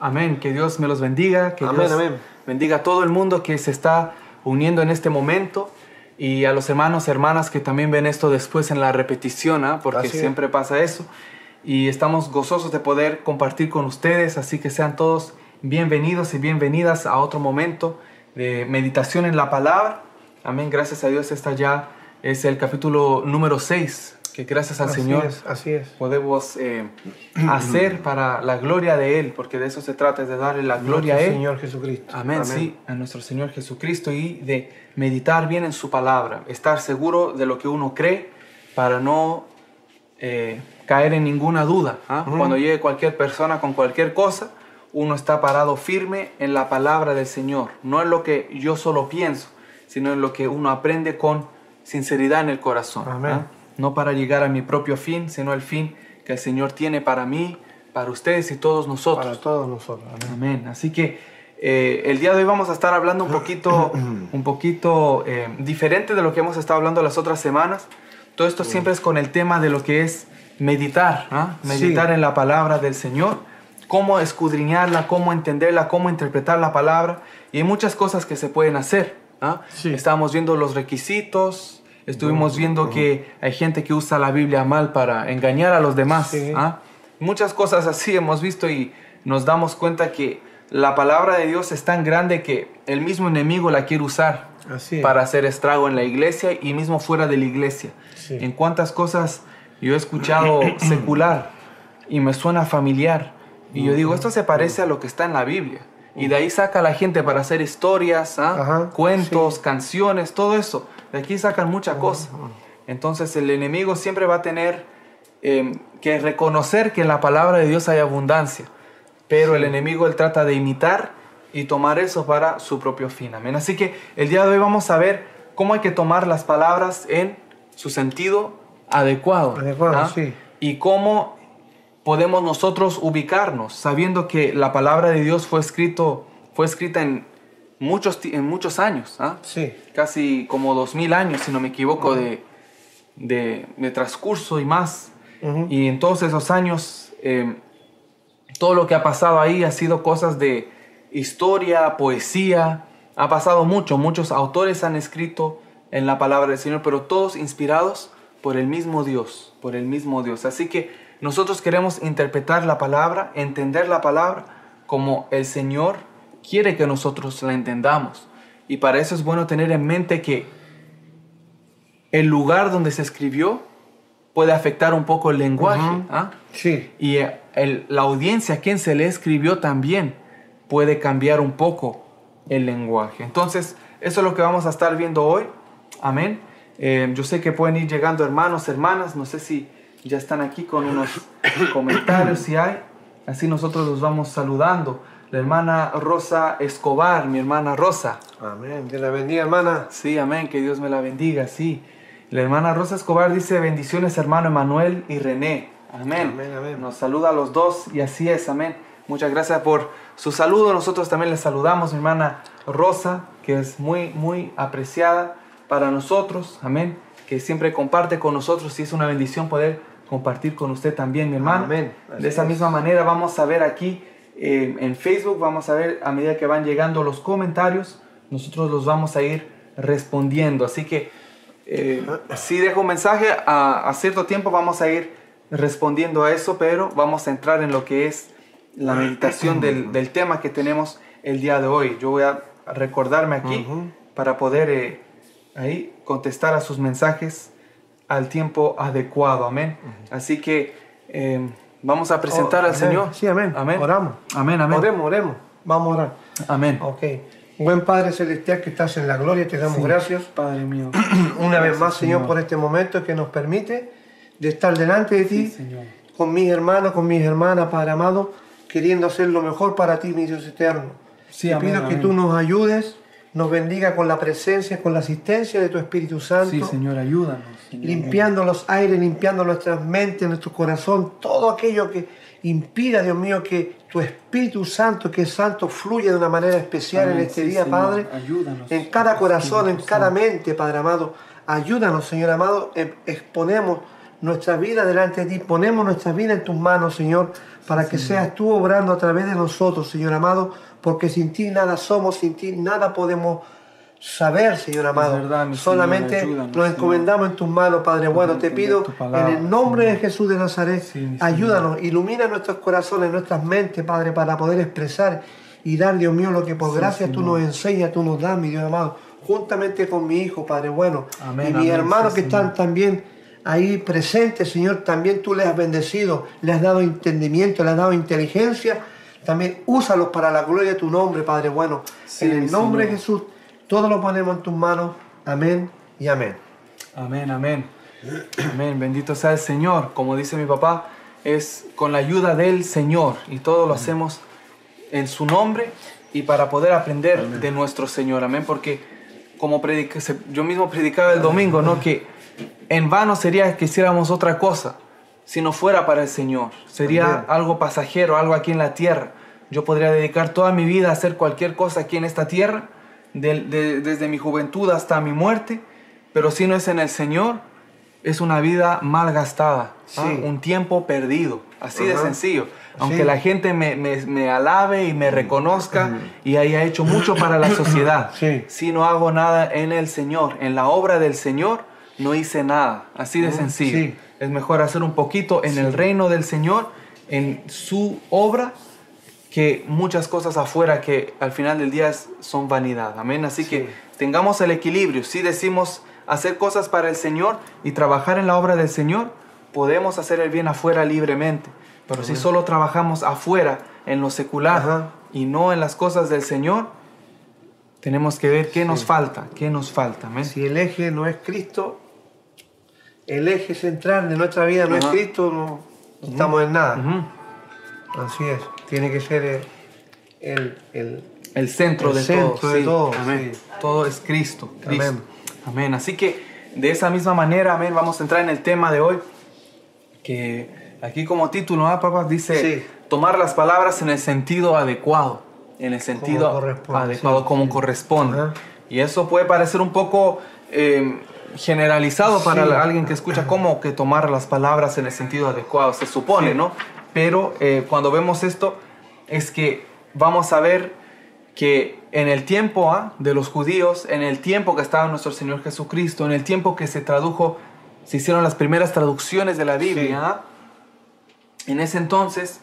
Amén. Que Dios me los bendiga. Que Amén, Dios amén. bendiga a todo el mundo que se está uniendo en este momento. Y a los hermanos, hermanas que también ven esto después en la repetición, ¿ah? porque Así es. siempre pasa eso. Y estamos gozosos de poder compartir con ustedes. Así que sean todos bienvenidos y bienvenidas a otro momento de meditación en la palabra. Amén. Gracias a Dios. Esta ya es el capítulo número 6. Que gracias al Así Señor es, así es. podemos eh, hacer para la gloria de Él, porque de eso se trata, es de darle la gloria a Él. Señor Jesucristo. Amén, sí, a nuestro Señor Jesucristo y de meditar bien en su palabra, estar seguro de lo que uno cree para no eh, caer en ninguna duda. ¿ah? Cuando llegue cualquier persona con cualquier cosa, uno está parado firme en la palabra del Señor, no en lo que yo solo pienso, sino en lo que uno aprende con sinceridad en el corazón. Amén. No para llegar a mi propio fin, sino el fin que el Señor tiene para mí, para ustedes y todos nosotros. Para todos nosotros. Amén. Amén. Así que eh, el día de hoy vamos a estar hablando un poquito, un poquito eh, diferente de lo que hemos estado hablando las otras semanas. Todo esto siempre es con el tema de lo que es meditar, ¿ah? meditar Sí. en la palabra del Señor, cómo escudriñarla, cómo entenderla, cómo interpretar la palabra. Y hay muchas cosas que se pueden hacer. ¿ah? Sí. Estábamos viendo los requisitos, estuvimos viendo que hay gente que usa la Biblia mal para engañar a los demás. Sí. ¿ah? Muchas cosas así hemos visto y nos damos cuenta que la palabra de Dios es tan grande que el mismo enemigo la quiere usar Así para hacer estrago en la iglesia y mismo fuera de la iglesia. Sí. En cuántas cosas yo he escuchado secular y me suena familiar y yo digo, esto se parece a lo que está en la Biblia. Y de ahí saca la gente para hacer historias, ¿ah? Ajá, cuentos, canciones, todo eso. De aquí sacan mucha cosa. Entonces el enemigo siempre va a tener eh, que reconocer que en la palabra de Dios hay abundancia. Pero el enemigo él trata de imitar y tomar eso para su propio fin. Amén. Así que el día de hoy vamos a ver cómo hay que tomar las palabras en su sentido adecuado. Adecuado, ¿ah? sí. Y cómo podemos nosotros ubicarnos sabiendo que la palabra de Dios fue, escrito, fue escrita en muchos, en muchos años. ¿ah? Sí. casi como dos mil años, si no me equivoco, de, de, de transcurso y más. Y en todos esos años, eh, todo lo que ha pasado ahí ha sido cosas de historia, poesía, ha pasado mucho, muchos autores han escrito en la palabra del Señor, pero todos inspirados por el mismo Dios, por el mismo Dios. Así que nosotros queremos interpretar la palabra, entender la palabra como el Señor quiere que nosotros la entendamos. Y para eso es bueno tener en mente que el lugar donde se escribió puede afectar un poco el lenguaje. ¿ah? Sí. Y el- la audiencia a quien se le escribió también puede cambiar un poco el lenguaje. Entonces, eso es lo que vamos a estar viendo hoy. Amén. Eh, yo sé que pueden ir llegando hermanos, hermanas. No sé si ya están aquí con unos comentarios, si hay. Así nosotros los vamos saludando. La hermana Rosa Escobar, mi hermana Rosa. Amén. Dios la bendiga, hermana. Sí, amén, que Dios me la bendiga, sí. La hermana Rosa Escobar dice bendiciones hermano Emanuel y René. Amén. Amén, amén. Nos saluda a los dos y así es, amén. Muchas gracias por su saludo. Nosotros también les saludamos, mi hermana Rosa, que es muy, muy apreciada para nosotros, amén. Que siempre comparte con nosotros y es una bendición poder compartir con usted también, mi hermano. Amén. Así De esa es. misma manera vamos a ver aquí eh, en Facebook, vamos a ver a medida que van llegando los comentarios, nosotros los vamos a ir respondiendo. Así que eh, si dejo un mensaje, a, a cierto tiempo vamos a ir respondiendo a eso, pero vamos a entrar en lo que es la meditación del, del tema que tenemos el día de hoy. Yo voy a recordarme aquí para poder eh, ahí contestar a sus mensajes al tiempo adecuado. Amén. Así que eh, vamos a presentar Oh, al amén. Señor. Sí, amén. Amén. Oramos. Amén, amén. Oremos, oremos. Vamos a orar. Amén. Ok. Buen Padre Celestial que estás en la gloria, te damos Sí. gracias. Padre mío. Una vez Gracias, más, Señor, por este momento que nos permite de estar delante de ti, Sí, Señor. con mis hermanos, con mis hermanas, Padre amado, queriendo hacer lo mejor para ti, mi Dios eterno. Sí, te amén, pido que amén. tú nos ayudes, nos bendiga con la presencia, con la asistencia de tu Espíritu Santo. Sí, Señor, ayúdanos. Señor. limpiando los aires, limpiando nuestras mentes, nuestro corazón, todo aquello que impida, Dios mío, que tu Espíritu Santo, que es santo, fluya de una manera especial Amén, en este sí, día, Señor. Padre. Ayúdanos. En cada corazón, en cada Santo. mente, Padre amado. Ayúdanos, Señor amado. em- Exponemos nuestra vida delante de ti. Ponemos nuestra vida en tus manos, Señor, para que seas tú obrando a través de nosotros, Señor amado, porque sin ti nada somos, sin ti nada podemos saber, Señor amado. verdad, Solamente Señor, ayúdanos, nos encomendamos en tus manos, Padre bueno. Te pido en el nombre de Jesús de Nazaret, Sí, ayúdanos, ilumina nuestros corazones, nuestras mentes, Padre, para poder expresar y dar, Dios mío, lo que por gracia tú nos enseñas, tú nos das, mi Dios amado, juntamente con mi Hijo, Padre bueno, Amén, y mis amén, hermanos sí, que están también ahí presentes, Señor, también tú les has bendecido, les has dado entendimiento, les has dado inteligencia, también úsalos para la gloria de tu nombre, Padre bueno. Sí, en el nombre de. Jesús, todo lo ponemos en tus manos. Amén y amén. Amén, amén. Amén. Bendito sea el Señor. Como dice mi papá, es con la ayuda del Señor. Y todo lo hacemos en su nombre y para poder aprender de nuestro Señor. Amén. Porque como predica- yo mismo predicaba el domingo, ¿no? Que en vano sería que hiciéramos otra cosa si no fuera para el Señor. Sería Amén. algo pasajero, algo aquí en la tierra. Yo podría dedicar toda mi vida a hacer cualquier cosa aquí en esta tierra, de- desde mi juventud hasta mi muerte, pero si no es en el Señor, es una vida mal gastada, ¿ah? Un tiempo perdido, así de sencillo. Aunque Sí. la gente me, me- me alabe y me reconozca y haya hecho mucho para la sociedad, Sí. si no hago nada en el Señor, en la obra del Señor, no hice nada, así de sencillo. Es mejor hacer un poquito en el reino del Señor, en su obra, que muchas cosas afuera que al final del día son vanidad. Amén. Así que tengamos el equilibrio. Si decimos hacer cosas para el Señor y trabajar en la obra del Señor, podemos hacer el bien afuera libremente. Pero si solo trabajamos afuera en lo secular Ajá. y no en las cosas del Señor, tenemos que ver qué nos falta, qué nos falta. Amén. Si el eje no es Cristo, el eje central de nuestra vida no es Cristo, no estamos en nada. Así es. Tiene que ser el, el- el- El centro El de centro todo. de sí. todo, Amén. sí. Todo es Cristo. Cristo. Amén. Amén. Así que de esa misma manera, amén, vamos a entrar en el tema de hoy. Que aquí como título, ¿ah, papá? Dice Sí. tomar las palabras en el sentido adecuado. En el sentido adecuado, como corresponde. Ajá. Y eso puede parecer un poco eh, generalizado para Sí. alguien que escucha como que tomar las palabras en el sentido adecuado, se supone, Sí. ¿no? Pero eh, cuando vemos esto, es que vamos a ver que en el tiempo ¿ah? de los judíos, en el tiempo que estaba nuestro Señor Jesucristo, en el tiempo que se tradujo, se hicieron las primeras traducciones de la Biblia, Sí. ¿ah? en ese entonces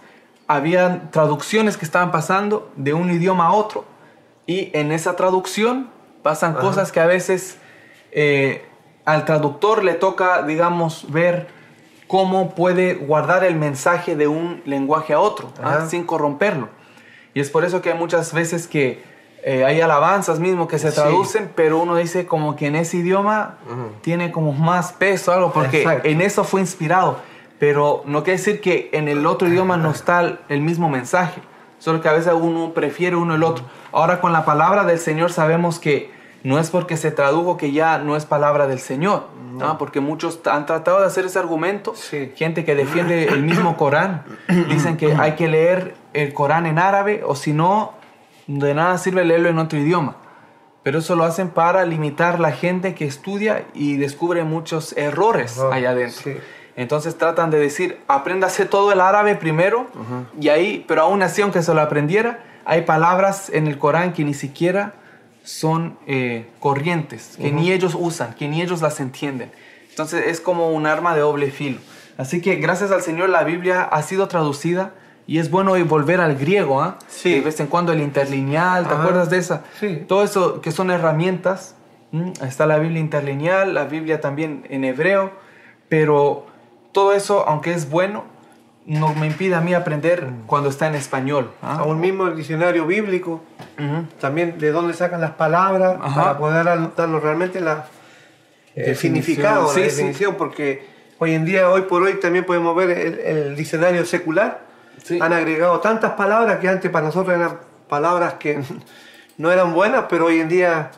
había traducciones que estaban pasando de un idioma a otro y en esa traducción pasan Ajá. cosas que a veces eh, al traductor le toca, digamos, ver cómo puede guardar el mensaje de un lenguaje a otro, ¿ah? Sin corromperlo. Y es por eso que hay muchas veces que eh, hay alabanzas mismo que se Sí. traducen, pero uno dice como que en ese idioma tiene como más peso, algo, porque Exacto. en eso fue inspirado. Pero no quiere decir que en el otro idioma no está el- el mismo mensaje, solo que a veces uno prefiere uno el otro. Ahora con la palabra del Señor sabemos que no es porque se tradujo que ya no es palabra del Señor, ¿ah? porque muchos han tratado de hacer ese argumento, Sí. gente que defiende el mismo Corán, dicen que hay que leer el Corán en árabe o si no, de nada sirve leerlo en otro idioma. Pero eso lo hacen para limitar la gente que estudia y descubre muchos errores allá adentro. sí. Entonces tratan de decir, apréndase todo el árabe primero y ahí, pero aún así, aunque se lo aprendiera, hay palabras en el Corán que ni siquiera son eh, corrientes, que ni ellos usan, que ni ellos las entienden. Entonces es como un arma de doble filo. Así que gracias al Señor la Biblia ha sido traducida y es bueno hoy volver al griego, ¿ah? Sí. De vez en cuando el interlineal, ¿te Ajá. acuerdas de esa? Sí. Todo eso que son herramientas. Está la Biblia interlineal, la Biblia también en hebreo, pero todo eso, aunque es bueno, no me impide a mí aprender cuando está en español. ¿ah? Aún mismo el diccionario bíblico, Ujú. también de dónde sacan las palabras Ajá. para poder dar- darnos realmente la el significado, Sí, la sí. definición, porque hoy en día, hoy por hoy, también podemos ver el, el diccionario secular. Sí. Han agregado tantas palabras que antes para nosotros eran palabras que no eran buenas, pero hoy en día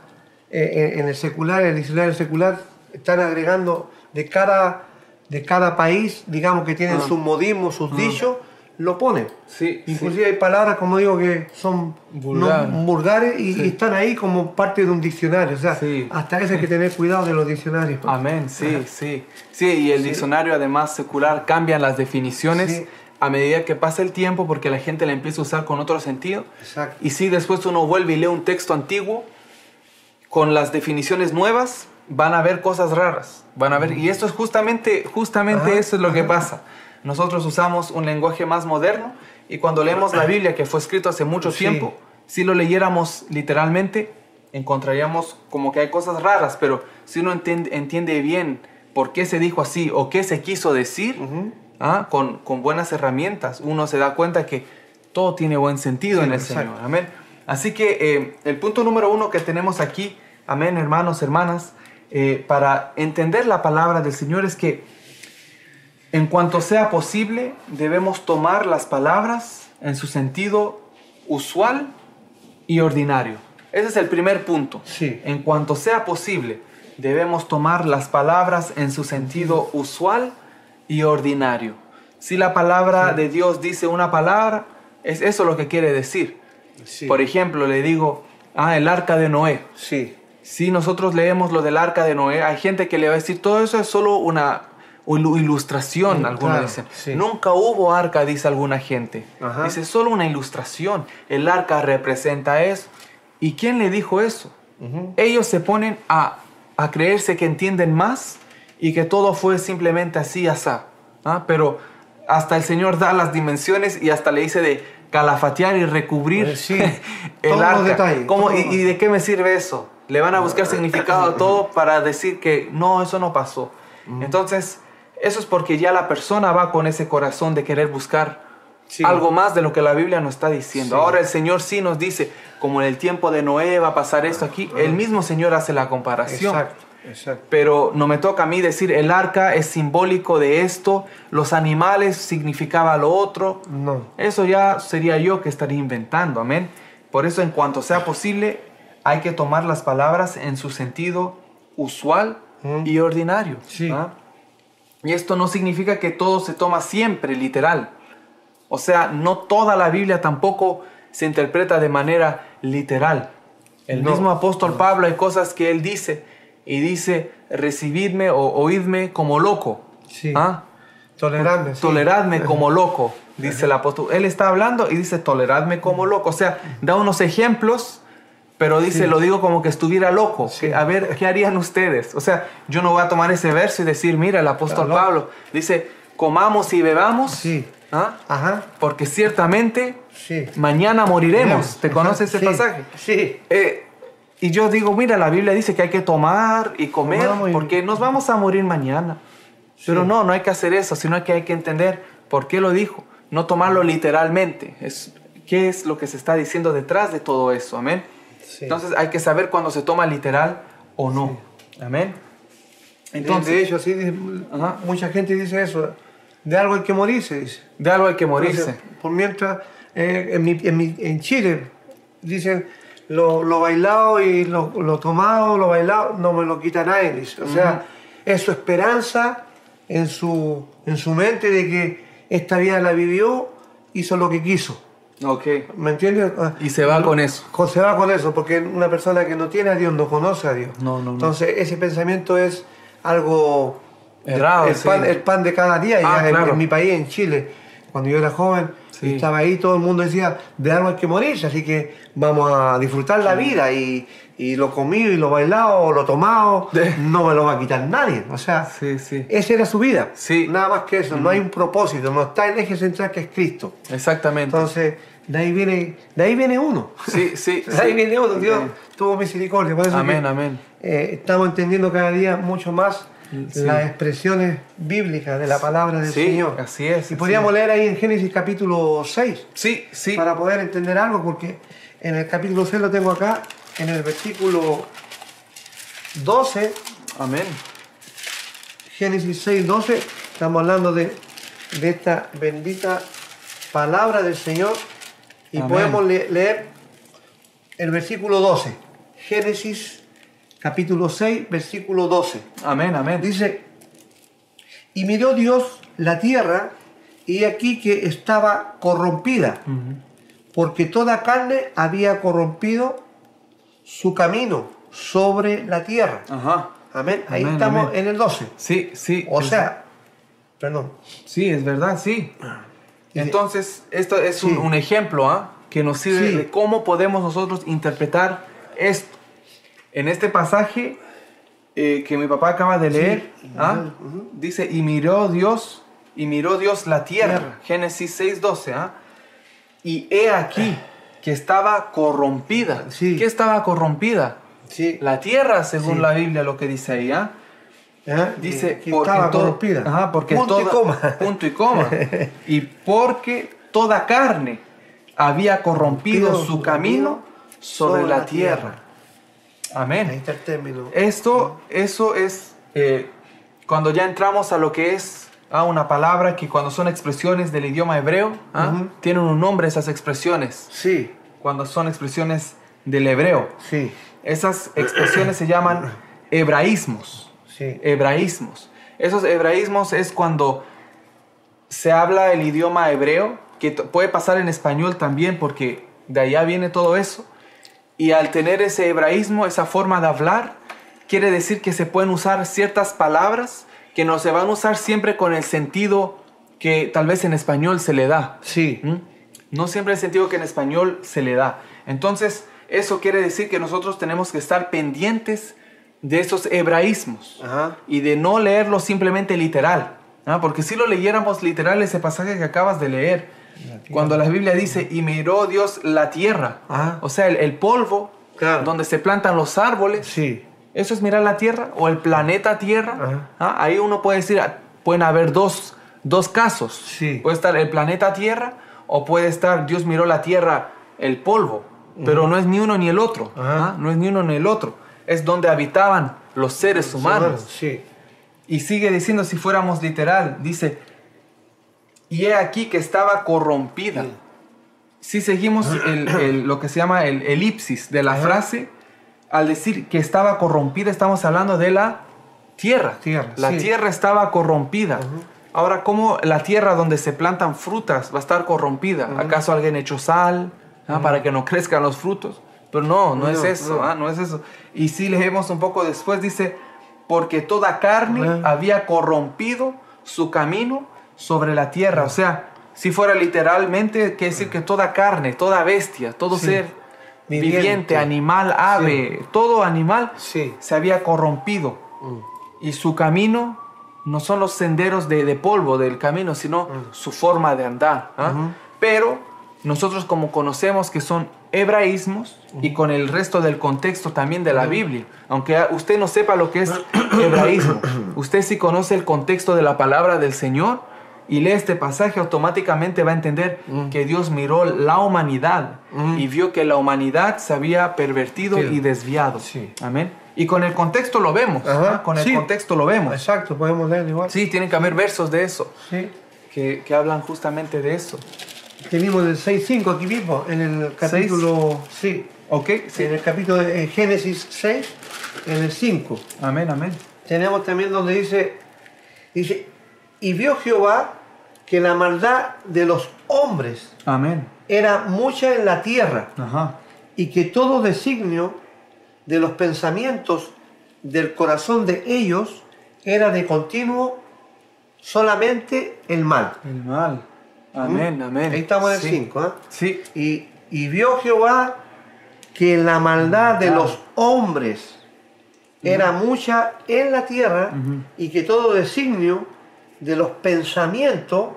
eh, en, en el secular, en el diccionario secular, están agregando de cada, de cada país, digamos que tienen Ah. sus modismos, sus dichos, lo pone. Sí, Inclusive hay palabras, como digo, que son Vulgar. no- vulgares y, Sí. y están ahí como parte de un diccionario. O sea, Sí. hasta eso hay que tener cuidado de los diccionarios. Amén, sí, sí. Sí, y el diccionario además secular cambian las definiciones Sí. a medida que pasa el tiempo porque la gente la empieza a usar con otro sentido. Exacto. Y si después uno vuelve y lee un texto antiguo con las definiciones nuevas, van a ver cosas raras. Van a ver, y esto es justamente, justamente Ajá, eso es lo que pasa. Nosotros usamos un lenguaje más moderno y cuando leemos la Biblia, que fue escrito hace mucho Sí. tiempo, si lo leyéramos literalmente, encontraríamos como que hay cosas raras, pero si uno entiende, entiende bien por qué se dijo así o qué se quiso decir. ¿ah? con, con buenas herramientas, uno se da cuenta que todo tiene buen sentido Sí, en el. Señor. Amén. Así que eh, el punto número uno que tenemos aquí, amén, hermanos, hermanas, eh, para entender la palabra del Señor es que en cuanto sea posible, debemos tomar las palabras en su sentido usual y ordinario. Ese es el primer punto. Sí. En cuanto sea posible, debemos tomar las palabras en su sentido usual y ordinario. Si la palabra de Dios dice una palabra, es eso lo que quiere decir. Sí. Por ejemplo, le digo, ah, el arca de Noé. Sí. Si nosotros leemos lo del arca de Noé, hay gente que le va a decir, todo eso es solo una ilu- ilustración, algunos claro, dicen. sí. Nunca hubo arca, dice alguna gente. Ajá. Dice, solo una ilustración. El arca representa eso. ¿Y quién le dijo eso? Ellos se ponen a, a creerse que entienden más y que todo fue simplemente así, asá. ¿ah? Pero hasta el Señor da las dimensiones y hasta le dice de calafatear y recubrir Pues sí, el todos los arca. detalles, ¿Cómo- todos y, los- y de qué me sirve eso? Le van a buscar significado a todo para decir que no, eso no pasó. Entonces, eso es porque ya la persona va con ese corazón de querer buscar Sí. algo más de lo que la Biblia nos está diciendo. Sí. Ahora el Señor sí nos dice, como en el tiempo de Noé va a pasar esto aquí, el mismo Señor hace la comparación. Exacto. Exacto. Pero no me toca a mí decir, el arca es simbólico de esto, los animales significaba lo otro. No. Eso ya sería yo que estaría inventando, amén. Por eso en cuanto sea posible, hay que tomar las palabras en su sentido usual Mm. y ordinario. Sí. ¿ah? Y esto no significa que todo se toma siempre literal. O sea, no toda la Biblia tampoco se interpreta de manera literal. El No. mismo apóstol Pablo hay cosas que él dice y dice, recibidme o oídme como loco. Sí. ¿Ah? Tolerarme. sí. Toleradme como loco, dice el apóstol. Él está hablando y dice, toleradme como loco. O sea, da unos ejemplos, pero dice, Sí. lo digo como que estuviera loco. Sí. Que, a ver, ¿qué harían ustedes? O sea, yo no voy a tomar ese verso y decir, mira, el apóstol. Pablo dice, comamos y bebamos, Sí. ¿ah? Ajá. porque ciertamente Sí. mañana moriremos. ¿Te conoces ese sí, pasaje? Sí. Eh, y yo digo, mira, la Biblia dice que hay que tomar y comer y- porque nos vamos a morir mañana. Pero no, no hay que hacer eso, sino que hay que entender por qué lo dijo. No tomarlo literalmente. Es, ¿Qué es lo que se está diciendo detrás de todo eso? Amén. Sí. Entonces hay que saber cuando se toma literal o no. Amén. Entonces, de hecho, así dice- Ajá. mucha gente dice eso. De algo hay que morirse, dice. de algo hay que morirse. Entonces, por mientras, eh, en, mi- en mi- en Chile, dicen, lo, lo bailado y lo, lo tomado, lo bailado, no me lo quita nadie, dice. O sea, es su esperanza en su, en su mente de que esta vida la vivió, hizo lo que quiso. Ok. ¿Me entiendes? Ah, Y se va con eso. Se va con eso, porque una persona que no tiene a Dios no conoce a Dios. No, no, no. Entonces, ese pensamiento es algo Errado, el, sí. pan, el pan de cada día. Ah, ya en- claro. en, mi país, en Chile, cuando yo era joven, Sí. y estaba ahí, todo el mundo decía, de algo hay que morirse, así que vamos a disfrutar la vida. Y, y lo comido y lo bailado, lo tomado, De- no me lo va a quitar nadie. O sea, Sí, sí. esa era su vida. Nada más que eso, no hay un propósito, no está el eje central que es Cristo. Exactamente. Entonces, de ahí viene, de ahí viene uno. Sí, sí. De ahí viene uno, Dios tuvo misericordia. Por eso Amén, que, amén. eh, estamos entendiendo cada día mucho más Sí. las expresiones bíblicas de la palabra del Sí, Señor. así es, Y podríamos leer ahí en Génesis capítulo 6 Sí, sí. para poder entender algo, porque en el capítulo 6 lo tengo acá, en el versículo 12, Amén. Génesis 6, 12, estamos hablando de, de esta bendita palabra del Señor y Amén. podemos le- leer el versículo 12. Génesis capítulo 6, versículo 12. Amén, amén. Dice, y miró Dios la tierra y aquí que estaba corrompida, porque toda carne había corrompido su camino sobre la tierra. Ajá. Amén. Ahí Amén, estamos amén. en el 12. Sí, sí. O es- sea, perdón. Sí, es verdad, sí. Entonces, esto es un, Sí. un ejemplo ¿ah? que nos sirve Sí. de cómo podemos nosotros interpretar esto. En este pasaje eh, que mi papá acaba de leer, ¿ah? Ujú. dice, y miró Dios, y miró Dios la tierra, Tierra. Génesis 6.12, ¿ah? y he aquí que estaba corrompida. Sí. ¿Qué estaba corrompida? Sí. La tierra, según Sí. la Biblia, lo que dice ahí, ¿ah? ¿Ah? Dice que porque estaba todo- corrompida. Ajá, porque Punto y toda- coma. punto y coma. y porque toda carne había corrompido su camino sobre la tierra. Ahí Amén. está el término. Esto, eso es eh, cuando ya entramos a lo que es ah, una palabra que cuando son expresiones del idioma hebreo, ah, Ujú. tienen un nombre esas expresiones. Sí, Cuando son expresiones del hebreo. sí, Esas expresiones se llaman hebraísmos sí. hebraísmos. Esos hebraísmos es cuando se habla el idioma hebreo, que puede pasar en español también, porque de allá viene todo eso. Y al tener ese hebraísmo, esa forma de hablar, quiere decir que se pueden usar ciertas palabras que no se van a usar siempre con el sentido que tal vez en español se le da. Sí, ¿Mm? No siempre el sentido que en español se le da. Entonces, eso quiere decir que nosotros tenemos que estar pendientes de esos hebraísmos Ajá. y de no leerlo simplemente literal. Porque si lo leyéramos literal ese pasaje que acabas de leer, cuando la Biblia dice, y miró Dios la tierra, Ajá. o sea, el, el polvo Claro. donde se plantan los árboles, sí, eso es mirar la Tierra o el planeta Tierra. Ah, Ahí uno puede decir, ah, pueden haber dos, dos casos. Sí. Puede estar el planeta Tierra o puede estar Dios miró la Tierra, el polvo. Pero no es ni uno ni el otro. ¿ah? No es ni uno ni el otro. Es donde habitaban los seres humanos. Sí, Y sigue diciendo si fuéramos literal, dice, y he aquí que estaba corrompida. Sí. Si seguimos el- el- lo que se llama el elipsis de la Ajá. frase, al decir que estaba corrompida, estamos hablando de la tierra. Tierra, la sí. tierra estaba corrompida. Ahora, ¿cómo la tierra donde se plantan frutas va a estar corrompida? ¿Acaso alguien echó sal ah, para que no crezcan los frutos? Pero no, no, es eso, no. ah, no es eso. Y si leemos un poco después, dice, porque toda carne había corrompido su camino sobre la tierra. O sea, si fuera literalmente, quiere decir que toda carne, toda bestia, todo Sí. ser viviente, Viviente. animal, ave, todo animal sí. se había corrompido. Mm. Y su camino no son los senderos de, de polvo del camino, sino su forma de andar. Ujú. Pero nosotros como conocemos que son hebraísmos y con el resto del contexto también de la Biblia, aunque usted no sepa lo que es hebraísmo, usted sí conoce el contexto de la palabra del Señor y lee este pasaje, automáticamente va a entender que Dios miró la humanidad Mm. y vio que la humanidad se había pervertido Sí. y desviado. Sí. Amén. Y con el contexto lo vemos. Ajá, ¿ah? Con el sí. contexto lo vemos. Exacto, podemos leer igual. Sí, tienen que haber versos de eso Sí. que, que hablan justamente de eso. Tenemos el 6.5 aquí mismo, en el capítulo... Sí. ¿Ok? En el capítulo de en Génesis 6, en el 5. Amén, amén. tenemos también donde dice, dice, y vio Jehová que la maldad de los hombres Amén. era mucha en la tierra Ajá. y que todo designio de los pensamientos del corazón de ellos era de continuo solamente el mal. El mal. Amén, amén. Ahí estamos en el Sí. 5. ¿ah? Sí. Y, y vio Jehová que la maldad de los hombres era mucha en la tierra y que todo designio de los pensamientos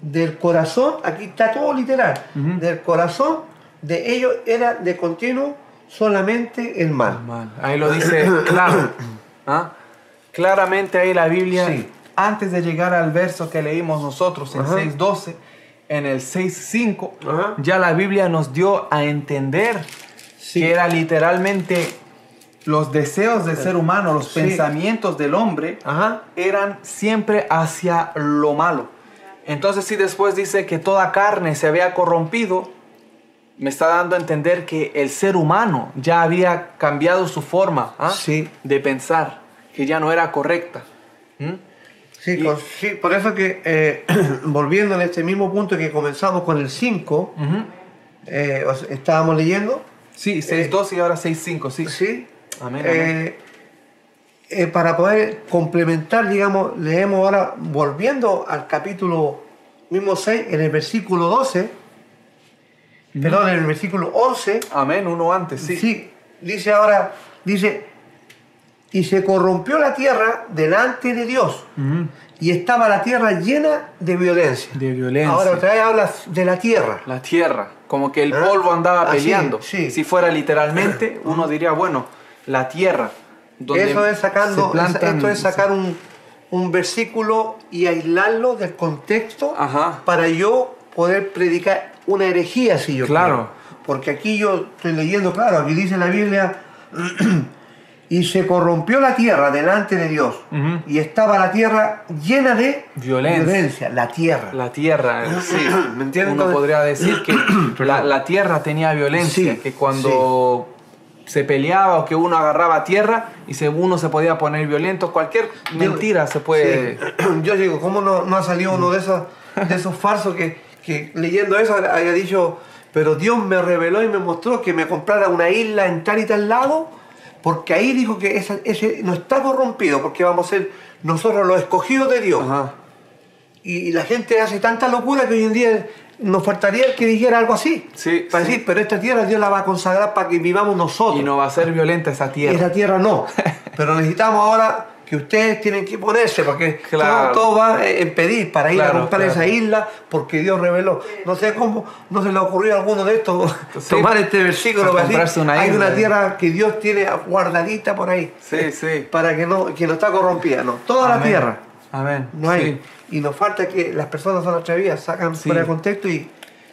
del corazón, aquí está todo literal, del corazón de ellos era de continuo solamente el mal. Mal. Ahí lo dice claro. ¿Ah? Claramente ahí la Biblia, Sí. antes de llegar al verso que leímos nosotros en Ajá. 6.12, en el 6.5, Ajá. ya la Biblia nos dio a entender Sí. que era literalmente los deseos del ser humano, los Sí. pensamientos del hombre, Ajá. eran siempre hacia lo malo. Entonces si después dice que toda carne se había corrompido, me está dando a entender que el ser humano ya había cambiado su forma ¿ah? Sí. de pensar, que ya no era correcta. ¿Mm? Sí, Y- con- sí, por eso que eh, volviendo en este mismo punto que comenzamos con el 5, Ujú. eh, os- estábamos leyendo, Sí, 6.2 y ahora 6.5, sí. ¿sí? Amén, Eh, eh, para poder complementar, digamos, leemos ahora, volviendo al capítulo mismo 6, en el versículo 12, perdón, en el versículo 11, Amén, uno antes, sí. sí, dice ahora, dice, y se corrompió la tierra delante de Dios, Ujú. y estaba la tierra llena de violencia. De violencia. Ahora otra vez habla de la tierra. La tierra, como que el Ah, polvo andaba ah, peleando. sí. Si fuera literalmente, uno diría, bueno, la tierra. donde Eso es plantan- esto es sacar un, un versículo y aislarlo del contexto Ajá. para yo poder predicar una herejía si yo Claro. quiero. Porque aquí yo estoy leyendo, claro, aquí dice la Biblia, y se corrompió la tierra delante de Dios, y estaba la tierra llena de Violencia. la tierra. La tierra, eh, sí. ¿Me entiendes? Uno Entonces- podría decir que la, la tierra tenía violencia, Sí, que cuando se peleaba o que uno agarraba tierra y se, uno se podía poner violento, cualquier mentira se puede... Sí. Yo digo, ¿cómo no, no ha salido uno de esos, de esos falsos que, que leyendo eso haya dicho, pero Dios me reveló y me mostró que me comprara una isla en tal y tal lado, porque ahí dijo que esa- ese no está corrompido, porque vamos a ser nosotros los escogidos de Dios. Ajá. Y, y la gente hace tanta locura que hoy en día nos faltaría el que dijera algo así. Sí, Para sí. decir, pero esta tierra Dios la va a consagrar para que vivamos nosotros. Y no va a ser violenta esa tierra. Esa tierra no. Pero necesitamos ahora que ustedes tienen que ponerse, porque Claro. todo, todo va en pedir para ir a claro. esa isla, porque Dios reveló. No sé cómo no se le ocurrió a alguno de estos Sí. tomar este versículo Para decir, una hay una tierra que Dios tiene guardadita por ahí, Sí, sí. para que no, que no está corrompida, no. Toda la tierra. Amén. No hay. Y nos falta que las personas son atrevidas, sacan Sí. fuera de contexto y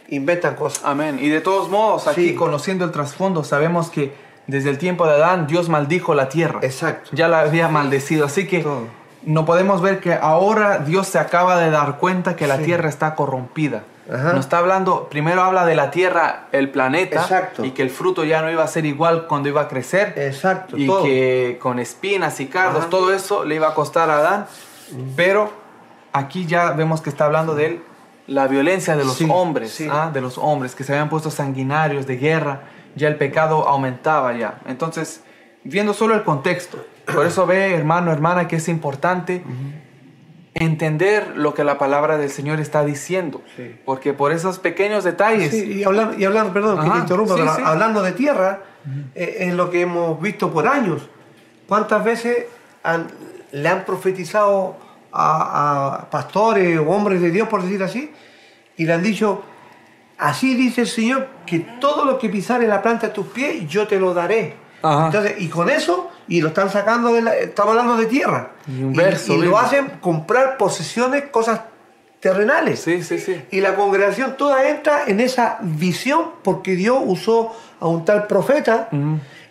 inventan cosas. Amén. Y de todos modos, aquí Sí. conociendo el trasfondo, sabemos que desde el tiempo de Adán Dios maldijo la tierra. Exacto. Ya la había maldecido. Así que Todo. no podemos ver que ahora Dios se acaba de dar cuenta que la Sí. tierra está corrompida. Ajá. Nos está hablando, primero habla de la tierra, el planeta, Exacto. y que el fruto ya no iba a ser igual cuando iba a crecer. Exacto, y todo. que con espinas y cardos, Ajá. todo eso le iba a costar a Adán. Pero aquí ya vemos que está hablando de él, la violencia de los Sí, hombres, sí. ¿ah? de los hombres que se habían puesto sanguinarios de guerra, ya el pecado aumentaba ya. Entonces, viendo solo el contexto, por eso ve, hermano, hermana, que es importante entender lo que la palabra del Señor está diciendo, Sí. porque por esos pequeños detalles, Sí, y hablando, y hablando perdón, que Ajá, te interrumpa, pero hablando de tierra, eh, es lo que hemos visto por años. ¿Cuántas veces han- le han profetizado a, a pastores o hombres de Dios, por decir así, y le han dicho, así dice el Señor, que todo lo que pisare la planta de tus pies, yo te lo daré. Ajá. Entonces, y con eso, y lo están sacando de la, estamos hablando de tierra. Y un verso, y lo hacen comprar posesiones, cosas terrenales. sí, sí, sí, Y la congregación toda entra en esa visión porque Dios usó a un tal profeta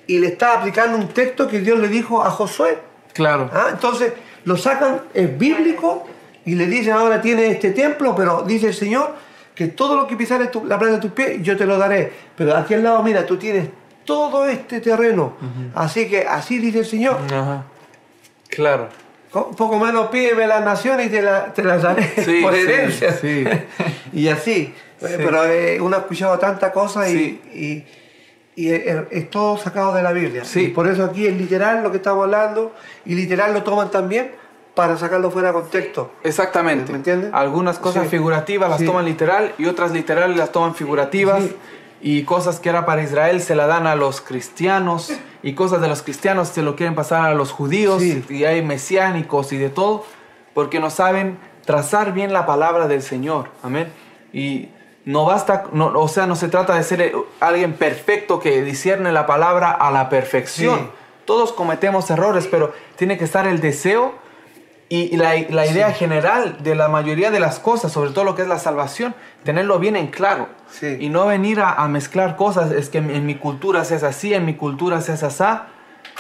y le está aplicando un texto que Dios le dijo a Josué. claro, ¿ah? Entonces lo sacan, es bíblico y le dicen ahora tiene este templo, pero dice el Señor que todo lo que pisares tu- la planta de tus pies yo te lo daré. Pero aquí al lado, mira, tú tienes todo este terreno. Así que así dice el Señor. Ajá. claro. Co- Poco menos pídeme las naciones y te, la- te las daré Sí, por herencia. sí. y así. Pero eh, uno ha escuchado tantas cosas y, Sí. y, y es, es todo sacado de la Biblia. Sí. Y por eso aquí es literal lo que estamos hablando y literal lo toman también para sacarlo fuera de contexto. Exactamente. ¿Me entiendes? Algunas cosas Sí. figurativas las Sí. toman literal y otras literales las toman figurativas. Sí. Y cosas que era para Israel se la dan a los cristianos. Y cosas de los cristianos se lo quieren pasar a los judíos. Y hay mesiánicos y de todo. Porque no saben trazar bien la palabra del Señor. Amén. Y no basta, no, o sea, no se trata de ser alguien perfecto que discierne la palabra a la perfección. Sí. Todos cometemos errores, pero tiene que estar el deseo y la, la idea general de la mayoría de las cosas, sobre todo lo que es la salvación, tenerlo bien en claro. Sí. Y no venir a, a mezclar cosas, es que en, en mi cultura se hace así, en mi cultura se hace así.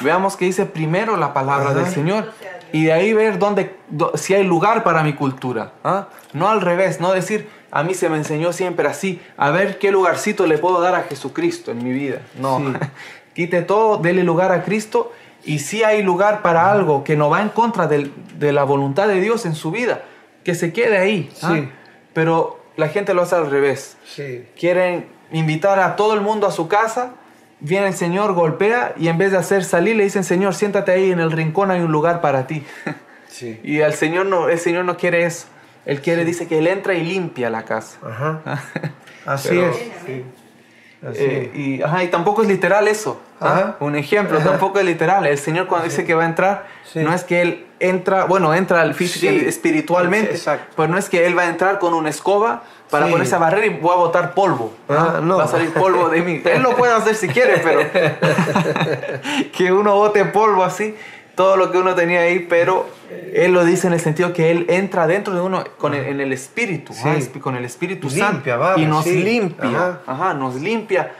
Veamos que dice primero la palabra Ajá. del Señor y de ahí ver dónde, dó- si hay lugar para mi cultura. ¿ah? No al revés, no decir, a mí se me enseñó siempre así, a ver qué lugarcito le puedo dar a Jesucristo en mi vida. No, Sí. quite todo, dele lugar a Cristo Y sí hay lugar para algo que no va en contra del- de la voluntad de Dios en su vida, que se quede ahí. ¿ah? Sí. Pero la gente lo hace al revés. Sí. Quieren invitar a todo el mundo a su casa, viene el Señor, golpea y en vez de hacer salir le dicen, Señor, siéntate ahí en el rincón, hay un lugar para ti. Sí. y el Señor no, el Señor no quiere eso. Él quiere, dice que Él entra y limpia la casa. Ajá. Así Pero- es. Sí. Así Eh, y, ajá, y tampoco es literal eso. ¿ah? Ajá. Un ejemplo, Ajá. tampoco es literal. El Señor cuando dice que va a entrar, Sí. no es que Él entra, bueno, entra al físico, Sí. espiritualmente, Exacto. pero no es que Él va a entrar con una escoba para Sí. ponerse a barrer y voy a botar polvo. Ah, no. Va a salir polvo de mí. Él lo puede hacer si quiere, pero que uno bote polvo así, todo lo que uno tenía ahí, pero Él lo dice en el sentido que Él entra dentro de uno con el, en el Espíritu, Sí. ah, con el Espíritu Limpia, Santo. vamos, y nos sí. limpia. Ajá. Ajá, nos limpia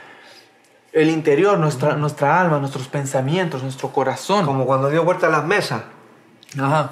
el interior, nuestra, nuestra alma, nuestros pensamientos, nuestro corazón. Como cuando dio vuelta a las mesas Ajá.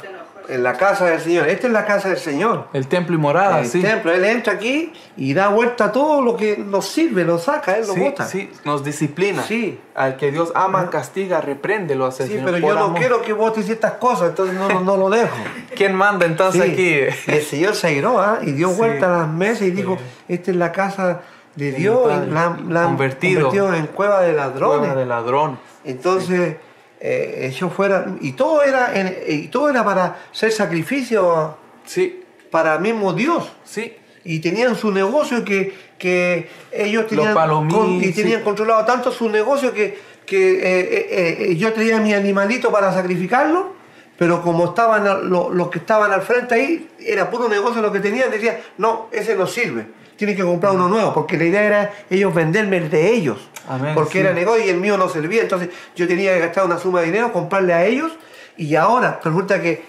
En la casa del Señor. Esta es la casa del Señor. El templo y morada, el sí. templo. Él entra aquí y da vuelta a todo lo que nos sirve, lo saca, Él lo Sí, bota. sí, nos disciplina. Sí. Al que Dios ama, castiga, reprende, lo hace el Sí, Señor pero por yo no amor. quiero que votes ciertas cosas, entonces no, no, no lo dejo. ¿Quién manda entonces Sí. aquí? El Señor se airó ¿ah? y dio Sí. vuelta a las mesas y dijo, esta es la casa de Dios, la, la han Convertido. convertido en cueva de ladrones. Cueva de ladrón. Entonces, eh, ellos fueran, y todo era en- y todo era para ser sacrificio Sí, para mismo Dios. sí. Y tenían su negocio que, que ellos tenían, con- y tenían sí. controlado tanto su negocio que, que eh, eh, yo traía mi animalito para sacrificarlo, pero como estaban a- lo- los que estaban al frente ahí, era puro negocio lo que tenían, decían, no, ese no sirve, tienen que comprar uno nuevo, porque la idea era ellos venderme el de ellos, Amén, porque sí. era negocio y el mío no servía, entonces yo tenía que gastar una suma de dinero, comprarle a ellos, y ahora resulta que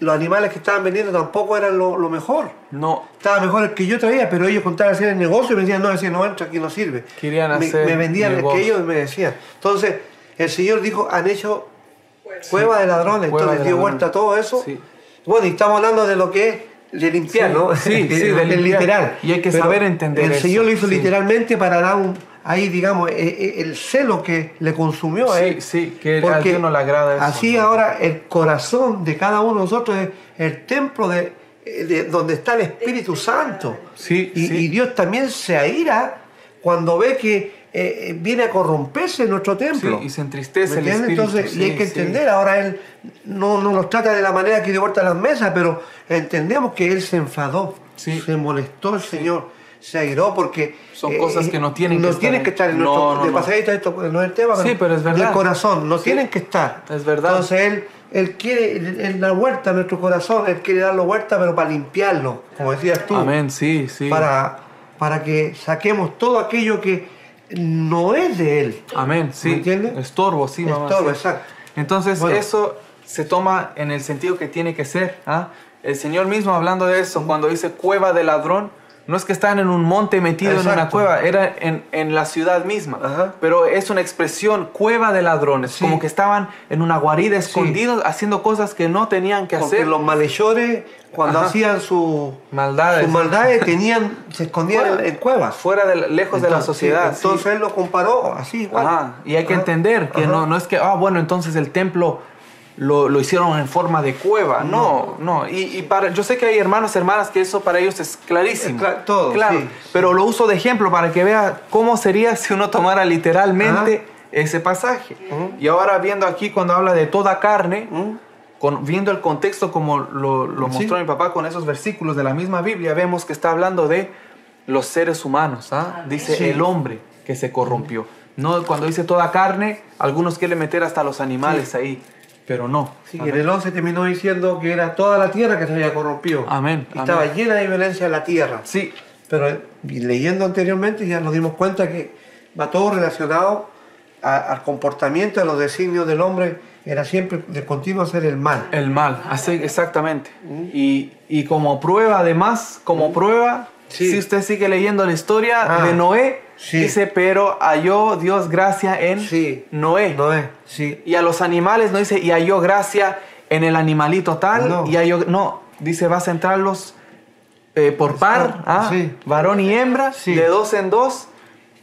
los animales que estaban vendiendo tampoco eran lo- lo mejor No, estaba mejor el que yo traía, pero ellos contaban hacer el negocio y me decían, no, ese no entra, aquí no sirve. Querían me, hacer me vendían el que ellos me decían. Entonces, el Señor dijo, han hecho cueva de ladrones. Cueva Entonces de dio ladrones. vuelta a todo eso. Sí. Bueno, y estamos hablando de lo que es de limpiar, Sí, ¿no? sí, sí, de El limpiar. literal. Y hay que Pero saber entender El eso, Señor lo hizo sí. literalmente para dar un, ahí, digamos, eh, eh, el celo que le consumió a Sí, él. sí, que a Porque Dios no le agrada eso. Así ahora el corazón de cada uno de nosotros es el templo de, de donde está el Espíritu Santo. Sí, y, sí. y Dios también se aira cuando ve que eh, eh, viene a corromperse nuestro Sí, templo. y se entristece ¿Me el espíritu. Entonces, y sí, hay que sí. entender, ahora Él no, no nos trata de la manera que dio vuelta a las mesas, pero entendemos que Él se enfadó, Sí. se molestó el Señor, se airó porque... eh, Son cosas que no tienen que no estar tienen en- que estar en No, nuestro... no, de pasadita esto no es el tema, Sí, pero es verdad. del corazón, no Sí. tienen que estar. Es verdad. Entonces Él, él quiere, él, él da vuelta a nuestro corazón, Él quiere darlo vuelta, pero para limpiarlo, como decías tú Amén, sí, sí. para, para que saquemos todo aquello que no es de Él. Amén, sí. ¿Me entiendes? Estorbo, sí, mamá. Estorbo, sí. exacto. Entonces, Bueno. eso se toma en el sentido que tiene que ser. ¿ah? El Señor mismo hablando de eso, cuando dice cueva de ladrón, no es que están en un monte metido en una cueva, era en, en la ciudad misma. Ajá. Pero es una expresión, cueva de ladrones, Sí. como que estaban en una guarida escondidos haciendo cosas que no tenían que Porque hacer. los malhechores, cuando Ajá. hacían su, Maldades. sus maldades, tenían, se escondían en, en cuevas. Fuera de, lejos de la sociedad. sí, entonces Él lo comparó así, igual. Ajá, y hay que entender que no, no es que, ah, bueno, entonces el templo lo, lo hicieron en forma de cueva. No, no. Y, y para, yo sé que hay hermanos, hermanas, que eso para ellos es clarísimo. Es cla- todo, Claro, sí. pero lo uso de ejemplo para que vea cómo sería si uno tomara literalmente ese pasaje. Y ahora viendo aquí cuando habla de toda carne, con- viendo el contexto como lo, lo Sí. mostró mi papá con esos versículos de la misma Biblia, vemos que está hablando de los seres humanos. ¿ah? Dice Sí. el hombre que se corrompió. No, cuando dice toda carne, algunos quieren meter hasta los animales ahí, pero no. Sí, Amén. en el 11 terminó diciendo que era toda la tierra que se había corrompido. Amén, Y estaba llena de violencia la tierra. Sí, Pero leyendo anteriormente ya nos dimos cuenta que va todo relacionado a- al comportamiento, a los designios del hombre, era siempre de continuo hacer el mal. el mal, así exactamente. Y, y como prueba, además, como prueba, Sí. si usted sigue leyendo la historia Ah, de Noé, sí. dice, pero halló Dios gracia en Sí. Noé. No es, sí. Y a los animales no dice, y halló gracia en el animalito tal, No. y halló, no, dice, vas a entrarlos eh, por par, Ah, varón y hembra, Sí. de dos en dos,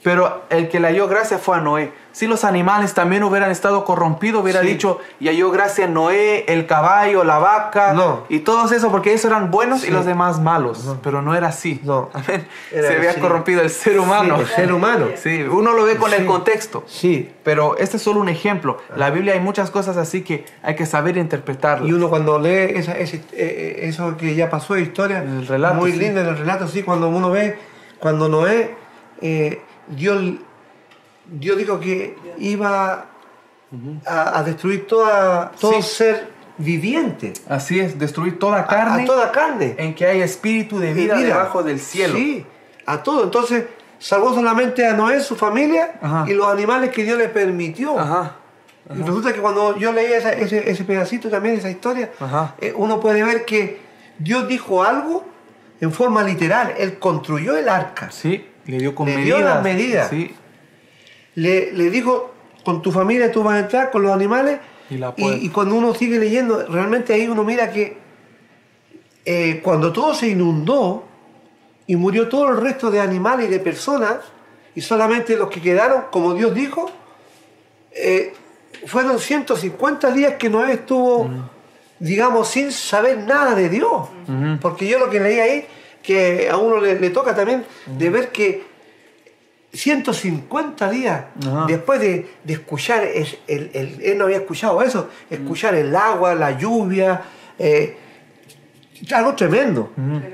pero el que le halló gracia fue a Noé. Si los animales también hubieran estado corrompidos, hubiera Sí. dicho, y halló gracia a Noé, el caballo, la vaca, No. y todos eso, porque ellos eran buenos y Sí. los demás malos. Pero no era así. No. Amén. Era Se había así. corrompido el ser humano. Sí, el ser humano. Sí, uno lo ve con el contexto. Sí. Pero este es solo un ejemplo. La Biblia hay muchas cosas así que hay que saber interpretarlas. Y uno cuando lee esa- eh, eh, eso que ya pasó de historia, El relato, muy lindo en el relato, sí, cuando uno ve, cuando Noé, eh, Dios, Dios dijo que iba a, a destruir toda, todo Sí. ser viviente, Así es, destruir toda carne a, toda carne. en que hay espíritu de de vida, debajo del cielo. Sí, a todo. Entonces, salvó solamente a Noé, su familia Ajá. y los animales que Dios le permitió. Ajá. Y resulta que cuando yo leía esa- ese, ese pedacito también, esa historia, eh, uno puede ver que Dios dijo algo en forma literal. Él construyó el arca. Sí, le dio con Le medidas. dio las medidas. Sí. Le, le dijo, con tu familia tú vas a entrar, con los animales. Y la Y, cuando uno sigue leyendo, realmente ahí uno mira que eh, cuando todo se inundó y murió todo el resto de animales y de personas, y solamente los que quedaron, como Dios dijo, eh, fueron 150 días que Noé estuvo, digamos, sin saber nada de Dios. Porque yo lo que leí ahí, que a uno le, le toca también de ver que 150 días Ajá. después de, de escuchar, es- el- el- él no había escuchado eso, escuchar el agua, la lluvia, eh, algo tremendo.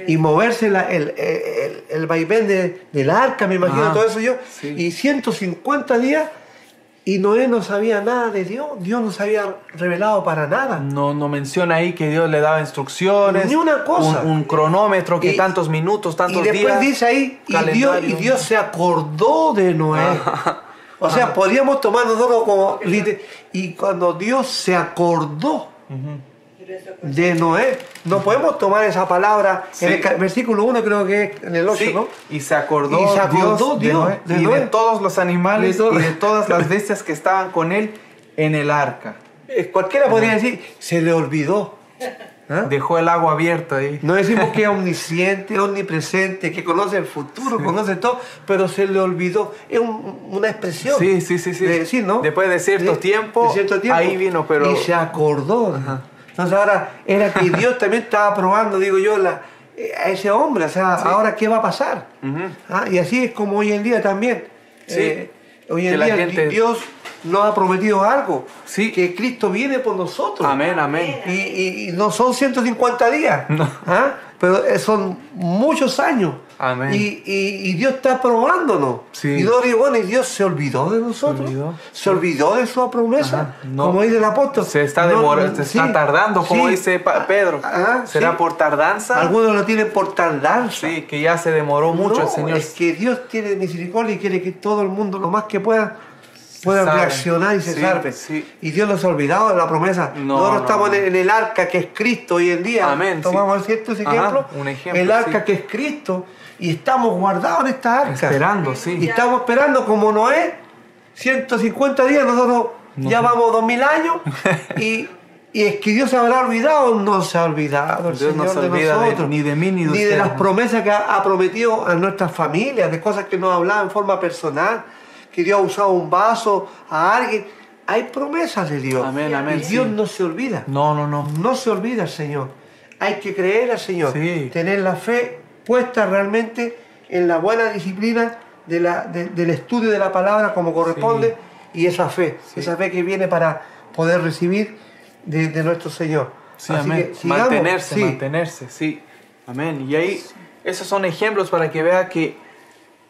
Y moverse la- el, el, el vaivén de- del arca, me imagino, Ajá. todo eso yo. Sí. Y 150 días y Noé no sabía nada de Dios, Dios no se había revelado para nada. No, no menciona ahí que Dios le daba instrucciones. Ni una cosa. Un, un cronómetro que Y- tantos minutos, tantos y después días. dice ahí, y Dios, y Dios se acordó de Noé. O sea, podríamos tomar nosotros como... Y cuando Dios se acordó de Noé, no podemos tomar esa palabra Sí. en el versículo 1 creo que es en el 8, Sí, ¿no? Y se acordó, Y se acordó Dios, Dios de Noé, de y Noé. de todos los animales De y de todas las bestias que estaban con él en el arca. Eh, Cualquiera podría decir, se le olvidó. ¿Ah? Dejó el agua abierta ahí. No decimos que es omnisciente, omnipresente, que conoce el futuro, conoce todo, pero se le olvidó. Es un- una expresión. Sí, sí, sí, sí. De decir, ¿no? Después de cierto tiempo, ahí vino, pero- Y se acordó. Entonces ahora era que Dios también estaba probando, digo yo, la, a ese hombre. O sea, ahora qué va a pasar. Ah, Y así es como hoy en día también. Sí. Eh, hoy en día gente- Dios nos ha prometido algo. Sí. Que Cristo viene por nosotros. Amén, amén. Y, y- y no son 150 días, No. ¿ah? pero eh, son muchos años. Amén. Y, y- y Dios está probándonos. Sí. Y no digo, bueno, y Dios se olvidó de nosotros. Se olvidó. Se olvidó de su promesa. Ajá. No. Como dice el apóstol. Se está No, demorando, se sí, está tardando, como sí. dice Pedro. Ajá, ¿Será sí. por tardanza? Algunos lo tienen por tardanza. Sí, que ya se demoró mucho No, el Señor. Es que Dios tiene misericordia y quiere que todo el mundo, lo más que pueda, pueda salve. reaccionar y se Sí, salve. sí. Y Dios nos ha olvidado de la promesa. No, Nosotros no, estamos no. En, el, arca que es Cristo hoy en día. Amén, sí. Tomamos cierto ese Ajá, ejemplo. un ejemplo, El arca sí. que es Cristo y estamos guardados en esta arca. Esperando, Y sí. estamos esperando como Noé, 150 días, nosotros ya vamos 2000 años y, y es que Dios se habrá olvidado, no se ha olvidado el Dios no se de olvida de- nosotros, ni de mí ni de usted. las promesas que ha, ha prometido a nuestras familias, de cosas que nos ha hablado en forma personal, que Dios ha usado un vaso a alguien. Hay promesas de Dios. Amén, amén, Y Dios sí. no se olvida. No, no, no. No se olvida, Señor. Hay que creer al Señor. Sí. Tener la fe puesta realmente en la buena disciplina de la- de- del estudio de la palabra como corresponde y esa fe. Esa fe que viene para poder recibir de, de nuestro Señor. Sí, Así amén. que sigamos. mantenerse, Sí. mantenerse, sí. Amén. Y ahí, esos son ejemplos para que vea que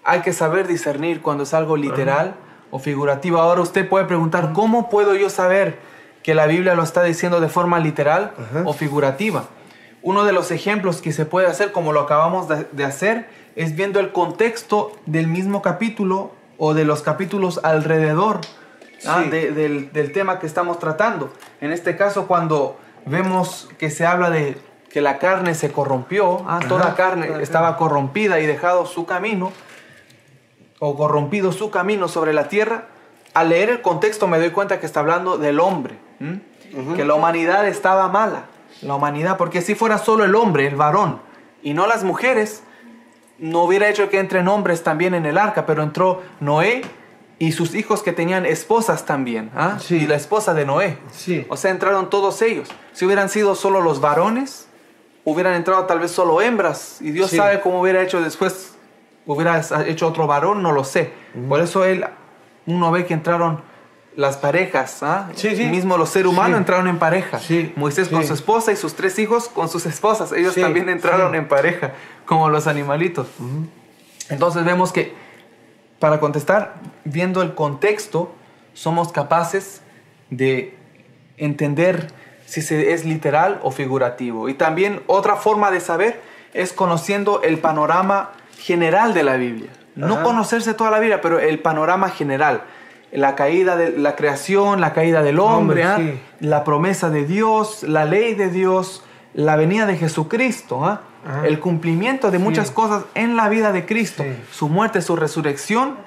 hay que saber discernir cuando es algo literal o figurativo. Ahora usted puede preguntar, ¿cómo puedo yo saber que la Biblia lo está diciendo de forma literal Ajá. o figurativa? Uno de los ejemplos que se puede hacer, como lo acabamos de, hacer, es viendo el contexto del mismo capítulo o de los capítulos alrededor ah, de- del, del tema que estamos tratando. En este caso, cuando vemos que se habla de que la carne se corrompió, ah, toda Ajá, carne toda estaba corrompida y dejado su camino, o corrompido su camino sobre la tierra, al leer el contexto me doy cuenta que está hablando del hombre, que la humanidad estaba mala, la humanidad, porque si fuera solo el hombre, el varón, y no las mujeres, no hubiera hecho que entren hombres también en el arca, pero entró Noé y sus hijos que tenían esposas también, ¿ah? Sí. y la esposa de Noé. Sí. O sea, entraron todos ellos. Si hubieran sido solo los varones, hubieran entrado tal vez solo hembras. Y Dios Sí. sabe cómo hubiera hecho después, hubiera hecho otro varón, no lo sé. Por eso él, uno ve que entraron las parejas, ¿ah? Sí, sí. mismo los seres humanos Sí. entraron en pareja. Sí, Moisés con su esposa y sus tres hijos con sus esposas. Ellos también entraron en pareja, como los animalitos. Entonces vemos que, para contestar, viendo el contexto, somos capaces de entender si se es literal o figurativo. Y también otra forma de saber es conociendo el panorama general de la Biblia. No conocerse toda la Biblia, pero el panorama general. La caída de la creación, la caída del hombre, Hombre, ¿ah? sí. la promesa de Dios, la ley de Dios, la venida de Jesucristo, ¿ah? El cumplimiento de Sí. muchas cosas en la vida de Cristo, Sí. su muerte, su resurrección,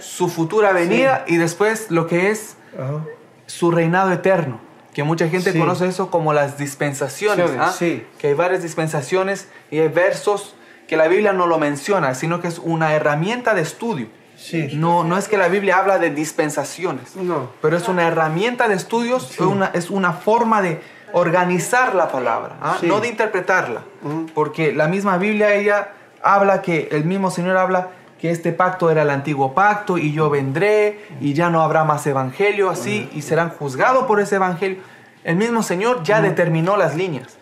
su futura venida y después lo que es Ajá. su reinado eterno. Que mucha gente Sí. conoce eso como las dispensaciones. Sí, ¿ah? sí. Que hay varias dispensaciones y hay versos que la Biblia no lo menciona, sino que es una herramienta de estudio. Sí. No, no es que la Biblia habla de dispensaciones, No. pero es una herramienta de estudios, Sí. es, una, es una forma de organizar la palabra, ¿ah? Sí. no de interpretarla. Porque la misma Biblia, ella habla que, el mismo Señor habla que este pacto era el antiguo pacto y yo vendré y ya no habrá más evangelio así y serán juzgados por ese evangelio. El mismo Señor ya determinó las líneas.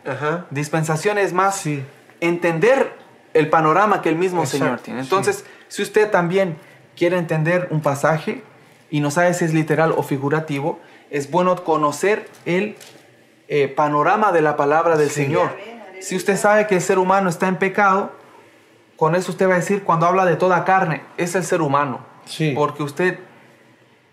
Dispensación es más Sí. entender el panorama que el mismo Exacto, Señor tiene. Entonces, si usted también quiere entender un pasaje y no sabe si es literal o figurativo, es bueno conocer el eh, panorama de la palabra del Sí. Señor. Si usted sabe que el ser humano está en pecado, con eso usted va a decir, cuando habla de toda carne, es el ser humano. Sí. Porque usted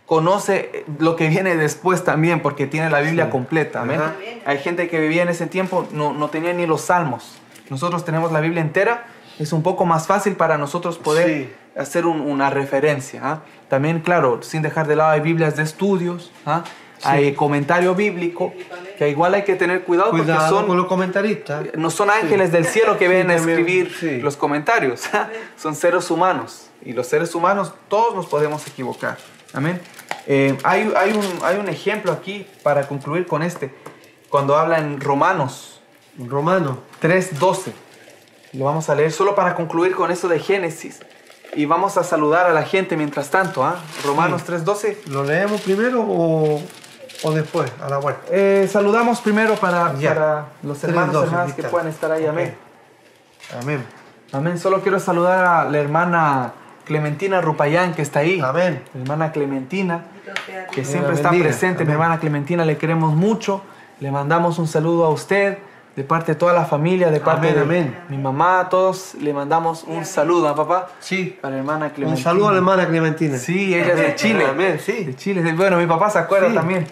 conoce lo que viene después también, porque tiene la Biblia Sí. completa. amén. Hay gente que vivía en ese tiempo, no, no tenía ni los salmos. Nosotros tenemos la Biblia entera, es un poco más fácil para nosotros poder Sí. hacer un- una referencia. ¿ah? También, claro, sin dejar de lado, hay Biblias de estudios, ¿ah? hay comentario bíblico, que igual hay que tener cuidado, Cuidado porque son, con los comentaristas. no son ángeles del cielo que Sí, vienen a escribir sí. los comentarios. son seres humanos. Y los seres humanos, todos nos podemos equivocar. Amén. Eh, hay, hay, un, hay un ejemplo aquí para concluir con este. Cuando habla en Romanos Romano. 3.12. Lo vamos a leer solo para concluir con eso de Génesis. Y vamos a saludar a la gente mientras tanto. ¿ah? Romanos 3.12. ¿Lo leemos primero o, o después, a la vuelta? Eh, saludamos primero para, Ya. para los hermanos 3:12, hermanas aquí que puedan estar ahí. Ok. Amén. Amén. Amén. Solo quiero saludar a la hermana Clementina Rupayán que está ahí. Amén. Hermana Clementina, que siempre está presente. Mi Amén. hermana Clementina, le queremos mucho. Le mandamos un saludo a usted, de parte de toda la familia, de parte Amén, de amén. mi mamá, a todos. Le mandamos un saludo a papá. Sí. Para la hermana Clementina. Un saludo a la hermana Clementina. Sí, ella es de Chile. Amén, sí. De Chile. Bueno, mi papá se acuerda Sí. también.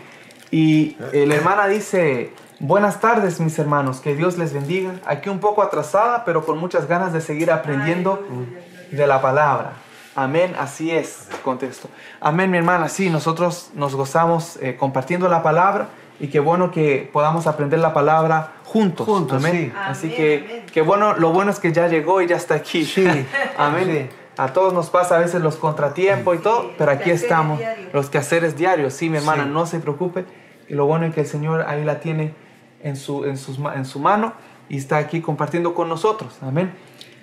Y eh, la hermana dice, buenas tardes mis hermanos, que Dios les bendiga. Aquí un poco atrasada, pero con muchas ganas de seguir aprendiendo de la palabra. Amén, así es, contesto. Amén, mi hermana, sí, nosotros nos gozamos eh, compartiendo la palabra y qué bueno que podamos aprender la palabra juntos. Juntos, amén. sí. Así Amén, que, amén. qué bueno, lo bueno es que ya llegó y ya está aquí. Sí. amén. Sí. A todos nos pasa a veces los contratiempos y todo, pero aquí quehaceres estamos. diarios. Los quehaceres diarios, sí, mi hermana, Sí. no se preocupe. Y lo bueno es que el Señor ahí la tiene en su, en sus en su mano y está aquí compartiendo con nosotros. Amén.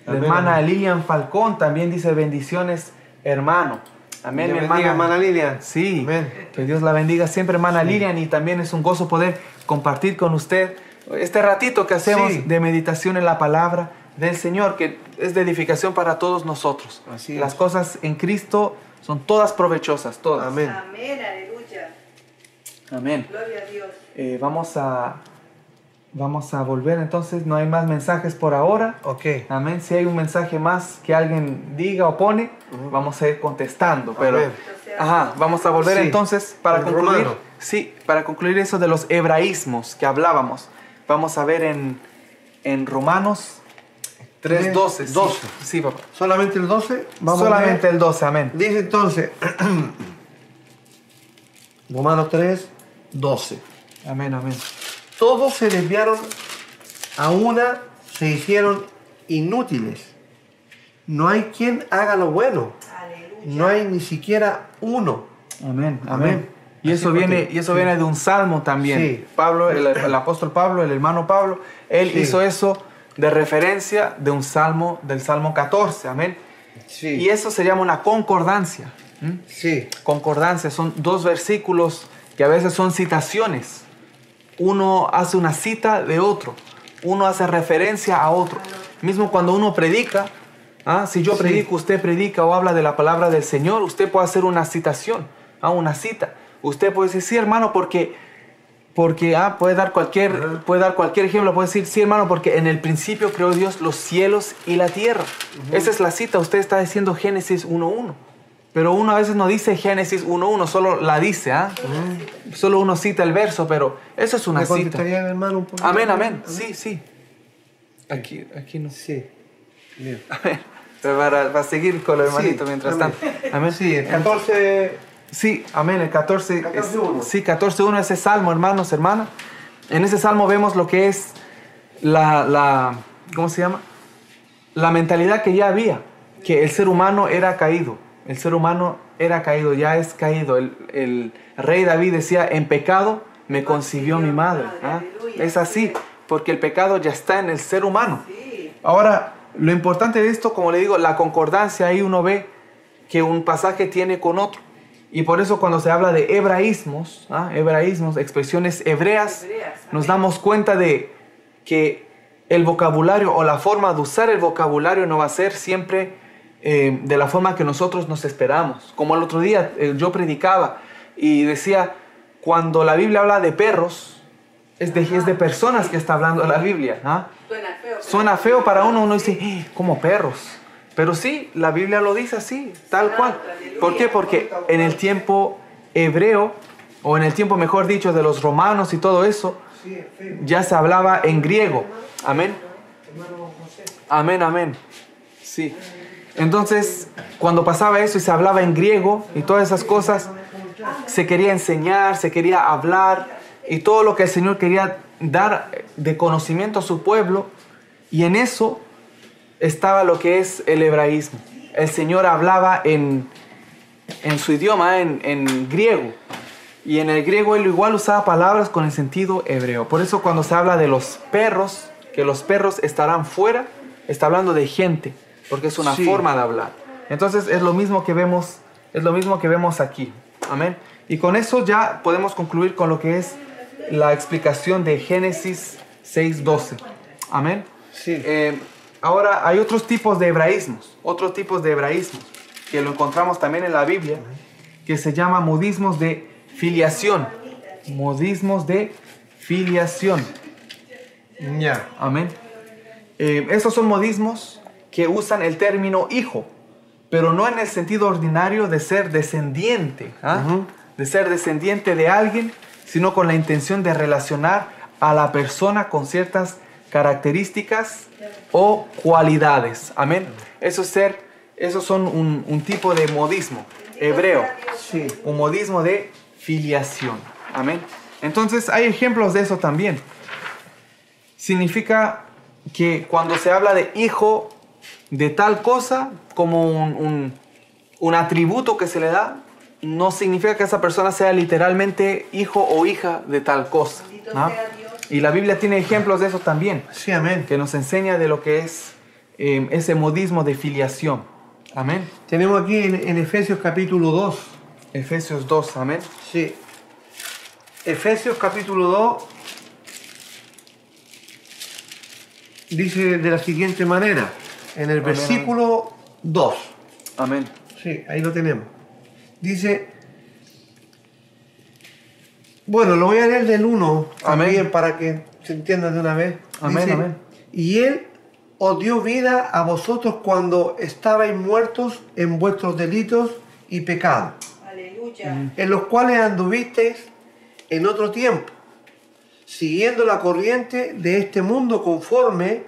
La hermana amén. Lilian Falcón también dice bendiciones, hermano. Amén, Dios mi bendiga, hermana. hermana Lilian. Sí, Amén. que Dios la bendiga siempre, hermana Lilian, y también es un gozo poder compartir con usted este ratito que hacemos Sí. de meditación en la palabra del Señor, que es de edificación para todos nosotros. Así Las cosas en Cristo son todas provechosas, todas. Amén. Amén, aleluya. Amén. Gloria a Dios. Eh, vamos a vamos a volver entonces, no hay más mensajes por ahora. Ok. Amén. Si hay un mensaje más que alguien diga o pone, vamos a ir contestando. Pero, ajá, vamos a volver Sí. entonces para El concluir. romano. Sí, para concluir eso de los hebraísmos que hablábamos. Vamos a ver en, en Romanos 3.12. sí. 12. Sí, papá. Solamente el 12. Vamos a Solamente el 12, amén. Dice entonces, Romanos 3, 12. Amén, amén. Todos se desviaron a una, se hicieron inútiles. no hay quien haga lo bueno. No hay ni siquiera uno. Amén, amén. Amén. Y eso viene, y eso sí. viene de un salmo también. Sí. Pablo, el, el apóstol Pablo, el hermano Pablo, él Sí. hizo eso de referencia de un salmo, del salmo 14, amén. Y eso se llama una concordancia. ¿m? Sí. Concordancia, son dos versículos que a veces son citaciones. Uno hace una cita de otro, uno hace referencia a otro. Mismo cuando uno predica, ¿ah? si yo predico, usted predica o habla de la palabra del Señor, usted puede hacer una citación, ¿ah? una cita. Usted puede decir, sí hermano, porque, porque ah, puede, dar cualquier, puede dar cualquier ejemplo, puede decir, sí hermano, porque en el principio creó Dios los cielos y la tierra. Esa es la cita, usted está diciendo Génesis 1.1. Pero uno a veces no dice Génesis 1.1, solo la dice, ¿ah? Solo uno cita el verso, pero eso es una ¿Me cita. hermano un poquito? Amén, amén. Sí, sí. Aquí, aquí no. Sí. Bien. Amén. Pero Para, para seguir con el hermanito Sí, mientras amén. tanto. Amén. Sí, el 14. Sí, amén. El 14. es- 14:1. sí, 14.1, ese salmo, hermanos, hermanas. En ese salmo vemos lo que es la, la. ¿Cómo se llama? La mentalidad que ya había. Que el ser humano era caído. El ser humano era caído, ya es caído. El, el rey David decía: En pecado me concibió mi madre. ¿ah? Es así, porque el pecado ya está en el ser humano. Ahora, lo importante de esto, como le digo, la concordancia, ahí uno ve que un pasaje tiene con otro. Y por eso cuando se habla de hebraísmos, ¿ah? hebraísmos, expresiones hebreas, Hebreas, nos damos cuenta de que el vocabulario o la forma de usar el vocabulario no va a ser siempre eh, de la forma que nosotros nos esperamos. Como el otro día eh, yo predicaba y decía, cuando la Biblia habla de perros, es de, es de personas que está hablando la Biblia. ¿ah? Suena feo. pero- Suena feo para uno, uno dice, "Eh, como perros. Pero sí, la Biblia lo dice así, tal cual. ¿Por qué? Porque en el tiempo hebreo, o en el tiempo, mejor dicho, de los romanos y todo eso, ya se hablaba en griego. Amén. Amén, amén. Sí. Entonces, cuando pasaba eso y se hablaba en griego y todas esas cosas, se quería enseñar, se quería hablar y todo lo que el Señor quería dar de conocimiento a su pueblo. Y en eso estaba lo que es el hebraísmo. El Señor hablaba en, en su idioma, en, en griego. Y en el griego él igual usaba palabras con el sentido hebreo. Por eso cuando se habla de los perros, que los perros estarán fuera, está hablando de gente, porque es una Sí. forma de hablar. Entonces es lo mismo que vemos, es lo mismo que vemos aquí. Amén. Y con eso ya podemos concluir con lo que es la explicación de Génesis 6:12. Amén. Sí. Eh, ahora hay otros tipos de hebraísmos, otros tipos de hebraísmos que lo encontramos también en la Biblia, que se llama modismos de filiación. Modismos de filiación. Ya. Amén. Eh, esos son modismos que usan el término hijo, pero no en el sentido ordinario de ser descendiente, ¿ah? De ser descendiente de alguien, sino con la intención de relacionar a la persona con ciertas características o cualidades. Amén. Eso es ser, esos son un, un tipo de modismo hebreo Sí. un modismo de filiación. Amén. Entonces hay ejemplos de eso también. Significa que cuando se habla de hijo de tal cosa, como un, un- un atributo que se le da, no significa que esa persona sea literalmente hijo o hija de tal cosa. ¿no? Y la Biblia tiene ejemplos de eso también, Sí, amén. que nos enseña de lo que es eh, ese modismo de filiación. Amén. Tenemos aquí en, en Efesios capítulo 2. Efesios 2, amén. Sí. Efesios capítulo 2 dice de la siguiente manera, en el Amén, versículo 2. Amén. Sí, ahí lo tenemos. Dice, bueno, lo voy a leer del 1 también Amén. para que se entienda de una vez. Amén, Dice, amén. Y Él os dio vida a vosotros cuando estabais muertos en vuestros delitos y pecados Aleluya. en los cuales anduvisteis en otro tiempo, siguiendo la corriente de este mundo conforme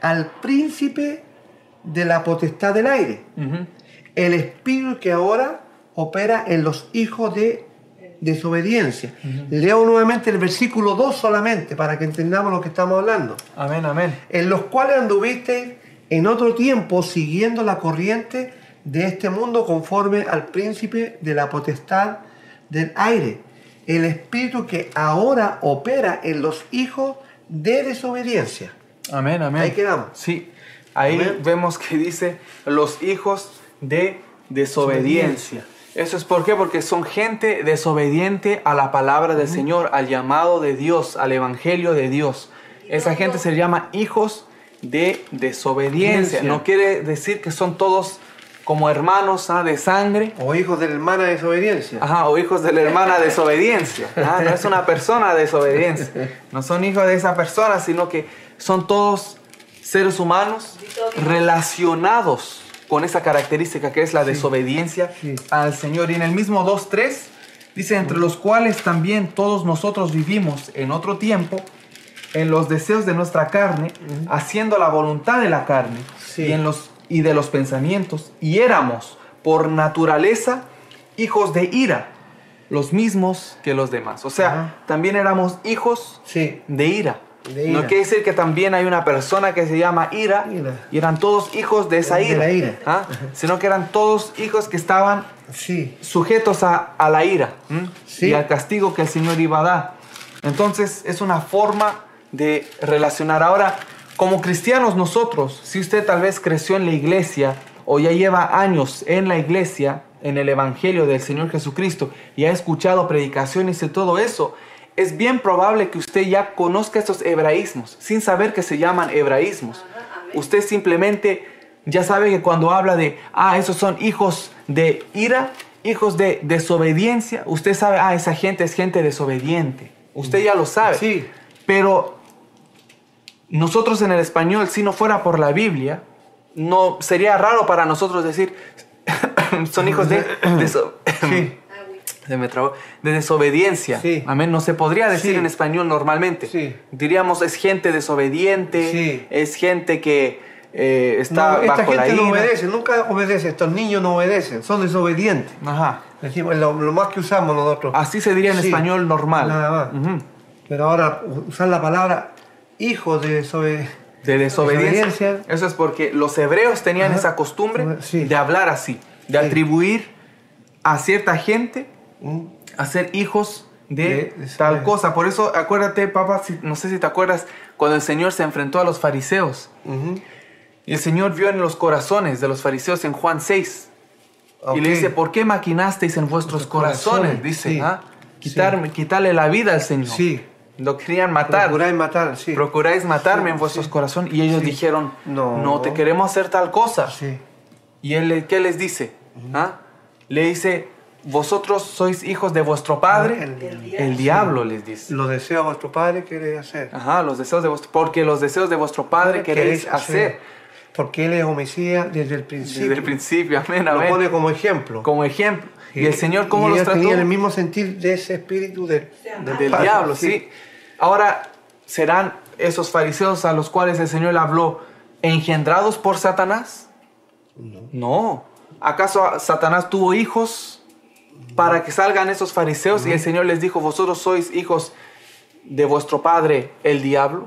al príncipe de la potestad del aire, el espíritu que ahora opera en los hijos de desobediencia. Leo nuevamente el versículo 2 solamente para que entendamos lo que estamos hablando Amén, amén. en los cuales anduvisteis en otro tiempo siguiendo la corriente de este mundo conforme al príncipe de la potestad del aire, el espíritu que ahora opera en los hijos de desobediencia. Amén, amén. Ahí quedamos. Sí, ahí Amén. vemos que dice los hijos de desobediencia. Eso es por qué, porque son gente desobediente a la palabra del Señor, al llamado de Dios, al evangelio de Dios. Esa gente se llama hijos de desobediencia. No quiere decir que son todos como hermanos ah, de sangre, O hijos de la hermana desobediencia. Ajá, o hijos de la hermana desobediencia. Ah, no es una persona desobediencia. No son hijos de esa persona, sino que son todos seres humanos relacionados con esa característica que es la desobediencia Sí. al Señor. Y en el mismo 2.3 dice, entre los cuales también todos nosotros vivimos en otro tiempo, en los deseos de nuestra carne, haciendo la voluntad de la carne Sí. y, en los, y de los pensamientos, y éramos por naturaleza hijos de ira, los mismos que los demás. O sea, también éramos hijos Sí. de ira. De No quiere decir que también hay una persona que se llama ira, Ira. y eran todos hijos de esa De ira, la ira. ¿ah? sino que eran todos hijos que estaban Sí. sujetos a, a la ira. Sí. y al castigo que el Señor iba a dar. Entonces es una forma de relacionar. Ahora, como cristianos nosotros, si usted tal vez creció en la iglesia o ya lleva años en la iglesia, en el Evangelio del Señor Jesucristo, y ha escuchado predicaciones y todo eso, es bien probable que usted ya conozca estos hebraísmos, sin saber que se llaman hebraísmos. Usted simplemente ya sabe que cuando habla de, ah, esos son hijos de ira, hijos de desobediencia, usted sabe, ah, esa gente es gente desobediente. Usted ya lo sabe. Sí. Pero nosotros en el español, si no fuera por la Biblia, no sería raro para nosotros decir, son hijos de, Sí. Se me trabó. de desobediencia. Sí. Amén. No se podría decir Sí. en español normalmente. Sí. Diríamos es gente desobediente, es gente que eh, está No, esta bajo la gente no ira. obedece, nunca obedece. Estos niños no obedecen, son desobedientes. Ajá. Decimos lo, lo más que usamos nosotros. Así se diría en español normal. Nada más. Pero ahora usar la palabra hijo de desobediencia. De desobediencia. Desobediencia. Eso es porque los hebreos tenían Ajá. esa costumbre Sí. de hablar así, de Sí. atribuir a cierta gente Mm. a ser hijos de, De- tal de- cosa. Por eso, acuérdate, papá, si- no sé si te acuerdas, cuando el Señor se enfrentó a los fariseos. Y el Señor vio en los corazones de los fariseos en Juan 6. Y le dice, ¿por qué maquinasteis en vuestros corazones? corazones, Dice, sí. ¿ah? Quitarme, quitarle la vida al Señor. Sí. Lo querían matar. Procuráis matar, sí. Procuráis matarme en vuestros corazones. Y ellos dijeron, no. No. te queremos hacer tal cosa. Sí. Y él, ¿qué les dice? ¿Ah? Le dice, vosotros sois hijos de vuestro padre. El- El, El diablo les dice. Lo desea vuestro padre, quiere hacer. Ajá, los deseos de vuestro, porque los deseos de vuestro padre queréis hacer. Porque él es homicida desde el principio. Desde el principio, amén, Lo amén. pone como ejemplo. Como ejemplo. Y el Señor, ¿cómo y los trató? tenían el mismo sentir de ese espíritu de, del del padre, diablo, sí. Ahora, ¿serán esos fariseos a los cuales el Señor habló engendrados por Satanás? No. ¿Acaso Satanás tuvo hijos para que salgan esos fariseos y el Señor les dijo, vosotros sois hijos de vuestro padre, el diablo?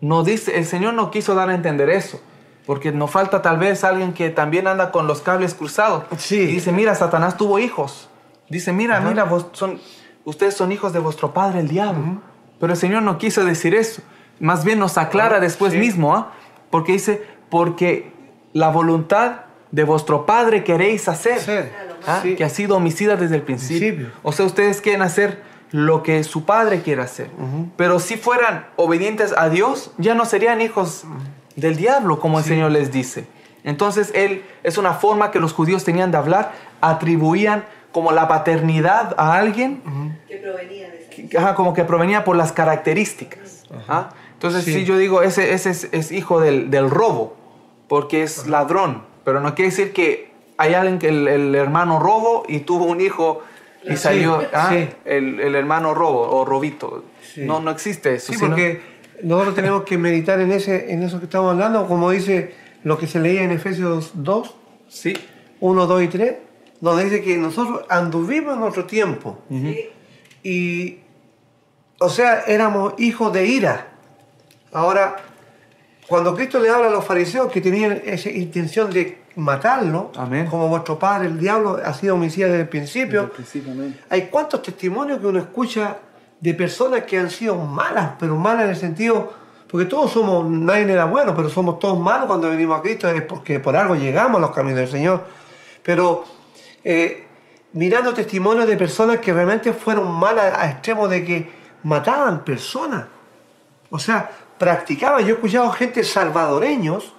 No dice, el Señor no quiso dar a entender eso. Porque nos falta tal vez alguien que también anda con los cables cruzados. Sí. Y dice, mira, Satanás tuvo hijos. Dice, mira, mira, vos son, ustedes son hijos de vuestro padre, el diablo. Pero el Señor no quiso decir eso. Más bien nos aclara después sí. mismo, ¿ah? Porque dice, porque la voluntad de vuestro padre queréis hacer. Hacer. ¿Ah? Sí. Que ha sido homicida desde el principio. Principio. O sea, ustedes quieren hacer lo que su padre quiere hacer. Pero si fueran obedientes a Dios, ya no serían hijos del diablo, como el Señor les dice. Entonces, él es una forma que los judíos tenían de hablar, atribuían como la paternidad a alguien, que provenía de esa. que- ajá, como que provenía por las características. ¿ah? Entonces, Sí. si yo digo, ese, ese es, es hijo del, del robo, porque es ladrón, pero no quiere decir que hay alguien que el, el hermano robo y tuvo un hijo y Sí, salió ah, sí. el, el hermano robo o robito. Sí. No, no existe eso. Sí, sino- porque nosotros tenemos que meditar en, ese, en eso que estamos hablando, como dice lo que se leía en Efesios 2, sí. 1, 2 y 3, donde dice que nosotros anduvimos en nuestro tiempo. Sí. Y, o sea, éramos hijos de ira. Ahora, cuando Cristo le habla a los fariseos que tenían esa intención de matarlo, Amén. como vuestro padre, el diablo, ha sido homicida desde el principio, hay cuántos testimonios que uno escucha de personas que han sido malas, pero malas en el sentido, porque todos somos, nadie era bueno, pero somos todos malos cuando venimos a Cristo, es porque por algo llegamos a los caminos del Señor. Pero eh, mirando testimonios de personas que realmente fueron malas a extremo de que mataban personas. O sea, practicaban. Yo he escuchado gente salvadoreños,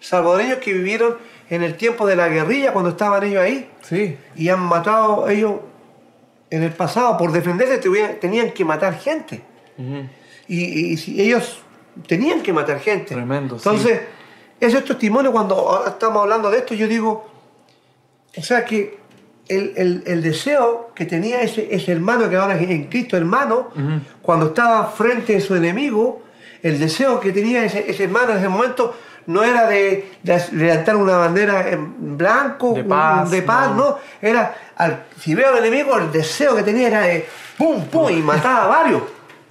salvadoreños que vivieron en el tiempo de la guerrilla cuando estaban ellos ahí Sí. y han matado ellos en el pasado. Por defenderse tenían que matar gente. Y, ellos tenían que matar gente. Tremendo, sí. entonces esos testimonios cuando ahora estamos hablando de esto yo digo o sea que el, el- el deseo que tenía ese, ese hermano que ahora es en Cristo hermano cuando estaba frente a su enemigo el deseo que tenía ese, ese hermano en ese momento no era de, levantar una bandera en blanco, De paz, de paz, no. no. Era, al, si veo al enemigo, el deseo que tenía era de pum, pum, y mataba a varios.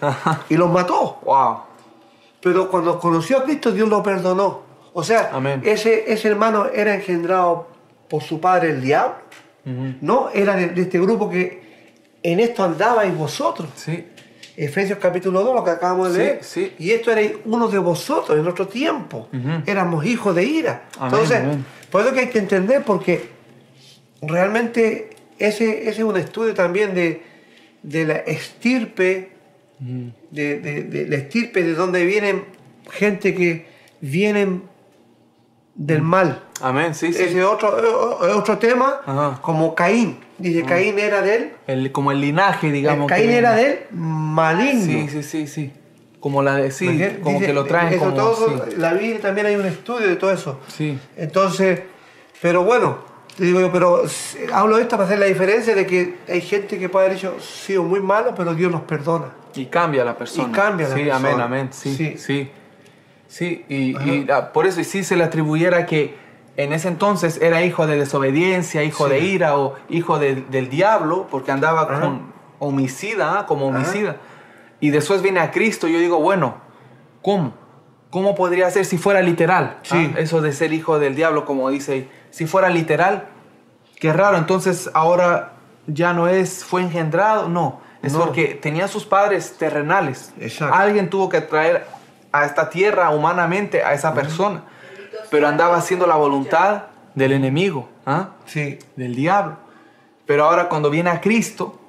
Y los mató. Wow. Pero cuando conoció a Cristo, Dios lo perdonó. O sea, Amén. ese, ese hermano era engendrado por su padre el diablo. No, era de, de este grupo que en esto andabais vosotros. Sí. Efesios capítulo 2, lo que acabamos de Sí, leer. sí. Y esto era uno de vosotros en otro tiempo. Éramos hijos de ira. Amén, Entonces, amén. por eso que hay que entender, porque realmente ese, ese es un estudio también de, de la estirpe, de, de- de la estirpe de donde vienen gente que vienen del mal. Amén, sí, Ese sí. es otro, eh, otro tema, Ajá. como Caín. Dice, Caín era de él, El, como el linaje, digamos. Caín que- era de él maligno. Sí, sí, sí, sí. Como la de, sí, ¿Me entiendes? como Dice- que lo traen eso como, todo, sí. La Biblia también hay un estudio de todo eso. Sí. Entonces, pero bueno, digo yo, pero eh, hablo de esto para hacer la diferencia de que hay gente que puede haber hecho sido muy malo, pero Dios los perdona. Y cambia la persona. Y cambia la sí, persona. amén, amén. Sí, Sí. Sí. Sí, y, y, ah, por eso y sí se le atribuyera que en ese entonces era hijo de desobediencia, hijo Sí. de ira o hijo de- del diablo, porque andaba Ajá. con homicida, ah, como Ajá. homicida. Y después viene a Cristo, yo digo, bueno, ¿cómo? ¿Cómo podría ser si fuera literal? Sí. Ah, Eso de ser hijo del diablo, como dice. Si fuera literal, qué raro. Entonces ahora ya no es, fue engendrado. No, es No. porque tenía sus padres terrenales. Exacto. Alguien tuvo que traer a esta tierra humanamente a esa persona. Pero andaba haciendo la voluntad del enemigo, ¿ah? Sí. del diablo. Pero ahora cuando viene a Cristo,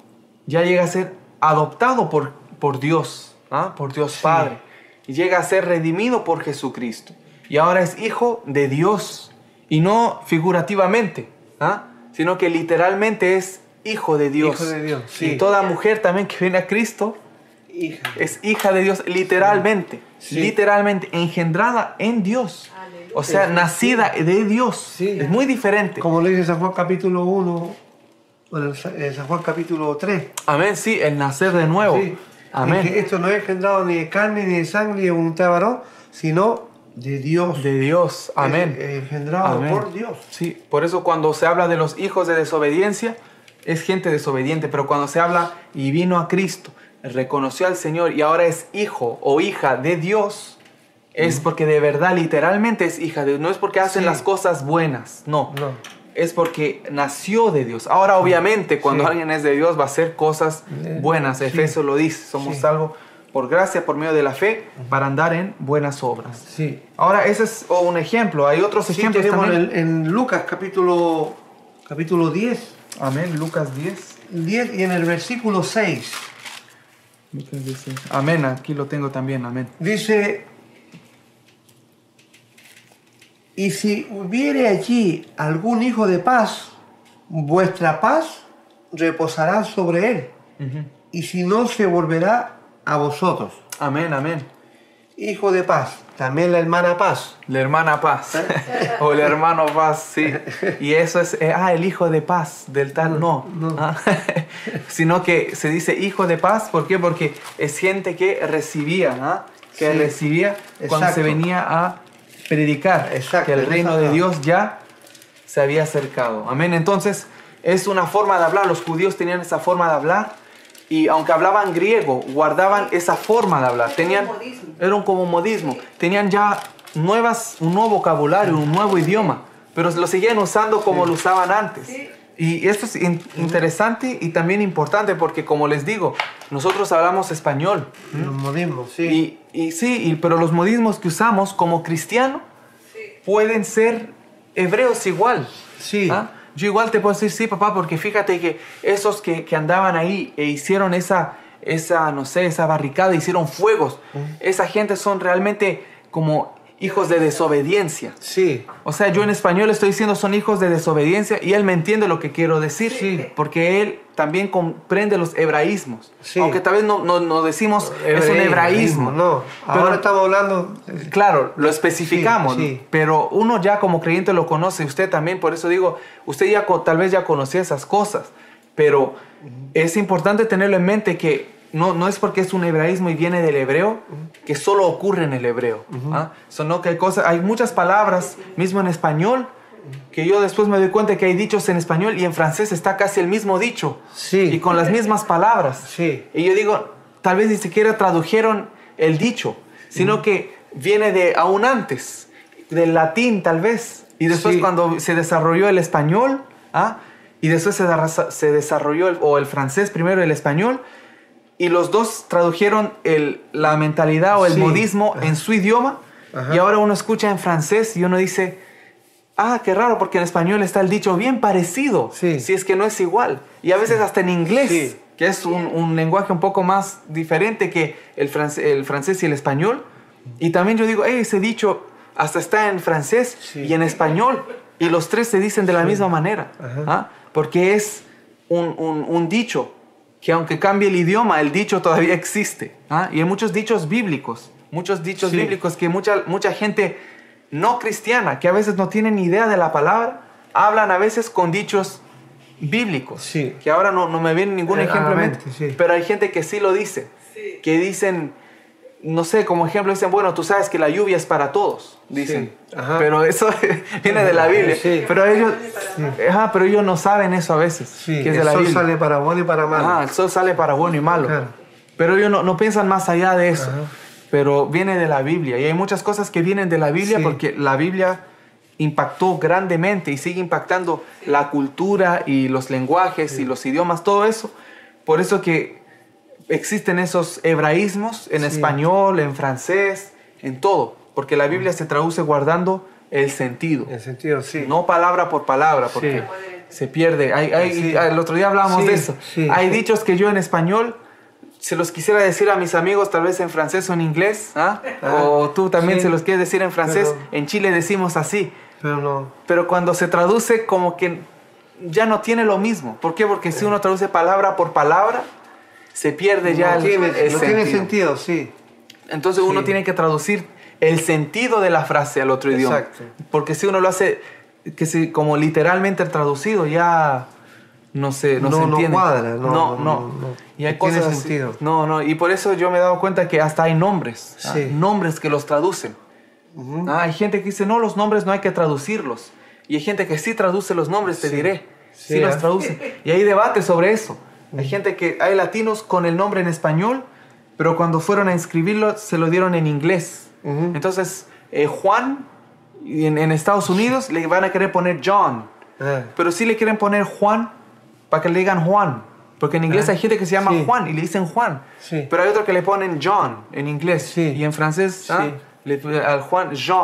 ya llega a ser adoptado por, por Dios, ¿ah? por Dios Padre. Y llega a ser redimido por Jesucristo. Y ahora es hijo de Dios. Y no figurativamente, ¿ah? sino que literalmente es hijo de Dios. Hijo de Dios, sí. Y toda mujer también que viene a Cristo Hija. es hija de Dios literalmente. Sí. Literalmente engendrada en Dios. Aleluya. O sea, nacida de Dios. Sí. Es muy diferente. Como le dice San Juan capítulo 1, bueno, en San Juan capítulo 3. Amén, sí, el nacer de nuevo. Sí. Amén. Que esto no es engendrado ni de carne, ni de sangre, ni de voluntad de varón, sino de Dios. De Dios. Amén. Es- es engendrado Amén. por Dios. Sí, por eso cuando se habla de los hijos de desobediencia, es gente desobediente, pero cuando se habla y vino a Cristo, reconoció al Señor y ahora es hijo o hija de Dios, es porque de verdad, literalmente es hija de Dios. No es porque hacen Sí. las cosas buenas, no. No. Es porque nació de Dios. Ahora, obviamente, cuando Sí. alguien es de Dios, va a hacer cosas buenas. sí. Efesios lo dice. Somos salvos por gracia, por medio de la fe, para andar en buenas obras. Sí. Ahora, ese es oh, un ejemplo. Hay otros ejemplos tenemos también. en, en Lucas capítulo, capítulo 10, Amén, Lucas 10. 10 y en el versículo 6 Lucas 10. Amén, aquí lo tengo también, amén. dice, y si hubiere allí algún hijo de paz, vuestra paz reposará sobre él, y si no se volverá a vosotros. Amén, amén. Hijo de paz, también la hermana paz. La hermana paz. o el hermano paz, sí. Y eso es, eh, ah, el hijo de paz del tal, no. no. Ah, Sino que se dice hijo de paz, ¿por qué? Porque es gente que recibía, ¿ah? Que Sí. recibía cuando Exacto. se venía a predicar. Exacto, Que el reino de Dios ya se había acercado. Amén. Entonces, es una forma de hablar. Los judíos tenían esa forma de hablar. Y aunque hablaban griego, guardaban esa forma de hablar. Tenían, modismo. era un como modismo. Tenían ya nuevas, un nuevo vocabulario, un nuevo idioma, pero lo seguían usando como lo usaban antes. Y esto es in- interesante y también importante porque, como les digo, nosotros hablamos español. Los modismos, sí. Y, y sí, y- pero los modismos que usamos como cristiano pueden ser hebreos igual. Sí. ¿Ah? Yo igual te puedo decir, sí, papá, porque fíjate que esos que, que andaban ahí e hicieron esa, esa, no sé, esa barricada, hicieron fuegos, esa gente son realmente como hijos de desobediencia. Sí. O sea, yo en español estoy diciendo son hijos de desobediencia y él me entiende lo que quiero decir. Sí. Porque él también comprende los hebraísmos. Sí. Aunque tal vez no, no, no decimos es un hebraísmo. No, Pero- ahora estamos hablando. Claro, lo especificamos, Sí, sí. pero uno ya como creyente lo conoce, usted también, por eso digo, usted ya tal vez ya conocía esas cosas, pero es importante tenerlo en mente que no, no es porque es un hebraísmo y viene del hebreo, que solo ocurre en el hebreo, ¿ah? Sino que hay, cosas, hay muchas palabras, mismo en español, que yo después me doy cuenta que hay dichos en español y en francés está casi el mismo dicho, Sí. y con las mismas palabras. Sí. Y yo digo, tal vez ni siquiera tradujeron el dicho, sino que viene de aún antes, del latín tal vez. Y después Sí. cuando se desarrolló el español, ¿ah? y después se, desarrolló el, o el francés primero el español, y los dos tradujeron el- la mentalidad o el Sí. modismo en su idioma, Ajá. y ahora uno escucha en francés y uno dice, ah, qué raro, porque en español está el dicho bien parecido, Sí. si es que no es igual. Y a veces hasta en inglés Sí. que es un, un lenguaje un poco más diferente que el, france- el francés y el español. Y también yo digo, "Ey, ese dicho hasta está en francés y en español, y los tres se dicen de la misma manera. ¿ah? porque es un, un- un dicho que aunque cambie el idioma, el dicho todavía existe. ¿ah? Y hay muchos dichos bíblicos, muchos dichos Sí. bíblicos que mucha, mucha gente no cristiana, que a veces no tienen ni idea de la palabra, hablan a veces con dichos bíblicos, Sí. que ahora no, no me viene ningún Eh, ejemplo, mente, sí. pero hay gente que sí lo dice, Sí. que dicen, no sé, como ejemplo dicen, bueno, tú sabes que la lluvia es para todos, dicen, Sí, ajá. pero eso viene de la Biblia, Sí. pero ellos, Sí. ajá, pero ellos no saben eso a veces, Sí, que es de el la sol Biblia. sale para bueno y para malo. Ah, el sol sale para bueno y malo. Claro. Pero ellos no, no piensan más allá de eso. Ajá. Pero viene de la Biblia. Y hay muchas cosas que vienen de la Biblia Sí. porque la Biblia impactó grandemente y sigue impactando la cultura y los lenguajes y los idiomas, todo eso. Por eso que existen esos hebraísmos en Sí. español, en francés, en todo. Porque la Biblia se traduce guardando el sentido. En sentido, sí. No palabra por palabra, porque Sí. se pierde. Hay, hay- Sí. El otro día hablábamos de eso. Hay dichos que yo en español se los quisiera decir a mis amigos, tal vez en francés o en inglés. ¿ah? Ah, o tú también se los quieres decir en francés. Pero- En Chile decimos así. Pero no. Pero cuando se traduce, como que ya no tiene lo mismo. ¿Por qué? Porque si uno traduce palabra por palabra, se pierde ya no el, tiene, el no tiene sentido. sentido, sí. Entonces uno Sí. tiene que traducir el sentido de la frase al otro idioma. Exacto. Porque si uno lo hace que si, como literalmente traducido, ya no se, no No- se no entiende. cuadra, no, no, no, no. no. Y hay No tiene cosas así. sentido. No, no. Y por eso yo me he dado cuenta que hasta hay nombres. ¿ah? Sí. Nombres que los traducen. Ujú. Ah, hay gente que dice, no, los nombres no hay que traducirlos. Y hay gente que sí traduce los nombres, te Sí. diré. Sí, Sí, los traduce. Y hay debate sobre eso. Hay gente que, hay latinos con el nombre en español, pero cuando fueron a inscribirlo se lo dieron en inglés. Entonces, eh, Juan, en, en Estados Unidos le van a querer poner John. Ah, Pero sí le quieren poner Juan para que le digan Juan. Porque en inglés Ah, hay gente que se llama sí. Juan y le dicen Juan. Sí. Pero hay otro que le ponen John en inglés. Sí. Y en francés, ¿ah? Le, al Juan, Jean.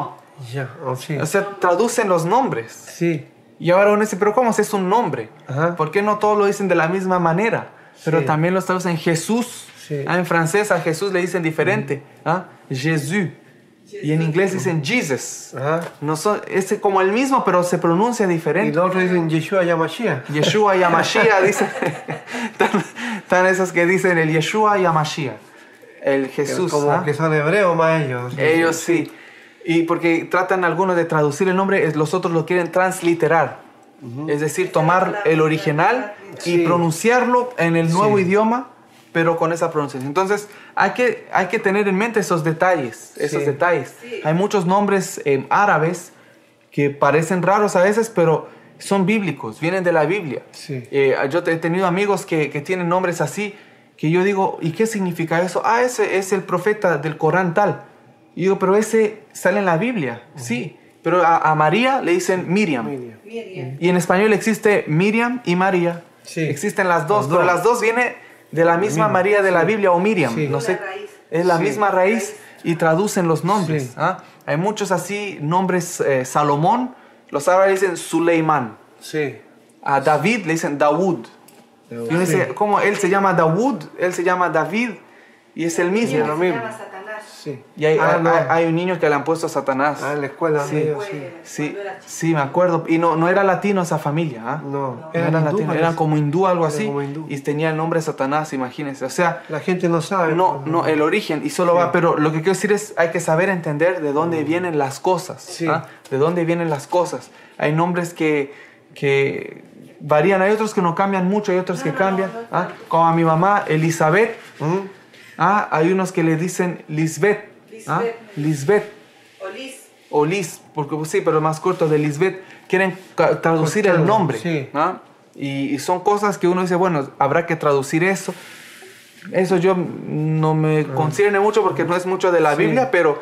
oh. O sea, traducen los nombres. sí. Y ahora uno dice, pero ¿cómo si es un nombre? Ajá. ¿Por qué no todos lo dicen de la misma manera? Pero Sí. también los traducen Jesús. Sí. Ah, en francés a Jesús le dicen diferente. ¿ah? Jesús. Y en inglés dicen Jesus. Ajá. No son, es como el mismo, pero se pronuncia Y diferente. los otros dicen Yeshua Yamashiach. Yeshua y Amashiach dicen. Están están esos que dicen el Yeshua y Amashiach. El Jesús. Como ¿ah? que son hebreos más ellos. Ellos sí. Y porque tratan algunos de traducir el nombre, los otros lo quieren transliterar. Es decir, tomar el original y Sí. pronunciarlo en el nuevo Sí. idioma, pero con esa pronunciación. Entonces, hay que, hay que tener en mente esos detalles. Esos Sí. detalles. Sí. Hay muchos nombres eh, árabes que parecen raros a veces, pero son bíblicos, vienen de la Biblia. Sí. Eh, yo he tenido amigos que, que tienen nombres así, que yo digo, ¿y qué significa eso? Ah, ese es el profeta del Corán tal. Y digo, pero ese sale en la Biblia, sí. Pero a, a María le dicen Miriam. Miriam. Miriam. Y en español existe Miriam y María. Sí. Existen las dos, Las pero las dos vienen de la misma María de la sí. Biblia o Miriam. Sí. No sé. raíz. Es la Sí. misma raíz y traducen los nombres. Sí. ¿ah? Hay muchos así nombres. eh, Salomón, los árabes dicen Suleimán. Sí. A David le dicen Dawud. Y uno dice, Sí. ¿cómo él se llama Dawud? Él se llama David y es el mismo. Lo se mismo. llama. Sí. Y hay, Ah, hay- no. hay- hay un niño que le han puesto Satanás. Ah, en la escuela, Sí. medio, sí. Sí, sí, me acuerdo. Y no, no era latino esa familia. ¿ah? No, No eran eran latinos, como hindú, algo así. como hindú. Y tenía el nombre de Satanás, imagínense. O sea, La gente no sabe. no, pues, no, el origen y solo Sí. va. Pero lo que quiero decir es, hay que saber entender de dónde vienen las cosas. Sí. ¿ah? De dónde vienen las cosas. Hay nombres que, que varían, hay otros que no cambian mucho, hay otros No, que no, cambian. no, no ¿ah? Como a mi mamá, Elizabeth. ¿Mm? ¿Ah? Hay unos que le dicen Lisbeth. ¿ah? Lisbeth. Lisbeth O Liz. o Liz, porque pues, sí, pero más corto de Lisbeth, quieren traducir el nombre. sí. ¿ah? Y, y son cosas que uno dice, bueno, habrá que traducir eso. Eso yo no me concierne mucho porque no es mucho de la Ah. Sí. Biblia, pero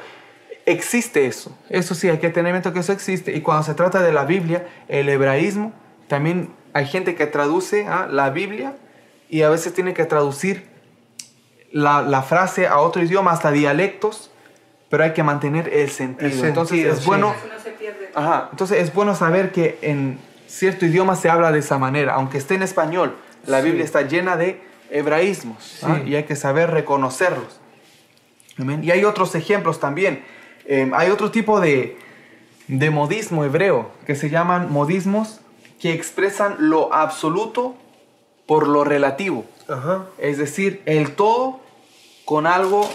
existe eso. Eso sí, hay que tener en mente que eso existe. Y cuando se trata de la Biblia, el hebraísmo, también hay gente que traduce ¿ah? la Biblia y a veces tiene que traducir la, la frase a otro idioma, hasta dialectos, pero hay que mantener el sentido. El Entonces es sí. bueno, Eso no se pierde. ajá, entonces es bueno saber que en cierto idioma se habla de esa manera, aunque esté en español, la Sí. Biblia está llena de hebraísmos ¿ah? Y hay que saber reconocerlos. Amén. Y hay otros ejemplos también. Eh, hay otro tipo de, de modismo hebreo que se llaman modismos que expresan lo absoluto por lo relativo. Ajá. Es decir, el todo con algo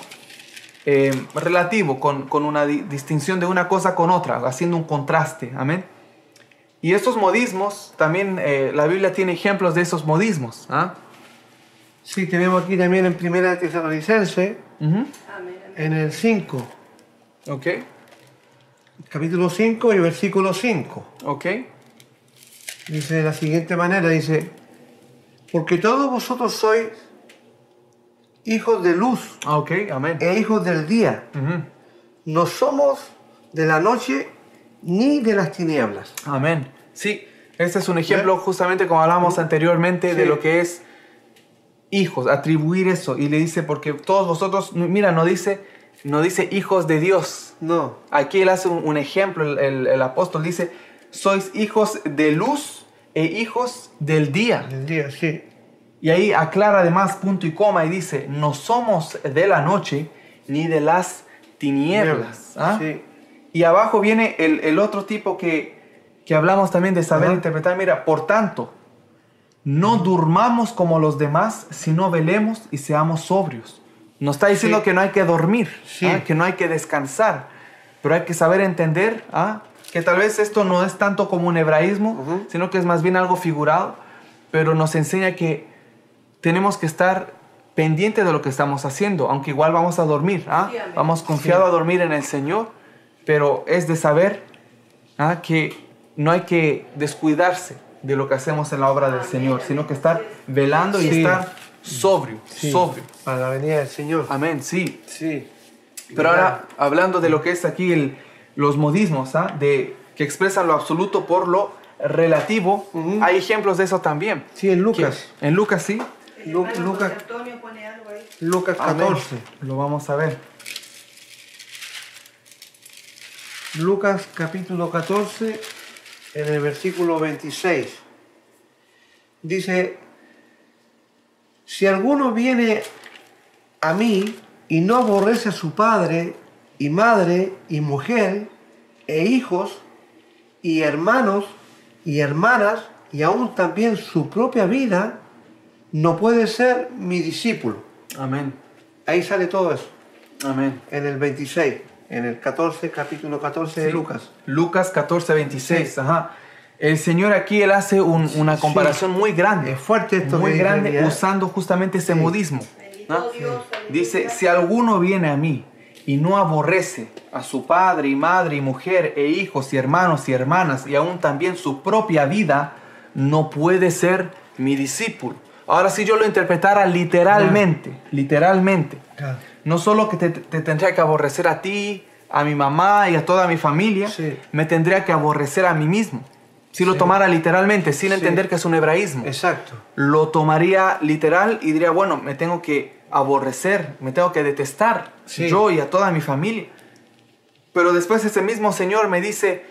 eh, relativo, con, con una di- distinción de una cosa con otra, haciendo un contraste. Amén. Y estos modismos, también eh, la Biblia tiene ejemplos de esos modismos. ¿ah? Sí, tenemos aquí también en Primera Tesalonicense, en el 5, Ok, capítulo 5 y versículo 5. ok. Dice de la siguiente manera, dice, porque todos vosotros sois hijos de luz Ah, Ok, amén. e hijos del día. Ujú. No somos de la noche ni de las tinieblas. Amén. Sí, este es un ejemplo justamente como hablábamos anteriormente de Sí. lo que es hijos, atribuir eso. Y le dice, porque todos vosotros, mira, no dice, no dice hijos de Dios. No. Aquí él hace un, un ejemplo, el, el- el apóstol dice, sois hijos de luz e hijos del día. Del día, sí. Y ahí aclara además punto y coma y dice, no somos de la noche ni de las tinieblas. ¿ah? Sí. Y abajo viene el, el otro tipo que, que hablamos también de saber Ajá. interpretar. Mira, por tanto, no durmamos como los demás, sino velemos y seamos sobrios. Nos está diciendo Sí. que no hay que dormir, Sí. ¿ah? que no hay que descansar, pero hay que saber entender ¿ah? Que tal vez esto no es tanto como un hebraísmo, sino que es más bien algo figurado, pero nos enseña que tenemos que estar pendientes de lo que estamos haciendo, aunque igual vamos a dormir, ¿ah? Sí, vamos confiado a dormir en el Señor, pero es de saber ¿ah? que no hay que descuidarse de lo que hacemos en la obra del Amén, Señor, amén. sino que estar velando y estar sobrio, Sí. sobrio. Para la venida del Señor. Amén, sí. Sí. Pero ahora, hablando de lo que es aquí el- los modismos, ¿ah? de, que expresan lo absoluto por lo relativo, hay ejemplos de eso también. Sí, en Lucas. Que- en Lucas, sí. Lu- Lucas. José Antonio pone algo ahí. Lucas Amén. 14. Lo vamos a ver. Lucas capítulo 14, en el versículo 26. Dice, si alguno viene a mí y no aborrece a su padre y madre y mujer e hijos y hermanos y hermanas y aún también su propia vida, no puede ser mi discípulo. Amén. Ahí sale todo eso, Amén. en el 26, en el 14, capítulo 14 de. Lucas. Lucas 14, 26. Sí. Ajá. El Señor aquí él hace un- una comparación muy grande. Es fuerte esto Muy grande usando justamente ese Sí. modismo. Dice, si alguno viene a mí y no aborrece a su padre y madre y mujer e hijos y hermanos y hermanas y aún también su propia vida, no puede ser mi discípulo. Ahora si yo lo interpretara literalmente, literalmente, no solo que te, te tendría que aborrecer a ti, a mi mamá y a toda mi familia, Sí. me tendría que aborrecer a mí mismo. Si lo Sí. tomara literalmente, sin Sí. entender que es un hebraísmo Exacto. lo tomaría literal y diría, bueno, me tengo que aborrecer, me tengo que detestar, Sí. yo y a toda mi familia. Pero después ese mismo Señor me dice,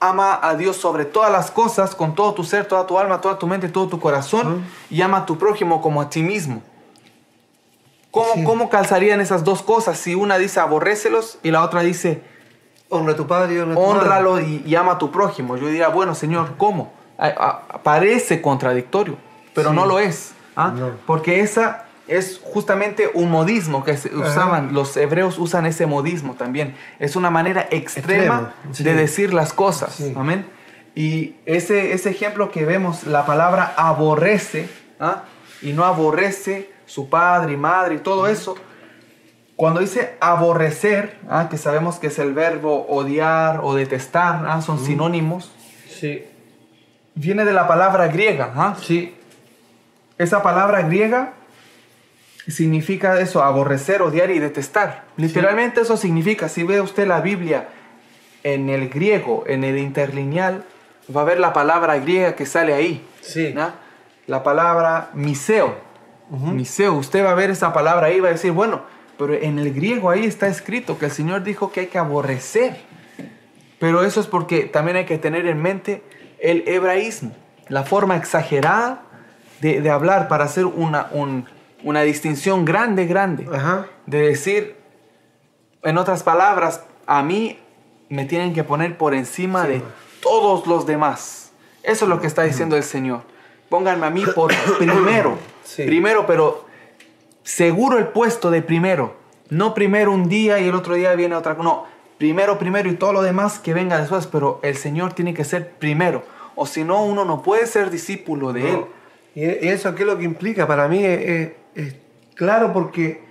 ama a Dios sobre todas las cosas, con todo tu ser, toda tu alma, toda tu mente, todo tu corazón, y ama a tu prójimo como a ti mismo. ¿Cómo, Sí. ¿Cómo calzarían esas dos cosas si una dice aborrécelos y la otra dice Honra a tu padre y honra a tu madre. honralo y, y ama a tu prójimo. Yo diría, bueno, Señor, ¿cómo? A- a- parece contradictorio, pero Sí. no lo es. ¿ah? No. Porque esa es justamente un modismo que se usaban, los hebreos usan ese modismo también. Es una manera extrema Extremo, sí. de decir las cosas. Sí. Amén. Y ese, ese ejemplo que vemos, la palabra aborrece, ¿ah? y no aborrece su padre y madre y todo eso, cuando dice aborrecer, ¿ah? que sabemos que es el verbo odiar o detestar, ¿ah? son sinónimos, Sí. viene de la palabra griega. ¿ah? Sí. Esa palabra griega significa eso, aborrecer, odiar y detestar. Literalmente eso significa, si ve usted la Biblia en el griego, en el interlineal, va a ver la palabra griega que sale ahí. Sí. ¿ah? La palabra miseo. Miseo, usted va a ver esa palabra ahí y va a decir, bueno, pero en el griego ahí está escrito que el Señor dijo que hay que aborrecer. Pero eso es porque también hay que tener en mente el hebraísmo, la forma exagerada de, de hablar para hacer una, un- una distinción grande, grande. Ajá. De decir, en otras palabras, a mí me tienen que poner por encima de todos los demás. Eso es lo que está diciendo el Señor. Pónganme a mí por primero. Sí. Primero, pero seguro el puesto de primero. No primero un día y el otro día viene otra cosa. No, primero, primero y todo lo demás que venga después. Pero el Señor tiene que ser primero. O si no, uno no puede ser discípulo de Él. ¿Y y eso qué es lo que implica? Para mí es, es- claro porque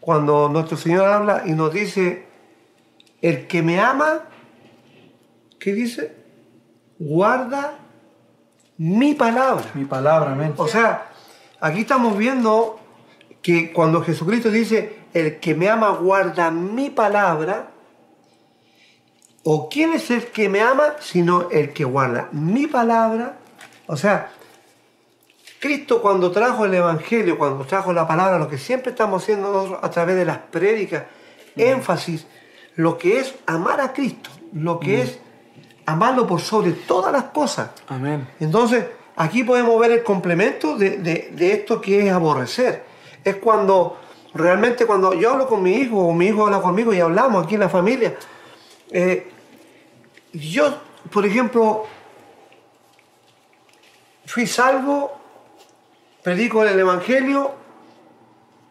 cuando nuestro Señor habla y nos dice, el que me ama, ¿qué dice? Guarda mi palabra. Mi palabra, amén. O sea, aquí estamos viendo que cuando Jesucristo dice, el que me ama guarda mi palabra, o quién es el que me ama, sino el que guarda mi palabra. O sea, Cristo cuando trajo el Evangelio, cuando trajo la palabra, lo que siempre estamos haciendo nosotros a través de las prédicas, énfasis, lo que es amar a Cristo, lo que es amarlo por sobre todas las cosas. Amén. Entonces, aquí podemos ver el complemento de, de- de esto que es aborrecer. Es cuando realmente cuando yo hablo con mi hijo o mi hijo habla conmigo y hablamos aquí en la familia, eh, yo, por ejemplo, fui salvo, predico el Evangelio,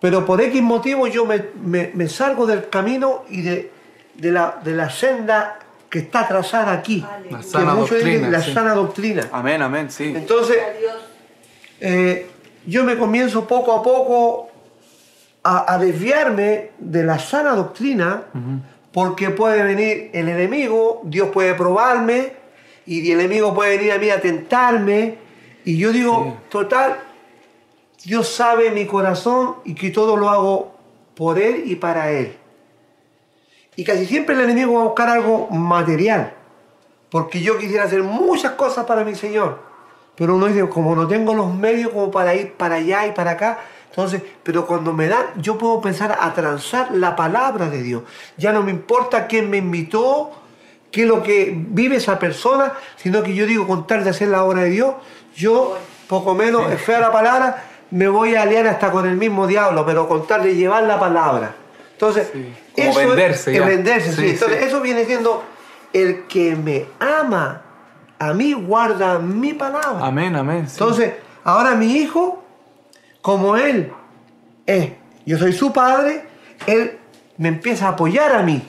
pero por X motivo yo me, me- me salgo del camino y de, de la, de la senda que está trazada aquí. La Que sana dicen doctrina. la sí. sana doctrina. Amén, amén, sí. Entonces, eh, yo me comienzo poco a poco a, a desviarme de la sana doctrina, porque puede venir el enemigo, Dios puede probarme, y el enemigo puede venir a mí a tentarme, y yo digo, total, Dios sabe mi corazón y que todo lo hago por Él y para Él. Y casi siempre el enemigo va a buscar algo material, porque yo quisiera hacer muchas cosas para mi Señor, pero uno dice, como no tengo los medios como para ir para allá y para acá, entonces, pero cuando me dan, yo puedo pensar a transar la palabra de Dios. Ya no me importa quién me invitó, qué es lo que vive esa persona, sino que yo digo, con tal de hacer la obra de Dios, yo, poco menos, es fea la palabra, me voy a aliar hasta con el mismo diablo, pero con tal de llevar la palabra. Entonces, Como eso es- venderse es ya. venderse, sí. Sí, Entonces, sí. eso viene siendo el que me ama, a mí guarda mi palabra. Amén, amén. sí. Entonces, ahora mi hijo, como él es, yo soy su padre, él me empieza a apoyar a mí.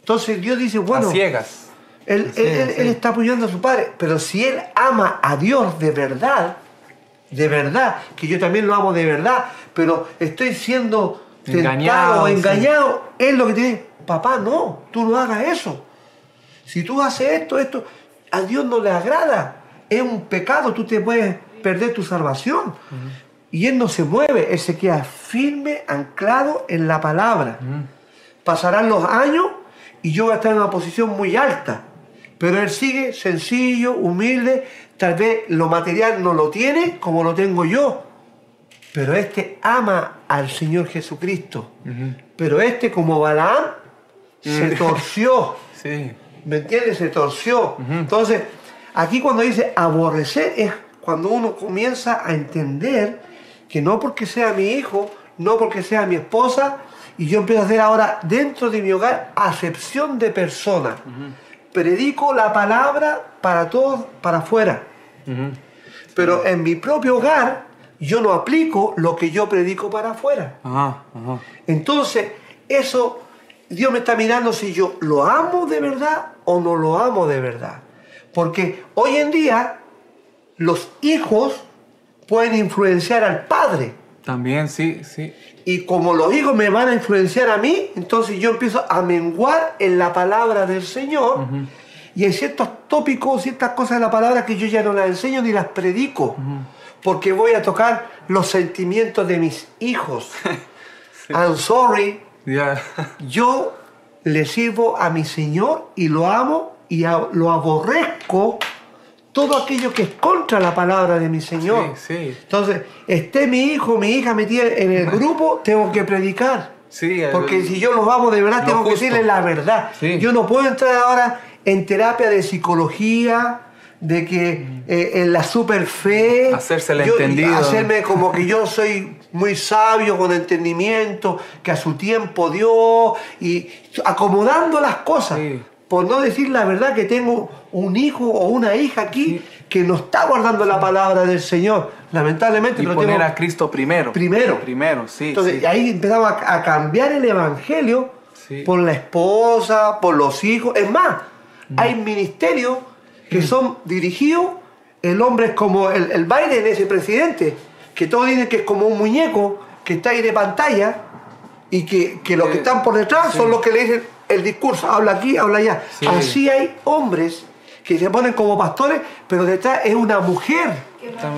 Entonces Dios dice, bueno, a ciegas. él, él- él- sí. él está apoyando a su padre, pero si él ama a Dios de verdad, de verdad, que yo también lo amo de verdad, pero estoy siendo tentado, Engañado, sí. engañado, él lo que tiene, papá, no, tú no hagas eso. Si tú haces esto, esto, a Dios no le agrada, es un pecado, tú te puedes perder tu salvación. Y él no se mueve, él se queda firme, anclado en la palabra. Pasarán los años y yo voy a estar en una posición muy alta. Pero él sigue sencillo, humilde, tal vez lo material no lo tiene como lo tengo yo. Pero este ama al Señor Jesucristo. Pero este como Balaam se torció. Sí. ¿Me entiendes? Se torció. Entonces, aquí cuando dice aborrecer es cuando uno comienza a entender que no porque sea mi hijo, no porque sea mi esposa, y yo empiezo a hacer ahora dentro de mi hogar acepción de personas. Predico la palabra para todos, para afuera. Pero en mi propio hogar, yo no aplico lo que yo predico para afuera. Ajá, ajá. Entonces, eso, Dios me está mirando si yo lo amo de verdad o no lo amo de verdad. Porque hoy en día los hijos pueden influenciar al padre. También, sí, sí. Y como los hijos me van a influenciar a mí, entonces yo empiezo a menguar en la palabra del Señor. Y hay ciertos tópicos, ciertas cosas de la palabra que yo ya no las enseño ni las predico. Porque voy a tocar los sentimientos de mis hijos. I'm sorry, Ya. yo le sirvo a mi Señor y lo amo y lo aborrezco todo aquello que es contra la palabra de mi Señor. Sí, sí. Entonces, esté mi hijo, mi hija metida en el grupo, tengo que predicar. Sí, el- Porque si yo los amo de verdad, tengo que decirles la verdad. Yo no puedo entrar ahora en terapia de psicología, de que eh, en la super fe. Hacerse el yo- entendido. Hacerme como que yo soy muy sabio, con entendimiento, que a su tiempo dio, y acomodando las cosas. Sí. Por no decir la verdad que tengo un hijo o una hija aquí que no está guardando la palabra del Señor. Lamentablemente Y lo poner tengo a Cristo primero. primero. Primero, sí. Entonces sí. ahí empezamos a, a cambiar el evangelio Sí. por la esposa, por los hijos. Es más, Mm. hay ministerios que son dirigidos, el hombre es como el, el Biden, ese presidente, que todos dicen que es como un muñeco que está ahí de pantalla y que, que los Eh, que están por detrás son los que le dicen el discurso, habla aquí, habla allá. Sí. Así hay hombres que se ponen como pastores, pero detrás es una mujer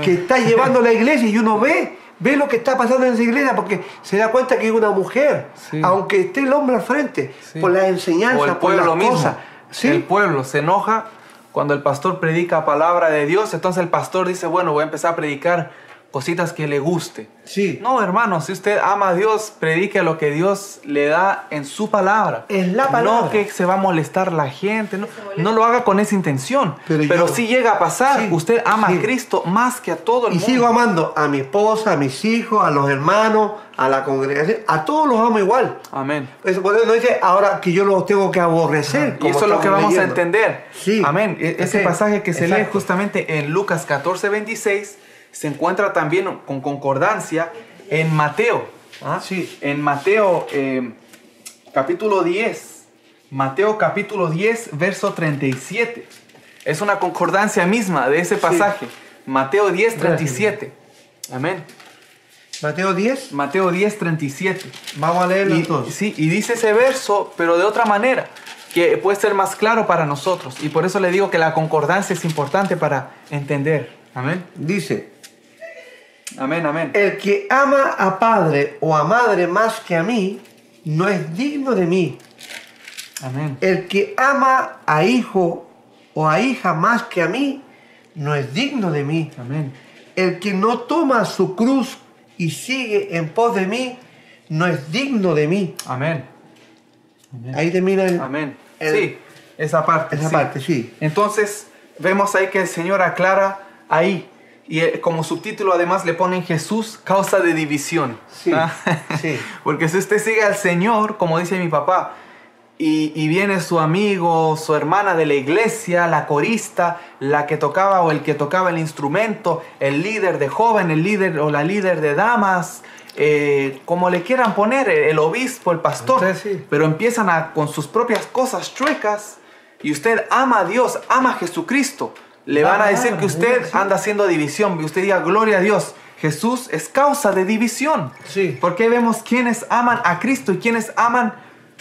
que está llevando la iglesia y uno ve, ve lo que está pasando en esa iglesia porque se da cuenta que es una mujer, Sí. aunque esté el hombre al frente, Sí. por las enseñanzas, o el por las mismo. cosas. El pueblo se enoja cuando el pastor predica palabra de Dios, entonces el pastor dice, bueno, voy a empezar a predicar cositas que le guste. Sí. No, hermano, si usted ama a Dios, predique lo que Dios le da en su palabra. En la palabra. No que se va a molestar la gente, no, no lo haga con esa intención. Pero Pero, yo- si llega a pasar, Sí, usted ama sí. a Cristo más que a todo el Y mundo. sigo amando a mi esposa, a mis hijos, a los hermanos, a la congregación, a todos los amo igual. Amén. Eso por eso no dice ahora que yo los tengo que aborrecer. Y eso es lo que vamos a leyendo. entender. Sí. Amén. E- Ese Ok. pasaje que se lee Exacto. justamente en Lucas 14, 26 se encuentra también con concordancia en Mateo. ¿ah? Sí. En Mateo eh, capítulo 10. Mateo capítulo 10, verso 37. Es una concordancia misma de ese pasaje. Mateo 10, 37. Amén. Mateo 10, Mateo 10, 37. vamos a leerlo Y, entonces. sí, y dice ese verso, pero de otra manera, que puede ser más claro para nosotros. Y por eso le digo que la concordancia es importante para entender. Amén. Dice, Amén, amén. El que ama a padre o a madre más que a mí, no es digno de mí. Amén. El que ama a hijo o a hija más que a mí, no es digno de mí. Amén. El que no toma su cruz y sigue en pos de mí, no es digno de mí. Amén. Ahí termina el- Amén. el- sí, esa parte. esa sí. parte, sí. Entonces, vemos ahí que el Señor aclara ahí. Y eh, como subtítulo además le ponen Jesús, causa de división. Sí, ¿Ah? sí. Porque si usted sigue al Señor, como dice mi papá, y, y viene su amigo, su hermana de la iglesia, la corista, la que tocaba o el que tocaba el instrumento, el líder de joven, el líder o la líder de damas, eh, como le quieran poner, el obispo, el pastor, sí. pero empiezan a, con sus propias cosas chuecas y usted ama a Dios, ama a Jesucristo, le van a decir palabra, que usted anda haciendo división y usted diga gloria a Dios. Jesús es causa de división. Sí. Porque vemos quienes aman a Cristo y quienes aman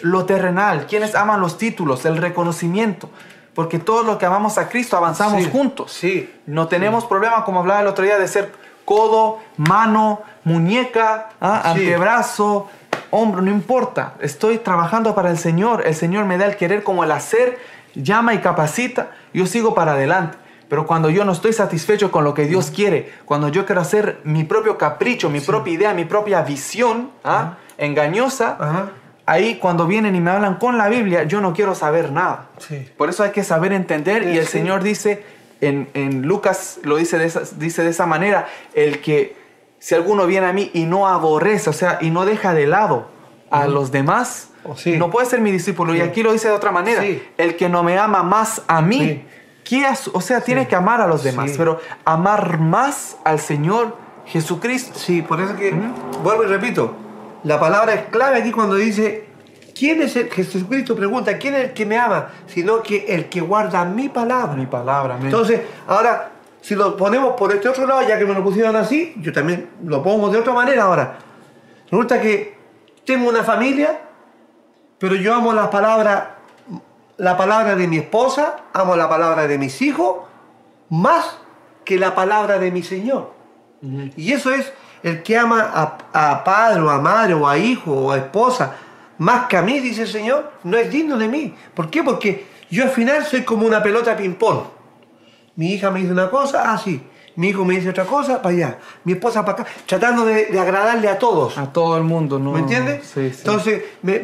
lo terrenal, quienes aman los títulos, el reconocimiento. Porque todos los que amamos a Cristo avanzamos Sí, juntos. sí. No tenemos problema, como hablaba el otro día, de ser codo, mano, muñeca, ¿ah? Antebrazo, hombro, no importa. Estoy trabajando para el Señor. El Señor me da el querer como el hacer, llama y capacita. Yo sigo para adelante. Pero cuando yo no estoy satisfecho con lo que Dios quiere, cuando yo quiero hacer mi propio capricho, mi propia idea, mi propia visión ¿ah? engañosa, ahí cuando vienen y me hablan con la Biblia, yo no quiero saber nada. Sí. Por eso hay que saber entender y el. Señor dice, en, en Lucas lo dice de, esa, dice de esa manera, el que si alguno viene a mí y no aborrece, o sea, y no deja de lado a los demás, Oh, no puede ser mi discípulo. Y aquí lo dice de otra manera, el que no me ama más a mí. ¿Qué has- o sea, tiene que amar a los demás, Sí. pero amar más al Señor Jesucristo. Sí, por eso que, vuelvo y repito, la palabra es clave aquí cuando dice, ¿quién es el, Jesucristo pregunta, ¿quién es el que me ama? Sino que el que guarda mi palabra. Mi palabra, amén. Entonces, ahora, si lo ponemos por este otro lado, ya que me lo pusieron así, yo también lo pongo de otra manera ahora. Resulta que tengo una familia, pero yo amo la palabra, la palabra de mi esposa, amo la palabra de mis hijos, más que la palabra de mi Señor. Y eso es el que ama a, a padre o a madre o a hijo o a esposa, más que a mí, dice el Señor, no es digno de mí. ¿Por qué? Porque yo al final soy como una pelota ping-pong. Mi hija me dice una cosa, ah, sí. Mi hijo me dice otra cosa, para allá. Mi esposa para acá, tratando de, de agradarle a todos. a todo el mundo, ¿no? ¿Me entiendes? Sí, sí. Entonces,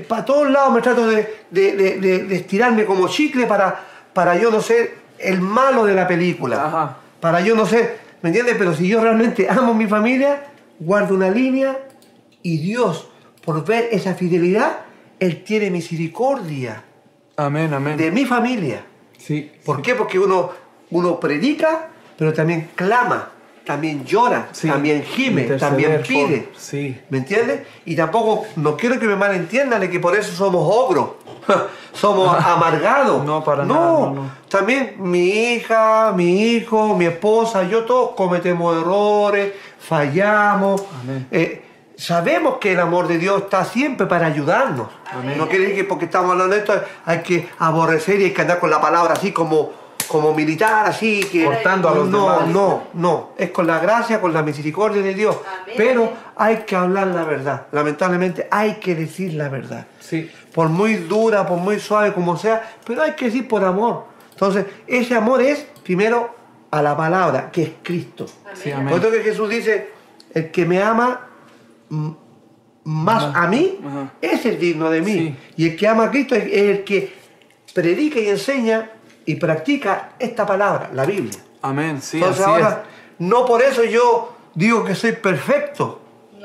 para todos lados me trato de, de- de- de- de estirarme como chicle para, para yo no ser el malo de la película. Ajá. Para yo no ser, ¿me entiendes? Pero si yo realmente amo a mi familia, guardo una línea y Dios, por ver esa fidelidad, Él tiene misericordia Amén, amén. de mi familia. Sí. ¿Por qué? Porque uno, uno predica, pero también clama, también llora, Sí. también gime, también por- pide. sí. ¿Me entiendes? Y tampoco, no quiero que me malentiendan de que por eso somos ogros, somos amargados. No, para no, nada, no, no. También mi hija, mi hijo, mi esposa, yo todos cometemos errores, fallamos. Eh, sabemos que el amor de Dios está siempre para ayudarnos. Amén. No quiere decir que porque estamos hablando de esto hay que aborrecer y hay que andar con la palabra así como, como militar, así que... Cortando a los no, demás. No, no, es con la gracia, con la misericordia de Dios. Amén. Pero hay que hablar la verdad. Lamentablemente hay que decir la verdad. Sí. Por muy dura, por muy suave como sea, pero hay que decir por amor. Entonces, ese amor es primero a la palabra, que es Cristo. Sí. Por eso que Jesús dice, el que me ama más Ajá. a mí, Ajá. ese es digno de mí. Sí. Y el que ama a Cristo es el que predica y enseña y practica esta palabra, la Biblia. Amén, sí, Entonces así ahora, no por eso yo digo que soy perfecto.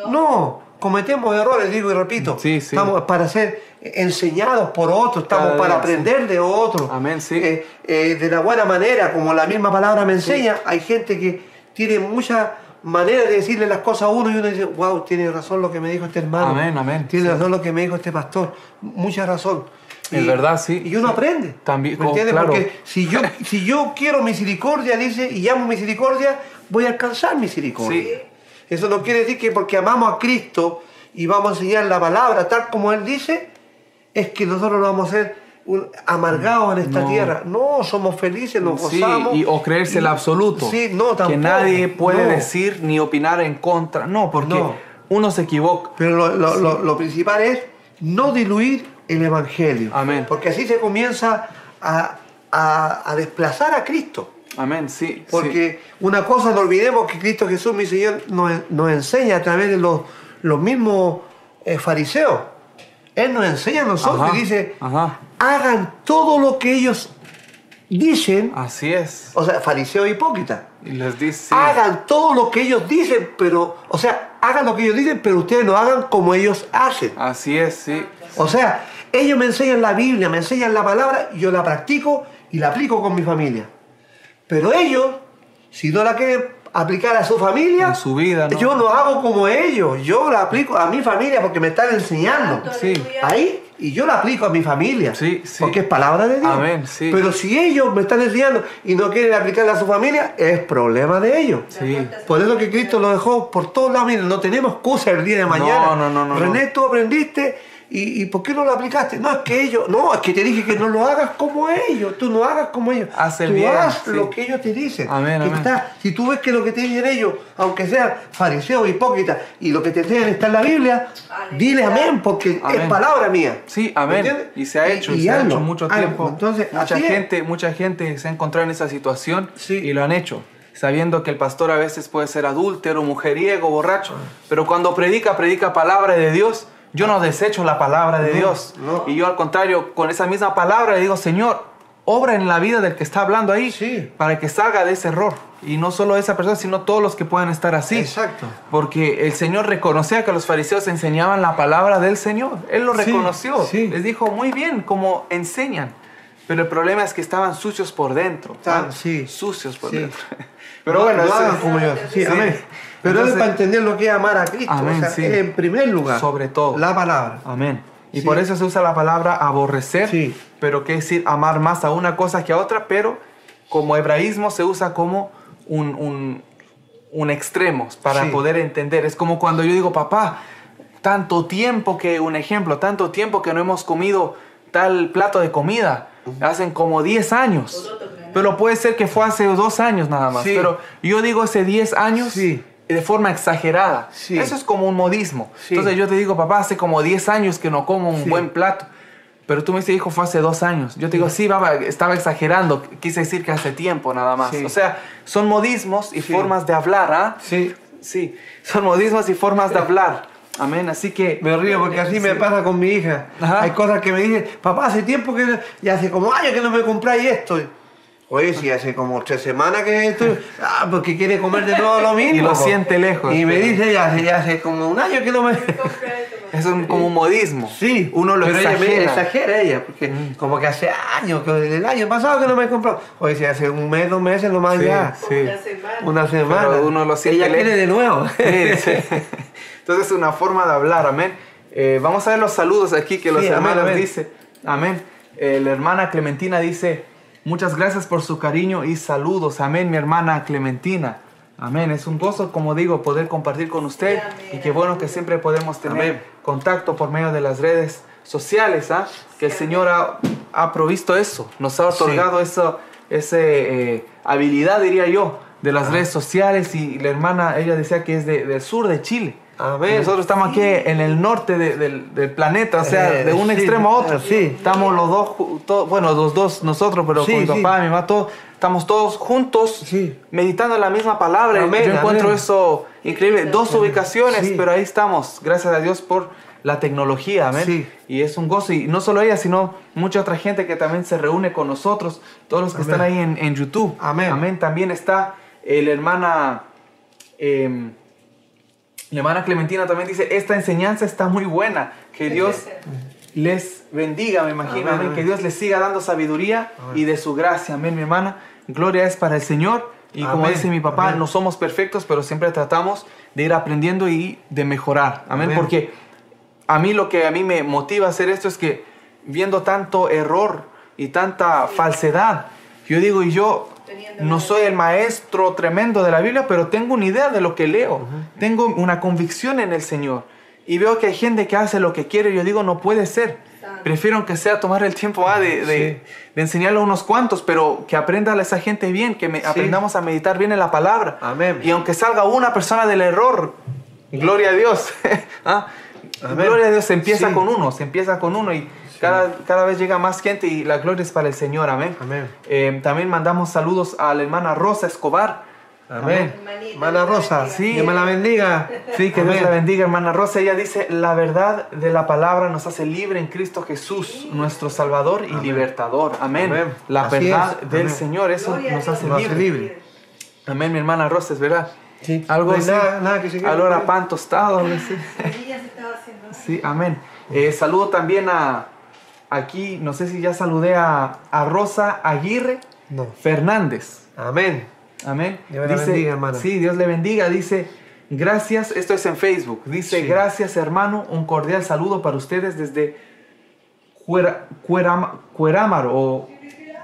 No, cometemos errores, digo y repito. Sí, sí. Estamos para ser enseñados por otros, estamos Cada para día, sí. aprender de otros. Amén, sí. Eh, eh, de la buena manera, como la misma palabra me enseña, hay gente que tiene muchas maneras de decirle las cosas a uno y uno dice, wow, tiene razón lo que me dijo este hermano. Amén, amén. Tiene Sí. razón lo que me dijo este pastor. Mucha razón. Es verdad, sí. Y uno aprende. También, ¿Me oh, entiendes? claro. Porque si yo, si yo quiero misericordia, dice, y amo misericordia, voy a alcanzar misericordia. Sí. Eso no quiere decir que porque amamos a Cristo y vamos a enseñar la palabra tal como Él dice, es que nosotros vamos a ser un- amargados en esta No. tierra. No, somos felices, nos Sí, gozamos. y, o creerse el absoluto. Sí, no, tampoco. Que nadie puede No. decir ni opinar en contra. No, porque No. uno se equivoca. Pero lo, lo- lo- lo principal es no diluir el Evangelio. Amén. Porque así se comienza a, a- a desplazar a Cristo. Amén, sí. Porque una cosa no olvidemos que Cristo Jesús, mi Señor, nos, nos enseña a través de los, los mismos eh, fariseos. Él nos enseña a nosotros Ajá, y dice, ajá. hagan todo lo que ellos dicen, sí. Así es. o sea, fariseo hipócrita. Y les dice. Hagan todo lo que ellos dicen, pero, o sea, hagan lo que ellos dicen, pero ustedes no hagan como ellos hacen. Así es, sí. O sea, ellos me enseñan la Biblia, me enseñan la palabra, y yo la practico y la aplico con mi familia. Pero ellos, si no la quieren aplicar a su familia, En su vida, ¿no? yo no hago como ellos, yo la aplico a mi familia porque me están enseñando. Sí. Ahí, y yo la aplico a mi familia. Sí, sí. Porque es palabra de Dios. Amén, sí. Pero si ellos me están enseñando y no quieren aplicarla a su familia, es problema de ellos. Sí. Por eso que Cristo lo dejó por todos lados. Miren, no tenemos excusa el día de mañana. no, no, no, René, tú aprendiste ¿Y, ¿Y por qué no lo aplicaste? No, es que ellos, no, es que te dije que no lo hagas como ellos, tú no hagas como ellos. Haz el tú bien, haz sí. lo que ellos te dicen. Amén, amén. está- si tú ves que lo que te dicen ellos, aunque sean fariseos, hipócritas, y lo que te enseñan está en la Biblia, Aleluya. dile amén, porque Amén. es palabra mía. Sí, ¿Me amén. Y se ha hecho, Y- y se ha hecho mucho tiempo. Entonces, mucha es. gente, mucha gente se ha encontrado en esa situación Sí. y lo han hecho, sabiendo que el pastor a veces puede ser adúltero, mujeriego, borracho, pero cuando predica, predica palabra de Dios. Yo no desecho la palabra de No, Dios. no. Y yo al contrario, con esa misma palabra le digo, Señor, obra en la vida del que está hablando ahí Sí. para que salga de ese error. Y no solo esa persona, sino todos los que puedan estar así. Exacto. Porque el Señor reconocía que los fariseos enseñaban la palabra del Señor. Él lo Sí, reconoció. sí. Les dijo, muy bien, como enseñan. Pero el problema es que estaban sucios por dentro. Ah, sí. Sucios por Sí. dentro. Pero No- bueno, no eso- hagan como yo. Sí, Sí. amén. Pero Entonces- es para entender lo que es amar a Cristo. Amén, o sea, sí. en primer lugar. Sobre todo. La palabra. Amén. Y Sí. por eso se usa la palabra aborrecer, Sí. pero que decir amar más a una cosa que a otra, pero como hebraísmo se usa como un, un, un extremo para Sí. poder entender. Es como cuando yo digo, papá, tanto tiempo que, un ejemplo, tanto tiempo que no hemos comido tal plato de comida, hacen como 10 años. Pero puede ser que fue hace dos años nada más. Sí. Pero yo digo hace 10 años Sí. De forma exagerada. Sí. Eso es como un modismo. Sí. Entonces yo te digo, papá, hace como 10 años que no como un Sí. buen plato. Pero tú me dices, hijo, fue hace dos años. Yo te digo, sí, papá, estaba exagerando. Quise decir que hace tiempo nada más. O sea, son modismos y formas de hablar, ¿ah? Sí. Sí, son modismos y formas de hablar. Amén. Así que... Me río porque así me pasa con mi hija. Ajá. Hay cosas que me dicen, papá, hace tiempo que... Y hace como años que no me compráis esto. Oye, si hace como tres semanas que estoy... Ah, porque quiere comer de nuevo lo mismo. Y lo siente lejos, Y me dice, ya hace, ya hace como un año que no me... Es un- como un modismo. Sí, Uno lo pero ella me exagera. exagera ella, porque como que hace años, que desde el año pasado que no me he comprado. Oye, si hace un mes, dos meses nomás Sí, ya. sí. Una semana. Una semana. Pero uno lo siente Ella quiere de nuevo. Sí, sí. Entonces es una forma de hablar, amén. Eh, vamos a ver los saludos aquí que los amén, hermanos amén. dicen. Amén. Eh, la hermana Clementina dice, muchas gracias por su cariño y saludos. Amén, mi hermana Clementina. Amén. Es un gozo, como digo, poder compartir con usted Amén. y qué bueno que siempre podemos tener Amén. contacto por medio de las redes sociales, ¿ah? que el Señor ha, ha provisto eso, nos ha otorgado eso, esa eh, habilidad, diría yo, de las redes sociales y la hermana, ella decía que es de- del sur de Chile. Amén. Nosotros estamos aquí en el norte de- del, del planeta, o sea, Eh, de un sí, extremo a otro. sí. Estamos los dos, bueno, los dos nosotros, pero Sí, con mi papá, mi mamá, todos, estamos todos juntos meditando la misma palabra. Amén, Yo encuentro amén. eso increíble. Dos ubicaciones, pero ahí estamos. Gracias a Dios por la tecnología, amén. Sí. Y es un gozo. Y no solo ella, sino mucha otra gente que también se reúne con nosotros. Todos los que Amén. están ahí en, en YouTube. Amén. Amén. También está eh, la hermana... em, la hermana Clementina también dice, esta enseñanza está muy buena. Que Dios les bendiga, me imagino. Amén. Que Dios les siga dando sabiduría Amén. y de su gracia. Amén, mi hermana. Gloria es para el Señor. Y como dice mi papá, amén. no somos perfectos, pero siempre tratamos de ir aprendiendo y de mejorar. Amén. Amén. Porque a mí lo que a mí me motiva a hacer esto es que viendo tanto error y tanta falsedad, yo digo, y yo no soy el maestro tremendo de la Biblia, pero tengo una idea de lo que leo. Tengo una convicción en el Señor. Y veo que hay gente que hace lo que quiere y yo digo, no puede ser. Prefiero que sea tomar el tiempo ah, de, de, de enseñarle a unos cuantos, pero que aprenda a esa gente bien, que me- aprendamos a meditar bien en la palabra. Amén. Y aunque salga una persona del error, gloria a Dios. ¿ah? Gloria a Dios, se empieza Sí. con uno, se empieza con uno y cada, cada vez llega más gente y la gloria es para el Señor. Amén. Amén. Eh, también mandamos saludos a la hermana Rosa Escobar. Amén. Hermana Rosa, Sí. Dios me la bendiga. Sí, que Dios Amén. la bendiga, hermana Rosa. Ella dice, la verdad de la palabra nos hace libre en Cristo Jesús, nuestro Salvador y libertador. Amén. Amén. La Así verdad es. del Amén. Señor, eso Gloria nos Dios. hace libre. libre. Amén, mi hermana Rosa, es verdad. Sí. Algo No así. nada- nada que se quede. Algo a pan tostado. Sí, amén. Eh, saludo también a, aquí, no sé si ya saludé a, a Rosa Aguirre No. Fernández. Amén. Amén. Dios la bendiga, hermana. Sí, Dios le bendiga. Dice, gracias, esto es en Facebook. Dice, Sí. gracias hermano, un cordial saludo para ustedes desde Cuera- Cuerámaro o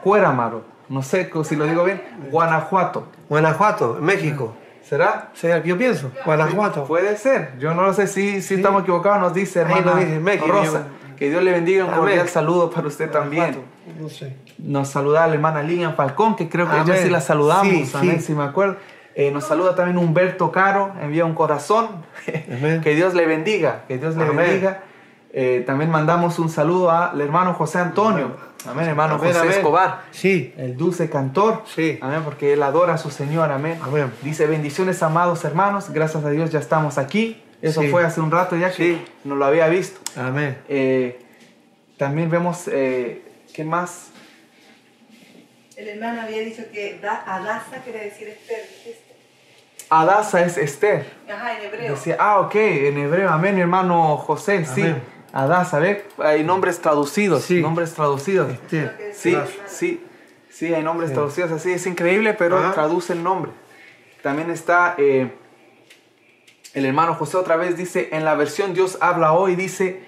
Cuerámaro. No sé si lo digo bien. Guanajuato. Guanajuato, México. ¿Será? ¿Será? Yo pienso, Guanajuato. Puede ser. Yo no lo sé si, si estamos equivocados. Nos dice Ahí hermana lo dice, Meque, Rosa. yo- Que Dios le bendiga. Un Amén. cordial saludo para usted también. No sé. Nos saluda la hermana Lilian Falcón, que creo que Amén. ella sí la saludamos, Sí, amén, sí. si me acuerdo. Eh, nos saluda también Humberto Caro, envía un corazón. Que Dios le bendiga, que Dios le bendiga. Eh, también mandamos un saludo al hermano José Antonio, amén, hermano Amén, José amén. Escobar, Sí. el dulce cantor, Sí. amén, porque él adora a su Señor, amén. Amén. Dice, bendiciones amados hermanos, gracias a Dios ya estamos aquí. Eso Sí. fue hace un rato ya que Sí. no lo había visto. Amén. Eh, también vemos, eh, ¿qué más? El hermano había dicho que da, Adasa quiere decir Esther. Adasa es Esther. Ajá, en hebreo. Decía, ah, ok, en hebreo, amén, mi hermano José, sí. Adasa, ¿ve? Hay nombres traducidos, Sí. nombres traducidos. Este, Sí, sí, sí, hay nombres Sí. traducidos así, es increíble, pero Ajá. traduce el nombre. También está eh, el hermano José otra vez, dice, en la versión Dios habla hoy, dice,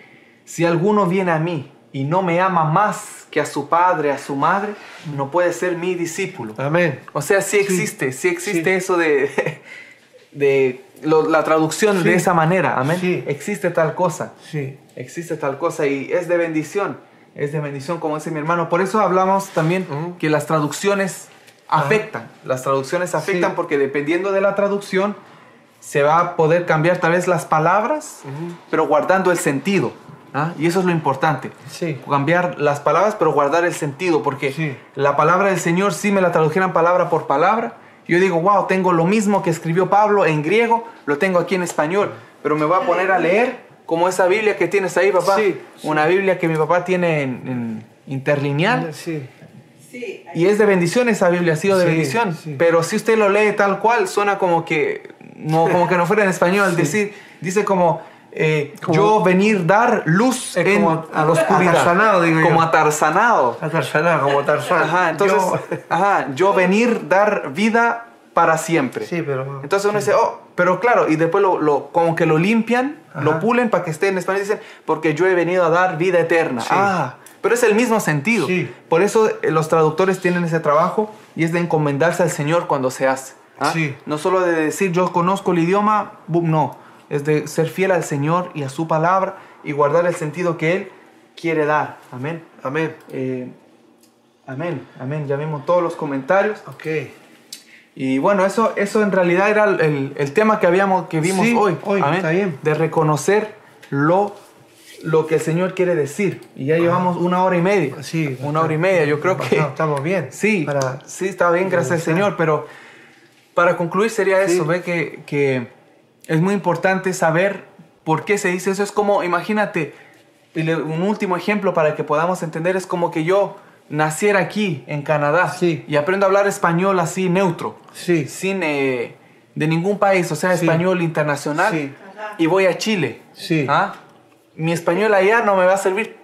si alguno viene a mí y no me ama más que a su padre, a su madre, no puede ser mi discípulo. Amén. O sea, sí existe, sí, existe eso de, de lo- la traducción Sí. de esa manera, amén. Sí. Existe tal cosa, Sí. existe tal cosa y es de bendición, es de bendición como dice mi hermano. Por eso hablamos también que las traducciones afectan, las traducciones afectan porque dependiendo de la traducción se va a poder cambiar tal vez las palabras, pero guardando el sentido. ¿ah? Y eso es lo importante Sí. cambiar las palabras, pero guardar el sentido, porque Sí. la palabra del Señor, si me la tradujeran palabra por palabra, yo digo, wow, tengo lo mismo que escribió Pablo en griego, lo tengo aquí en español, pero me voy a poner a leer como esa Biblia que tienes ahí, papá. Sí, sí. Una Biblia que mi papá tiene en, en interlineal. Sí. Sí, Y es de bendición esa Biblia, ha sido de Sí, bendición. sí. Pero si usted lo lee tal cual, suena como que no, como que no fuera en español. Sí. Decir, dice como, eh, yo venir dar luz Es en como a la oscuridad. digo como yo. atarzanado. A Tarzán, como Tarzán. Ajá, entonces, Yo- ajá, yo venir dar vida para siempre. Sí, pero. Entonces uno dice, oh, pero claro, y después lo, lo- como que lo limpian, Ajá. lo pulen para que esté en español dicen, porque yo he venido a dar vida eterna. Sí. Ah, pero es el mismo sentido. Sí. Por eso eh, los traductores tienen ese trabajo y es de encomendarse al Señor cuando se hace. ¿Ah? Sí. No solo de decir yo conozco el idioma, boom, no. Es de ser fiel al Señor y a su palabra y guardar el sentido que Él quiere dar. Amén. Amén. Eh, amén, amén. Ya vimos todos los comentarios. Ok. Y bueno, eso, eso en realidad era el, el tema que, habíamos, que vimos Sí, hoy. hoy, está bien. De reconocer lo, lo que el Señor quiere decir. Y ya llevamos una hora y media. Sí. Una hora y media. Yo creo que... Estamos bien. Sí, Para... sí, está bien, gracias al Señor. Pero para concluir sería eso, Sí. ve que, que es muy importante saber por qué se dice eso. Es como, imagínate, un último ejemplo para que podamos entender es como que yo naciera aquí en Canadá Sí. y aprendo a hablar español así neutro, Sí. sin eh, de ningún país, o sea, español internacional, y voy a Chile. Sí. ¿ah? Mi español allá no me va a servir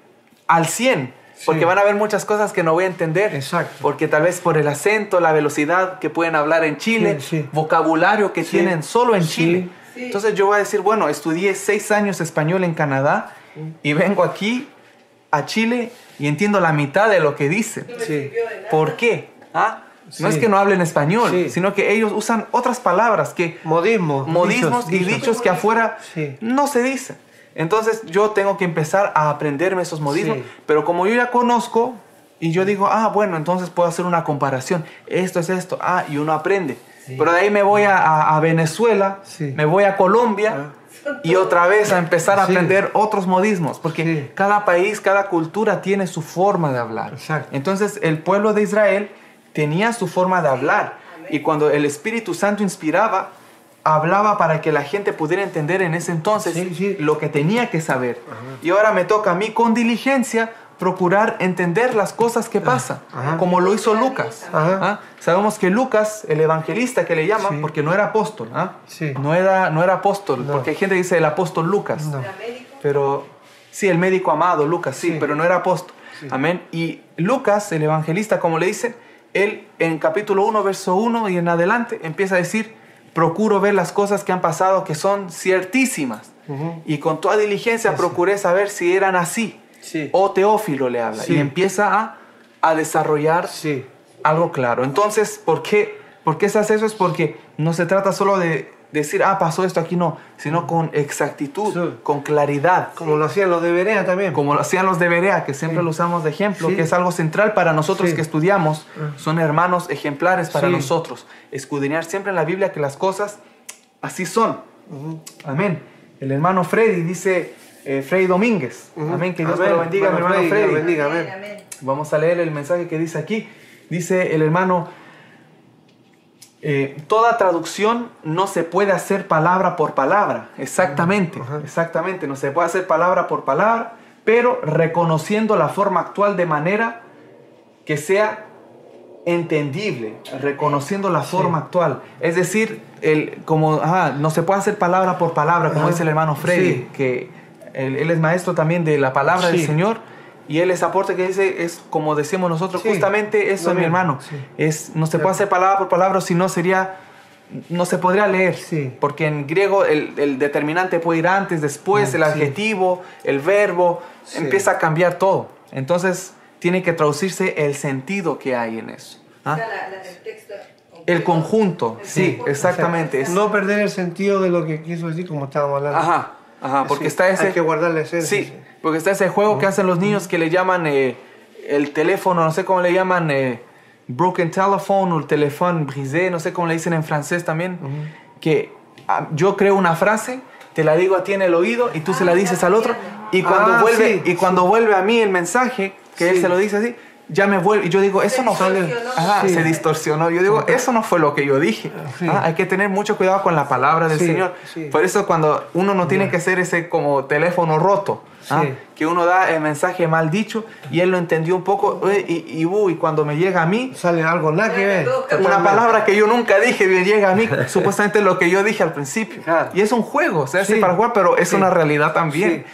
al 100, porque van a haber muchas cosas que no voy a entender. Exacto. Porque tal vez por el acento, la velocidad que pueden hablar en Chile, Sí, sí. vocabulario que Sí. tienen solo en Sí. Chile. Sí. Entonces yo voy a decir, bueno, estudié seis años español en Canadá y vengo aquí a Chile y entiendo la mitad de lo que dicen. Sí. ¿Por qué? ¿Ah? No Sí. es que no hablen español, Sí. sino que ellos usan otras palabras que Modismos. modismos y dichos. dichos que afuera Sí. no se dicen. Entonces yo tengo que empezar a aprenderme esos modismos, Sí. pero como yo ya conozco y yo digo, ah, bueno, entonces puedo hacer una comparación, esto es esto, ah, y uno aprende. Pero de ahí me voy a, a- a Venezuela, Sí. me voy a Colombia y otra vez a empezar a Sí. aprender otros modismos, porque Sí. cada país, cada cultura tiene su forma de hablar. Exacto. Entonces el pueblo de Israel tenía su forma de hablar y cuando el Espíritu Santo inspiraba, hablaba para que la gente pudiera entender en ese entonces Sí, sí. lo que tenía que saber. Y ahora me toca a mí con diligencia procurar entender las cosas que pasan, Ajá. como lo hizo Lucas. Ajá. ¿Ah? Sabemos que Lucas, el evangelista que le llaman, Sí. porque no era apóstol, ¿ah? No, era, no era apóstol, No. porque hay gente que dice el apóstol Lucas. Pero sí, el médico amado, Lucas, sí, pero no era apóstol. Amén. Y Lucas, el evangelista, como le dicen, él en capítulo 1, verso 1 y en adelante empieza a decir, procuro ver las cosas que han pasado que son ciertísimas. Y con toda diligencia procuré saber si eran así. Sí. O Teófilo le habla. Sí. Y empieza a, a desarrollar Sí. algo claro. Entonces, ¿por qué ¿Por qué se hace eso? Es porque no se trata solo de decir, ah, pasó esto aquí, no, sino con exactitud, Sí. con claridad. Como lo hacían los de Berea también. Como lo hacían los de Berea, que siempre Sí. lo usamos de ejemplo, Sí. que es algo central para nosotros Sí. que estudiamos. Ah. Son hermanos ejemplares para Sí. nosotros. Escudriñar siempre en la Biblia que las cosas así son. Amén. El hermano Freddy dice, eh, Freddy Domínguez. Amén. Que Dios me Amén. lo bendiga, mi Hermano Freddy, Freddy. Dios bendiga. Amén. Vamos a leer el mensaje que dice aquí. Dice el hermano, eh, toda traducción no se puede hacer palabra por palabra. Exactamente, Ajá. exactamente. No se puede hacer palabra por palabra, pero reconociendo la forma actual de manera que sea entendible, reconociendo la forma actual. Es decir, el, como, no se puede hacer palabra por palabra, como Ajá. dice el hermano Freddy, Sí. que él, él es maestro también de la palabra del. Señor. Y él ese aporte que dice es como decimos nosotros, Sí. justamente eso, Lo mi hermano. sí. Es, no se Claro. puede hacer palabra por palabra, si no sería, no se podría leer. Sí. Porque en griego el, el determinante puede ir antes, después, Mm, el sí. adjetivo, el verbo, Sí. empieza a cambiar todo. Entonces tiene que traducirse el sentido que hay en eso. ¿ah? O sea, la- la- el texto El conjunto, El sí, conjunto. exactamente. es- No perder el sentido de lo que quiso decir, como estábamos hablando. Ajá, ajá, porque Sí, está ese... Hay que guardar la esencia. Sí, porque está ese juego que hacen los niños que le llaman eh, el teléfono, no sé cómo le llaman, eh, broken telephone o el teléfono brisé, no sé cómo le dicen en francés también, que ah, yo creo una frase, te la digo a ti en el oído y tú se la Ah, dices al otro y cuando Ah, vuelve sí, y cuando vuelve a mí el mensaje que él Sí. se lo dice así, ya me vuelve y yo digo, eso Se no fue. Ajá, Sí. se distorsionó. Yo digo, eso no fue lo que yo dije. Sí. Ah, hay que tener mucho cuidado con la palabra del Sí, Señor. sí. Por eso cuando uno no tiene que ser ese como teléfono roto, ¿ah? Sí. que uno da el mensaje mal dicho y él lo entendió un poco eh, y, y, uh, y cuando me llega a mí, Sale algo, nada que ver. Una palabra que yo nunca dije me llega a mí, supuestamente lo que yo dije al principio. Claro. Y es un juego, se hace Sí. para jugar, pero es Sí. una realidad también.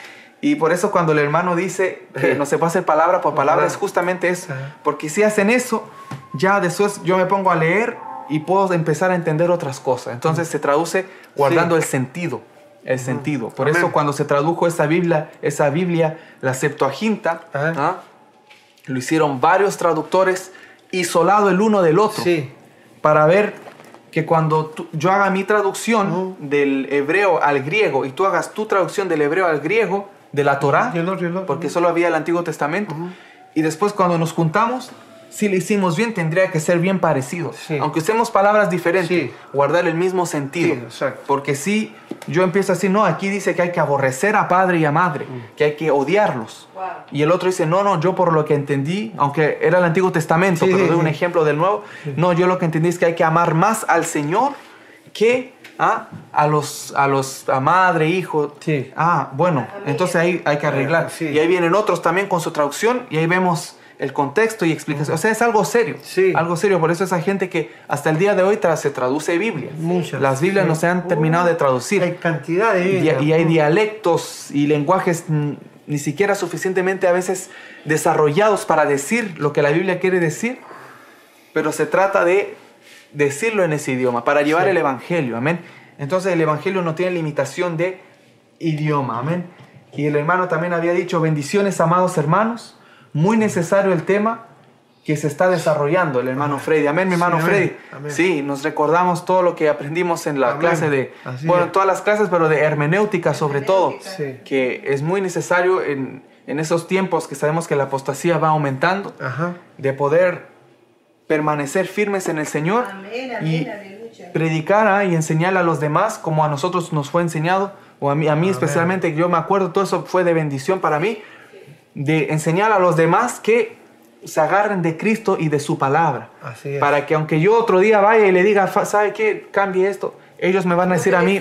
Y por eso cuando el hermano dice que no se puede hacer palabra por palabra, es justamente eso. Porque si hacen eso, ya después yo me pongo a leer y puedo empezar a entender otras cosas. Entonces se traduce guardando el sentido. El sentido. Por Amén. eso cuando se tradujo esa Biblia, esa Biblia, la Septuaginta. ¿ah? lo hicieron varios traductores isolado el uno del otro Sí. para ver que cuando tú- yo haga mi traducción del hebreo al griego y tú hagas tu traducción del hebreo al griego de la Torá, porque solo había el Antiguo Testamento, y después cuando nos juntamos, si le hicimos bien, tendría que ser bien parecido. Sí. Aunque usemos palabras diferentes, Sí. guardar el mismo sentido. Sí. Porque si yo empiezo así, no, aquí dice que hay que aborrecer a padre y a madre, Mm. que hay que odiarlos. Wow. Y el otro dice, no, no, yo por lo que entendí, aunque era el Antiguo Testamento, Sí, pero sí, doy un ejemplo del Nuevo, no, yo lo que entendí es que hay que amar más al Señor que ¿ah? a los a los a madre, hijo. Sí. Ah, bueno, entonces ahí hay que arreglar. Sí. Y ahí vienen otros también con su traducción y ahí vemos el contexto y explicación. O sea, es algo serio. Sí. Algo serio. Por eso esa gente que hasta el día de hoy tra- se traduce Biblia. Muchas. Las Biblias Sí. no se han terminado de traducir. Hay cantidad de Y, hay dialectos y lenguajes ni siquiera suficientemente a veces desarrollados para decir lo que la Biblia quiere decir, pero se trata de decirlo en ese idioma, para llevar Sí. el Evangelio, amén. Entonces el Evangelio no tiene limitación de idioma, amén. Y el hermano también había dicho, bendiciones amados hermanos, muy necesario el tema que se está desarrollando el hermano Freddy, amén, mi hermano Sí. Freddy. Amén. Sí, nos recordamos todo lo que aprendimos en la Amén. clase de, Así bueno, es. todas las clases, pero de hermenéutica sobre todo. Sí. que es muy necesario en, en esos tiempos que sabemos que la apostasía va aumentando, Ajá. de poder permanecer firmes en el Señor Amén, y aleluya. predicar ah, y enseñar a los demás como a nosotros nos fue enseñado, o a mí, a mí Amén. especialmente, yo me acuerdo, todo eso fue de bendición para mí, de enseñar a los demás que se agarren de Cristo y de su palabra. Así es. Para que aunque yo otro día vaya y le diga, "Fa- ¿sabe qué? Cambie esto. Ellos me van a decir a mí,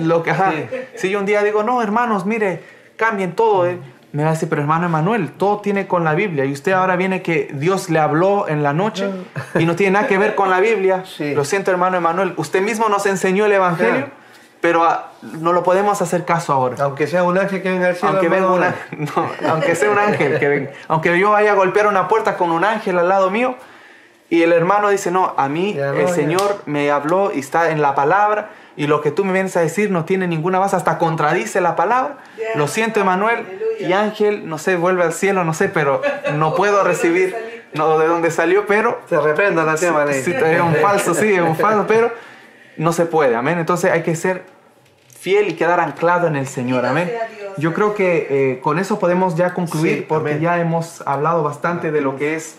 lo que, ajá, si yo un día digo, no, hermanos, mire, cambien todo, eh", me va a decir, pero hermano Emanuel, todo tiene con la Biblia. Y usted ahora viene que Dios le habló en la noche y no tiene nada que ver con la Biblia. Sí. Lo siento, hermano Emanuel, usted mismo nos enseñó el Evangelio, Claro. pero ah, no lo podemos hacer caso ahora. Aunque sea un ángel que venga al cielo. Aunque, venga una- no, aunque sea un ángel que venga. Aunque yo vaya a golpear una puerta con un ángel al lado mío y el hermano dice, no, a mí Ya no, el ya. Señor me habló y está en la palabra y lo que tú me vienes a decir no tiene ninguna base, hasta contradice la palabra. Lo siento, Emanuel. Y ángel, no sé, vuelve al cielo, no sé, pero no puedo recibir. no de dónde salió, pero Te reprendo la tema, sí, es un falso, sí, es un falso, pero no se puede, amén. Entonces hay que ser fiel y quedar anclado en el Señor, amén. Yo creo que eh, con eso podemos ya concluir Sí, porque amén. ya hemos hablado bastante de lo que es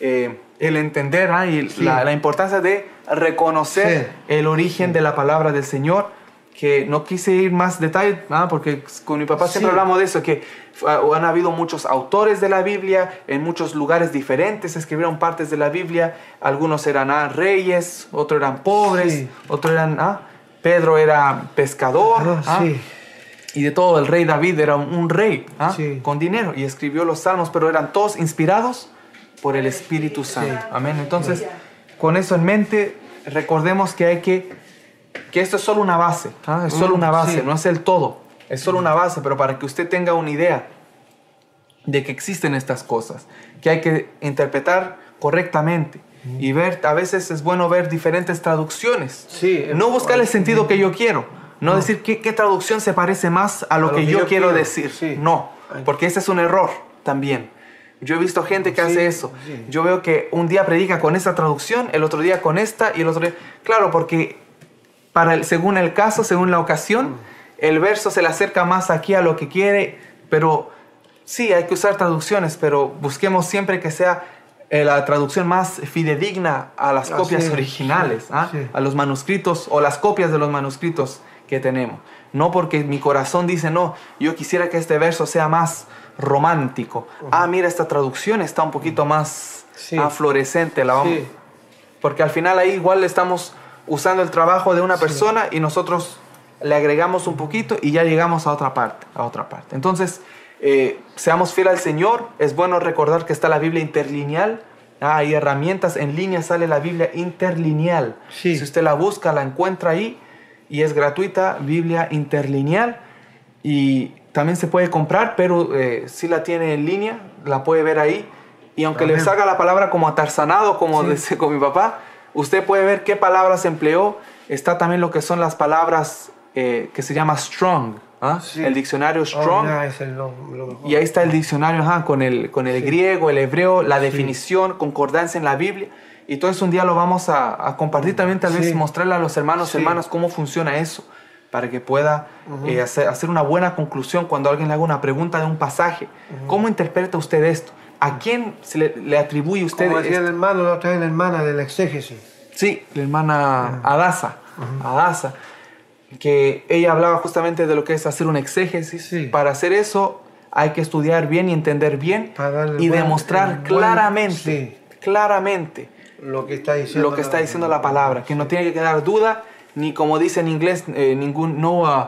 eh, el entender ah, y Sí. la, la importancia de reconocer Sí. el origen de la palabra del Señor. Que no quise ir más detalle, ah, porque con mi papá siempre hablamos de eso, que ah, han habido muchos autores de la Biblia en muchos lugares diferentes, escribieron partes de la Biblia, algunos eran ah, reyes, otros eran pobres, otros eran, Pedro era pescador, sí. y de todo el rey David era un, un rey Sí. con dinero y escribió los salmos, pero eran todos inspirados por el Espíritu Santo. Amén. Entonces, con eso en mente, recordemos que hay que, que esto es solo una base, ah, es solo Mm, una base, sí. no es el todo, es solo una base, pero para que usted tenga una idea de que existen estas cosas, que hay que interpretar correctamente y ver, a veces es bueno ver diferentes traducciones. Sí, no buscar el sentido que yo quiero, no decir qué, qué traducción se parece más a lo, que, yo, quiero, decir. sí. No, porque ese es un error también. Yo he visto gente que Sí, hace eso. sí. Yo veo que un día predica con esta traducción, el otro día con esta y el otro día... Claro, porque para el, según el caso, según la ocasión, el verso se le acerca más aquí a lo que quiere, pero sí, hay que usar traducciones, pero busquemos siempre que sea eh, la traducción más fidedigna a las copias es, originales, ¿ah? a los manuscritos o las copias de los manuscritos que tenemos. No porque mi corazón dice, no, yo quisiera que este verso sea más romántico. Ah, mira, esta traducción está un poquito más Sí. fluorescente, la vamos, Sí. porque al final ahí igual estamos usando el trabajo de una persona y nosotros le agregamos un poquito y ya llegamos a otra parte, a otra parte. Entonces, eh, seamos fieles al Señor. Es bueno recordar que está la Biblia interlineal. Ah, hay herramientas, en línea sale la Biblia interlineal. Sí. Si usted la busca, la encuentra ahí y es gratuita, Biblia interlineal. Y también se puede comprar, pero eh, si la tiene en línea, la puede ver ahí. Y aunque le salga la palabra como atarzanado, como Sí. decía con mi papá, usted puede ver qué palabras empleó. Está también lo que son las palabras eh, que se llama strong, ¿ah? Sí. el diccionario Oh, strong. es el lo- lo mejor. Y ahí está el diccionario ajá, con el, con el Sí. griego, el hebreo, la definición, concordancia en la Biblia. Y todo eso un día lo vamos a, a compartir también, tal vez Sí. mostrarle a los hermanos, Sí. hermanas, cómo funciona eso, para que pueda eh, hacer, hacer una buena conclusión cuando alguien le haga una pregunta de un pasaje. ¿Cómo interpreta usted esto? ¿A quién se le, le atribuye usted Como decía esto? el hermano, la otra vez la hermana del exégesis. Sí, la hermana Adasa, Adasa, que ella hablaba justamente de lo que es hacer un exégesis. Sí. Para hacer eso hay que estudiar bien y entender bien y buen- demostrar buen- claramente, sí. claramente Lo que está diciendo. lo que está diciendo la palabra, que no tiene que quedar duda, ni como dice en inglés, eh, ningún, no, uh,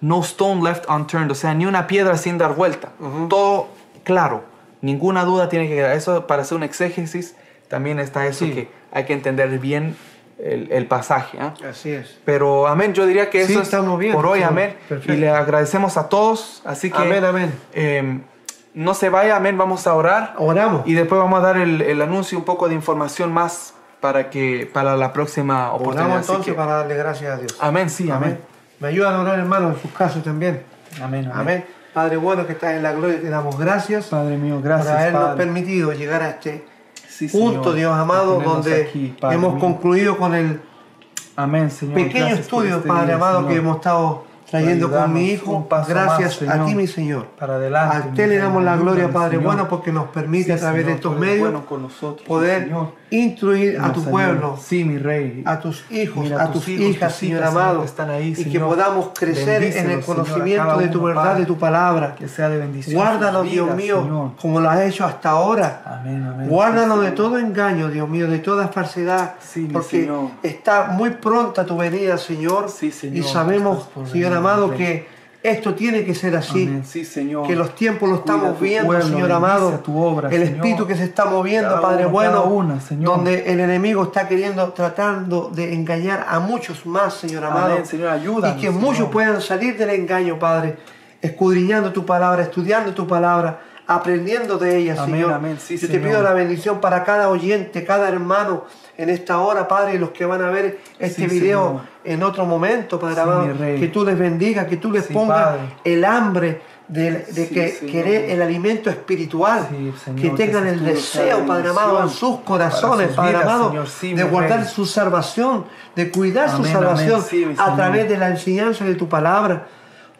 no stone left unturned, o sea, ni una piedra sin dar vuelta. Todo claro, ninguna duda tiene que quedar. Eso para hacer un exégesis también está eso Sí. que hay que entender bien el, el pasaje. ¿ah? Así es. Pero amén, yo diría que Sí, eso es estamos bien, por hoy, amén. perfecto. Y le agradecemos a todos, así que Amén, amén. eh, no se vaya, amén, vamos a orar. Oramos. Y después vamos a dar el, el anuncio, un poco de información más para que para la próxima oportunidad. Oramos Así que- para darle gracias a Dios. amén, sí, amén. Amén. Me ayudan a orar, hermano, en sus casos también. Amén, Amén. Padre bueno que estás en la gloria, te damos gracias Padre mío, por gracias. habernos Padre. permitido llegar a este Sí, punto, Señor, Dios amado, por donde aquí, hemos mío. concluido con el Amén, Señor. pequeño Gracias por estudio, este Padre día, amado, Señor. que hemos estado trayendo con mi hijo. Gracias más, a ti, mi Señor. Para adelante. A usted le damos la gloria, Padre Señor. bueno, porque nos permite a través de estos medios bueno con nosotros, poder Señor. instruir a tu Señor. pueblo, Sí, mi Rey. a tus hijos, Mira, a tus, hijos, hijas, Señor amado, que están ahí, y que podamos crecer en el conocimiento de tu uno, verdad, Padre. de tu palabra. Que sea de bendición. Guárdanos, Dios mío, como lo has hecho hasta ahora. Amén, amén. Guárdanos de todo engaño, Dios mío, de toda falsedad, Sí, porque está muy pronta tu venida, Señor, Sí, Señor, y sabemos, Señor venir, amado, que esto tiene que ser así, Amén. Sí, Señor. que los tiempos Cuida estamos viendo, pueblo, Señor amado, tu obra, el Señor. espíritu que se está moviendo, Cada Padre uno, bueno, una, Señor. donde el enemigo está queriendo, tratando de engañar a muchos más, Señor amado, Amén, Señor, ayúdanos, y que Señor. muchos puedan salir del engaño, Padre, escudriñando tu palabra, estudiando tu palabra, aprendiendo de ella, Amén, Señor. amén, sí, Yo te Señor. pido la bendición para cada oyente, cada hermano en esta hora, Padre, y los que van a ver este Sí, video. En otro momento, Padre Sí, amado, que tú les bendigas, que tú les Sí, pongas Padre. el hambre de, de Sí, que Señor. querer el alimento espiritual, Señor, que tengan que el deseo, des Padre amado, en sus corazones, sus Padre vidas, amado, Señor. De guardar Rey. su salvación, de cuidar su salvación amén. A través de la enseñanza de tu palabra.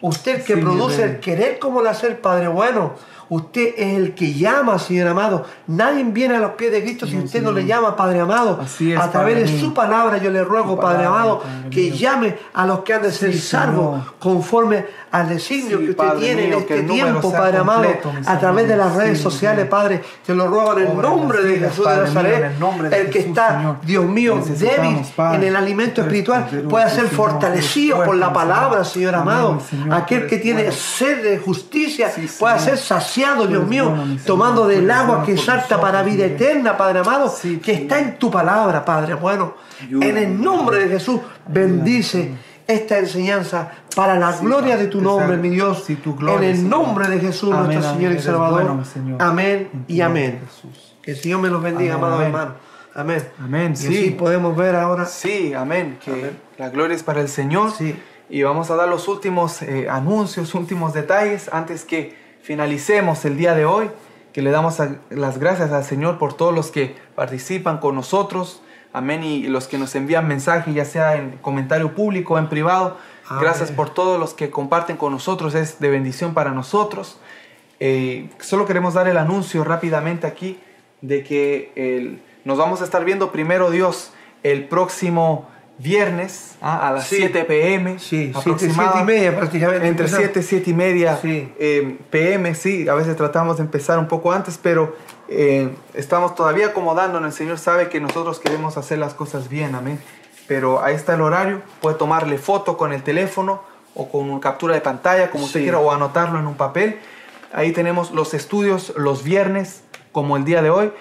Usted que produce el querer como el hacer, Padre bueno. Usted es el que llama, Señor amado. Nadie viene a los pies de Cristo si No, usted no le llama, Padre amado. Así es, a través de su palabra yo le ruego, Padre amado, Padre que mío. llame a los que han de ser Sí, salvos conforme al designio Sí, que usted tiene mío, en este tiempo, Padre amado, a través de las redes Sí, sociales. Padre. Te lo ruego en el nombre de Jesús de Nazaret. el que está. Dios mío, débil en el alimento tu espiritual, pueda ser fortalecido por la palabra, Señor amado. Aquel que tiene sed de justicia pueda ser saciado, Tú Dios eres mío, tomando del agua que salta para vida eterna, Padre amado, que está en tu palabra, Padre bueno. En el nombre de Jesús, bendice esta enseñanza para la gloria de tu nombre, mi Dios. sí, tu gloria, en el nombre de Jesús, Amén, nuestro amén. Señor y Salvador. bueno, mi Señor. Amén y amén. Jesús. Que el Señor me los bendiga, amados amén. hermanos. Amén. Amén, Y sí. así podemos ver ahora. Sí, amén. Que Amén. la gloria es para el Señor. Sí. Y vamos a dar los últimos eh, anuncios, últimos detalles antes que finalicemos el día de hoy. Que le damos las gracias al Señor por todos los que participan con nosotros. Amén. Y los que nos envían mensajes, ya sea en comentario público o en privado. Amén. Gracias por todos los que comparten con nosotros. Es de bendición para nosotros. Eh, solo queremos dar el anuncio rápidamente aquí de que el- nos vamos a estar viendo primero Dios el próximo viernes ah, a las Sí. 7 pm. Sí, siete, aproximada- siete y media prácticamente. Entre empezamos. 7 7 y media Sí. eh, pm, sí, a veces tratamos de empezar un poco antes, pero eh, estamos todavía acomodándonos. El Señor sabe que nosotros queremos hacer las cosas bien, amén. Pero ahí está el horario, puede tomarle foto con el teléfono o con una captura de pantalla, como usted quiera, o anotarlo en un papel. Ahí tenemos los estudios los viernes, como el día de hoy,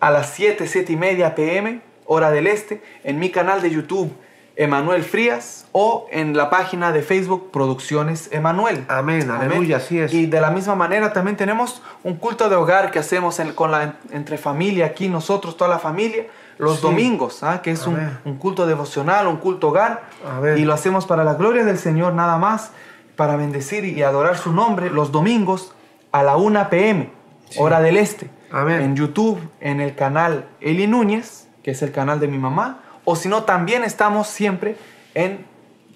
a las 7, 7 y media pm, hora del este, en mi canal de YouTube, Emanuel Frías, o en la página de Facebook, Producciones Emanuel. Amén, aleluya, así es. Y de la misma manera también tenemos un culto de hogar que hacemos en- con la, entre familia, aquí nosotros, toda la familia, los Sí. domingos, ¿ah? que es un, un culto devocional, un culto hogar. Y lo hacemos para la gloria del Señor nada más, para bendecir y adorar su nombre los domingos a la 1 pm, hora del este. Amén. En YouTube, en el canal Eli Núñez, que es el canal de mi mamá. O si no, también estamos siempre en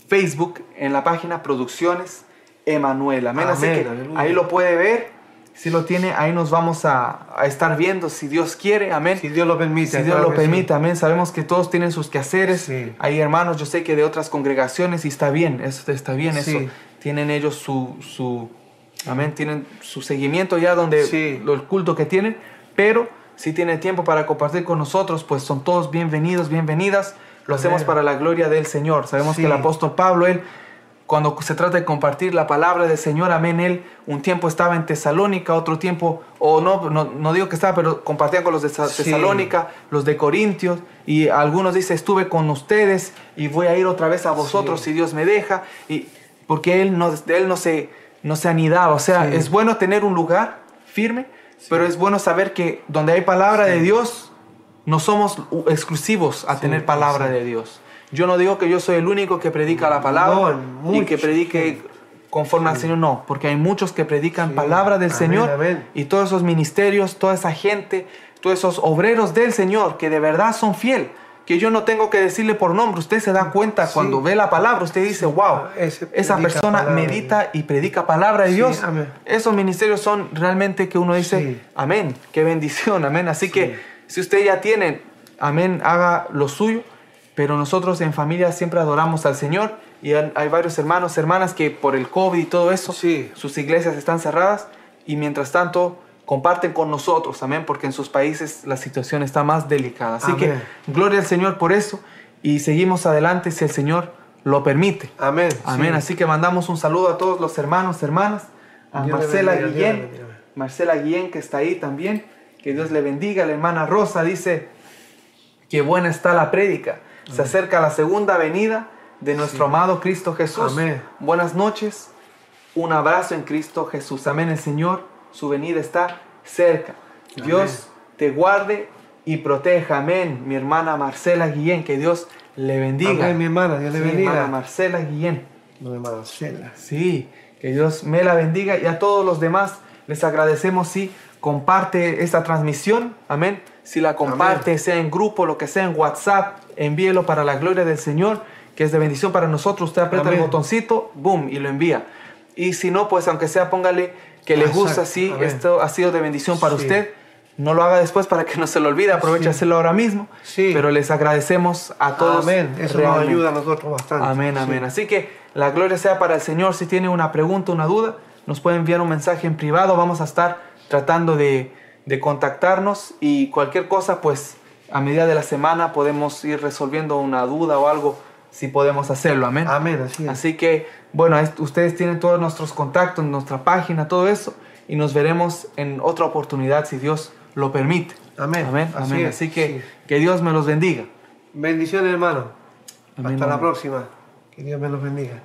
Facebook, en la página Producciones Emanuel. Amén. Así que ahí lo puede ver. Si lo tiene, ahí nos vamos a, a estar viendo, si Dios quiere. Amén. Si Dios lo permite. Si Dios claro lo sí. permite, amén. Sabemos que todos tienen sus quehaceres. Sí. Hay hermanos, yo sé que de otras congregaciones y está bien, eso está bien, Sí. eso. Tienen ellos su, su, amén, tienen su seguimiento ya donde el culto que tienen, pero si tiene tiempo para compartir con nosotros, pues son todos bienvenidos, bienvenidas. Lo hacemos para la gloria del Señor. Sabemos Sí. que el apóstol Pablo, él, cuando se trata de compartir la palabra del Señor, amén, él un tiempo estaba en Tesalónica, otro tiempo, o no, no, no digo que estaba, pero compartían con los de Sí. Tesalónica, los de Corintios, y algunos dicen, estuve con ustedes y voy a ir otra vez a vosotros Sí. si Dios me deja, y porque él no, él no, se, no se anidaba. O sea, es bueno tener un lugar firme, pero es bueno saber que donde hay palabra de Dios, no somos exclusivos a Sí, tener palabra de Dios. Yo no digo que yo soy el único que predica la palabra No, y que predique conforme al Señor, no, porque hay muchos que predican palabra del Amén, Señor amén. y todos esos ministerios, toda esa gente, todos esos obreros del Señor que de verdad son fiel, que yo no tengo que decirle por nombre, usted se da cuenta Sí. cuando ve la palabra, usted dice, wow, Ah, esa persona palabra medita y predica palabra de Sí, Dios. amén. Esos ministerios son realmente que uno dice, Sí. amén, qué bendición, amén. Así que si usted ya tiene, amén, haga lo suyo, pero nosotros en familia siempre adoramos al Señor y hay varios hermanos, hermanas que por el COVID y todo eso, sus iglesias están cerradas y mientras tanto comparten con nosotros, amén, porque en sus países la situación está más delicada. Así Amén. que gloria al Señor por eso y seguimos adelante si el Señor lo permite. Amén. Amén. sí. Así que mandamos un saludo a todos los hermanos, hermanas, a Dios Marcela bendiga, Guillén. Marcela Guillén que está ahí también, que Dios le bendiga. La hermana Rosa dice, qué buena está la prédica. Se acerca la segunda venida de nuestro amado Cristo Jesús. Amén. Buenas noches, un abrazo en Cristo Jesús. Amén. El Señor, su venida está cerca. Dios te guarde y proteja. Amén. Mi hermana Marcela Guillén, que Dios le bendiga. Amén, mi hermana, Dios le bendiga. hermana Marcela Guillén. No, hermano, Cela. Sí, que Dios me la bendiga y a todos los demás les agradecemos si comparte esta transmisión, amén. Si la comparte, sea en grupo, lo que sea, en WhatsApp, envíelo para la gloria del Señor, que es de bendición para nosotros. Usted aprieta el botoncito, boom, y lo envía. Y si no, pues aunque sea, póngale que le Exacto, gusta, sí, esto ha sido de bendición para Sí. usted. No lo haga después para que no se lo olvide, aproveche Sí. hacerlo ahora mismo. Sí. Pero les agradecemos a todos. Amén. Eso nos realmente. ayuda a nosotros bastante. Amén, amén. Así que la gloria sea para el Señor. Si tiene una pregunta, una duda, nos puede enviar un mensaje en privado. Vamos a estar tratando de, de contactarnos y cualquier cosa, pues a medida de la semana podemos ir resolviendo una duda o algo, si podemos hacerlo. Amén. Amén, así es. Así que, bueno, es- ustedes tienen todos nuestros contactos, nuestra página, todo eso, y nos veremos en otra oportunidad si Dios lo permite. Amén. Amén, Así amén. Así que sí. que Dios me los bendiga. Bendiciones, hermano. Amén, Hasta la próxima. Que Dios me los bendiga.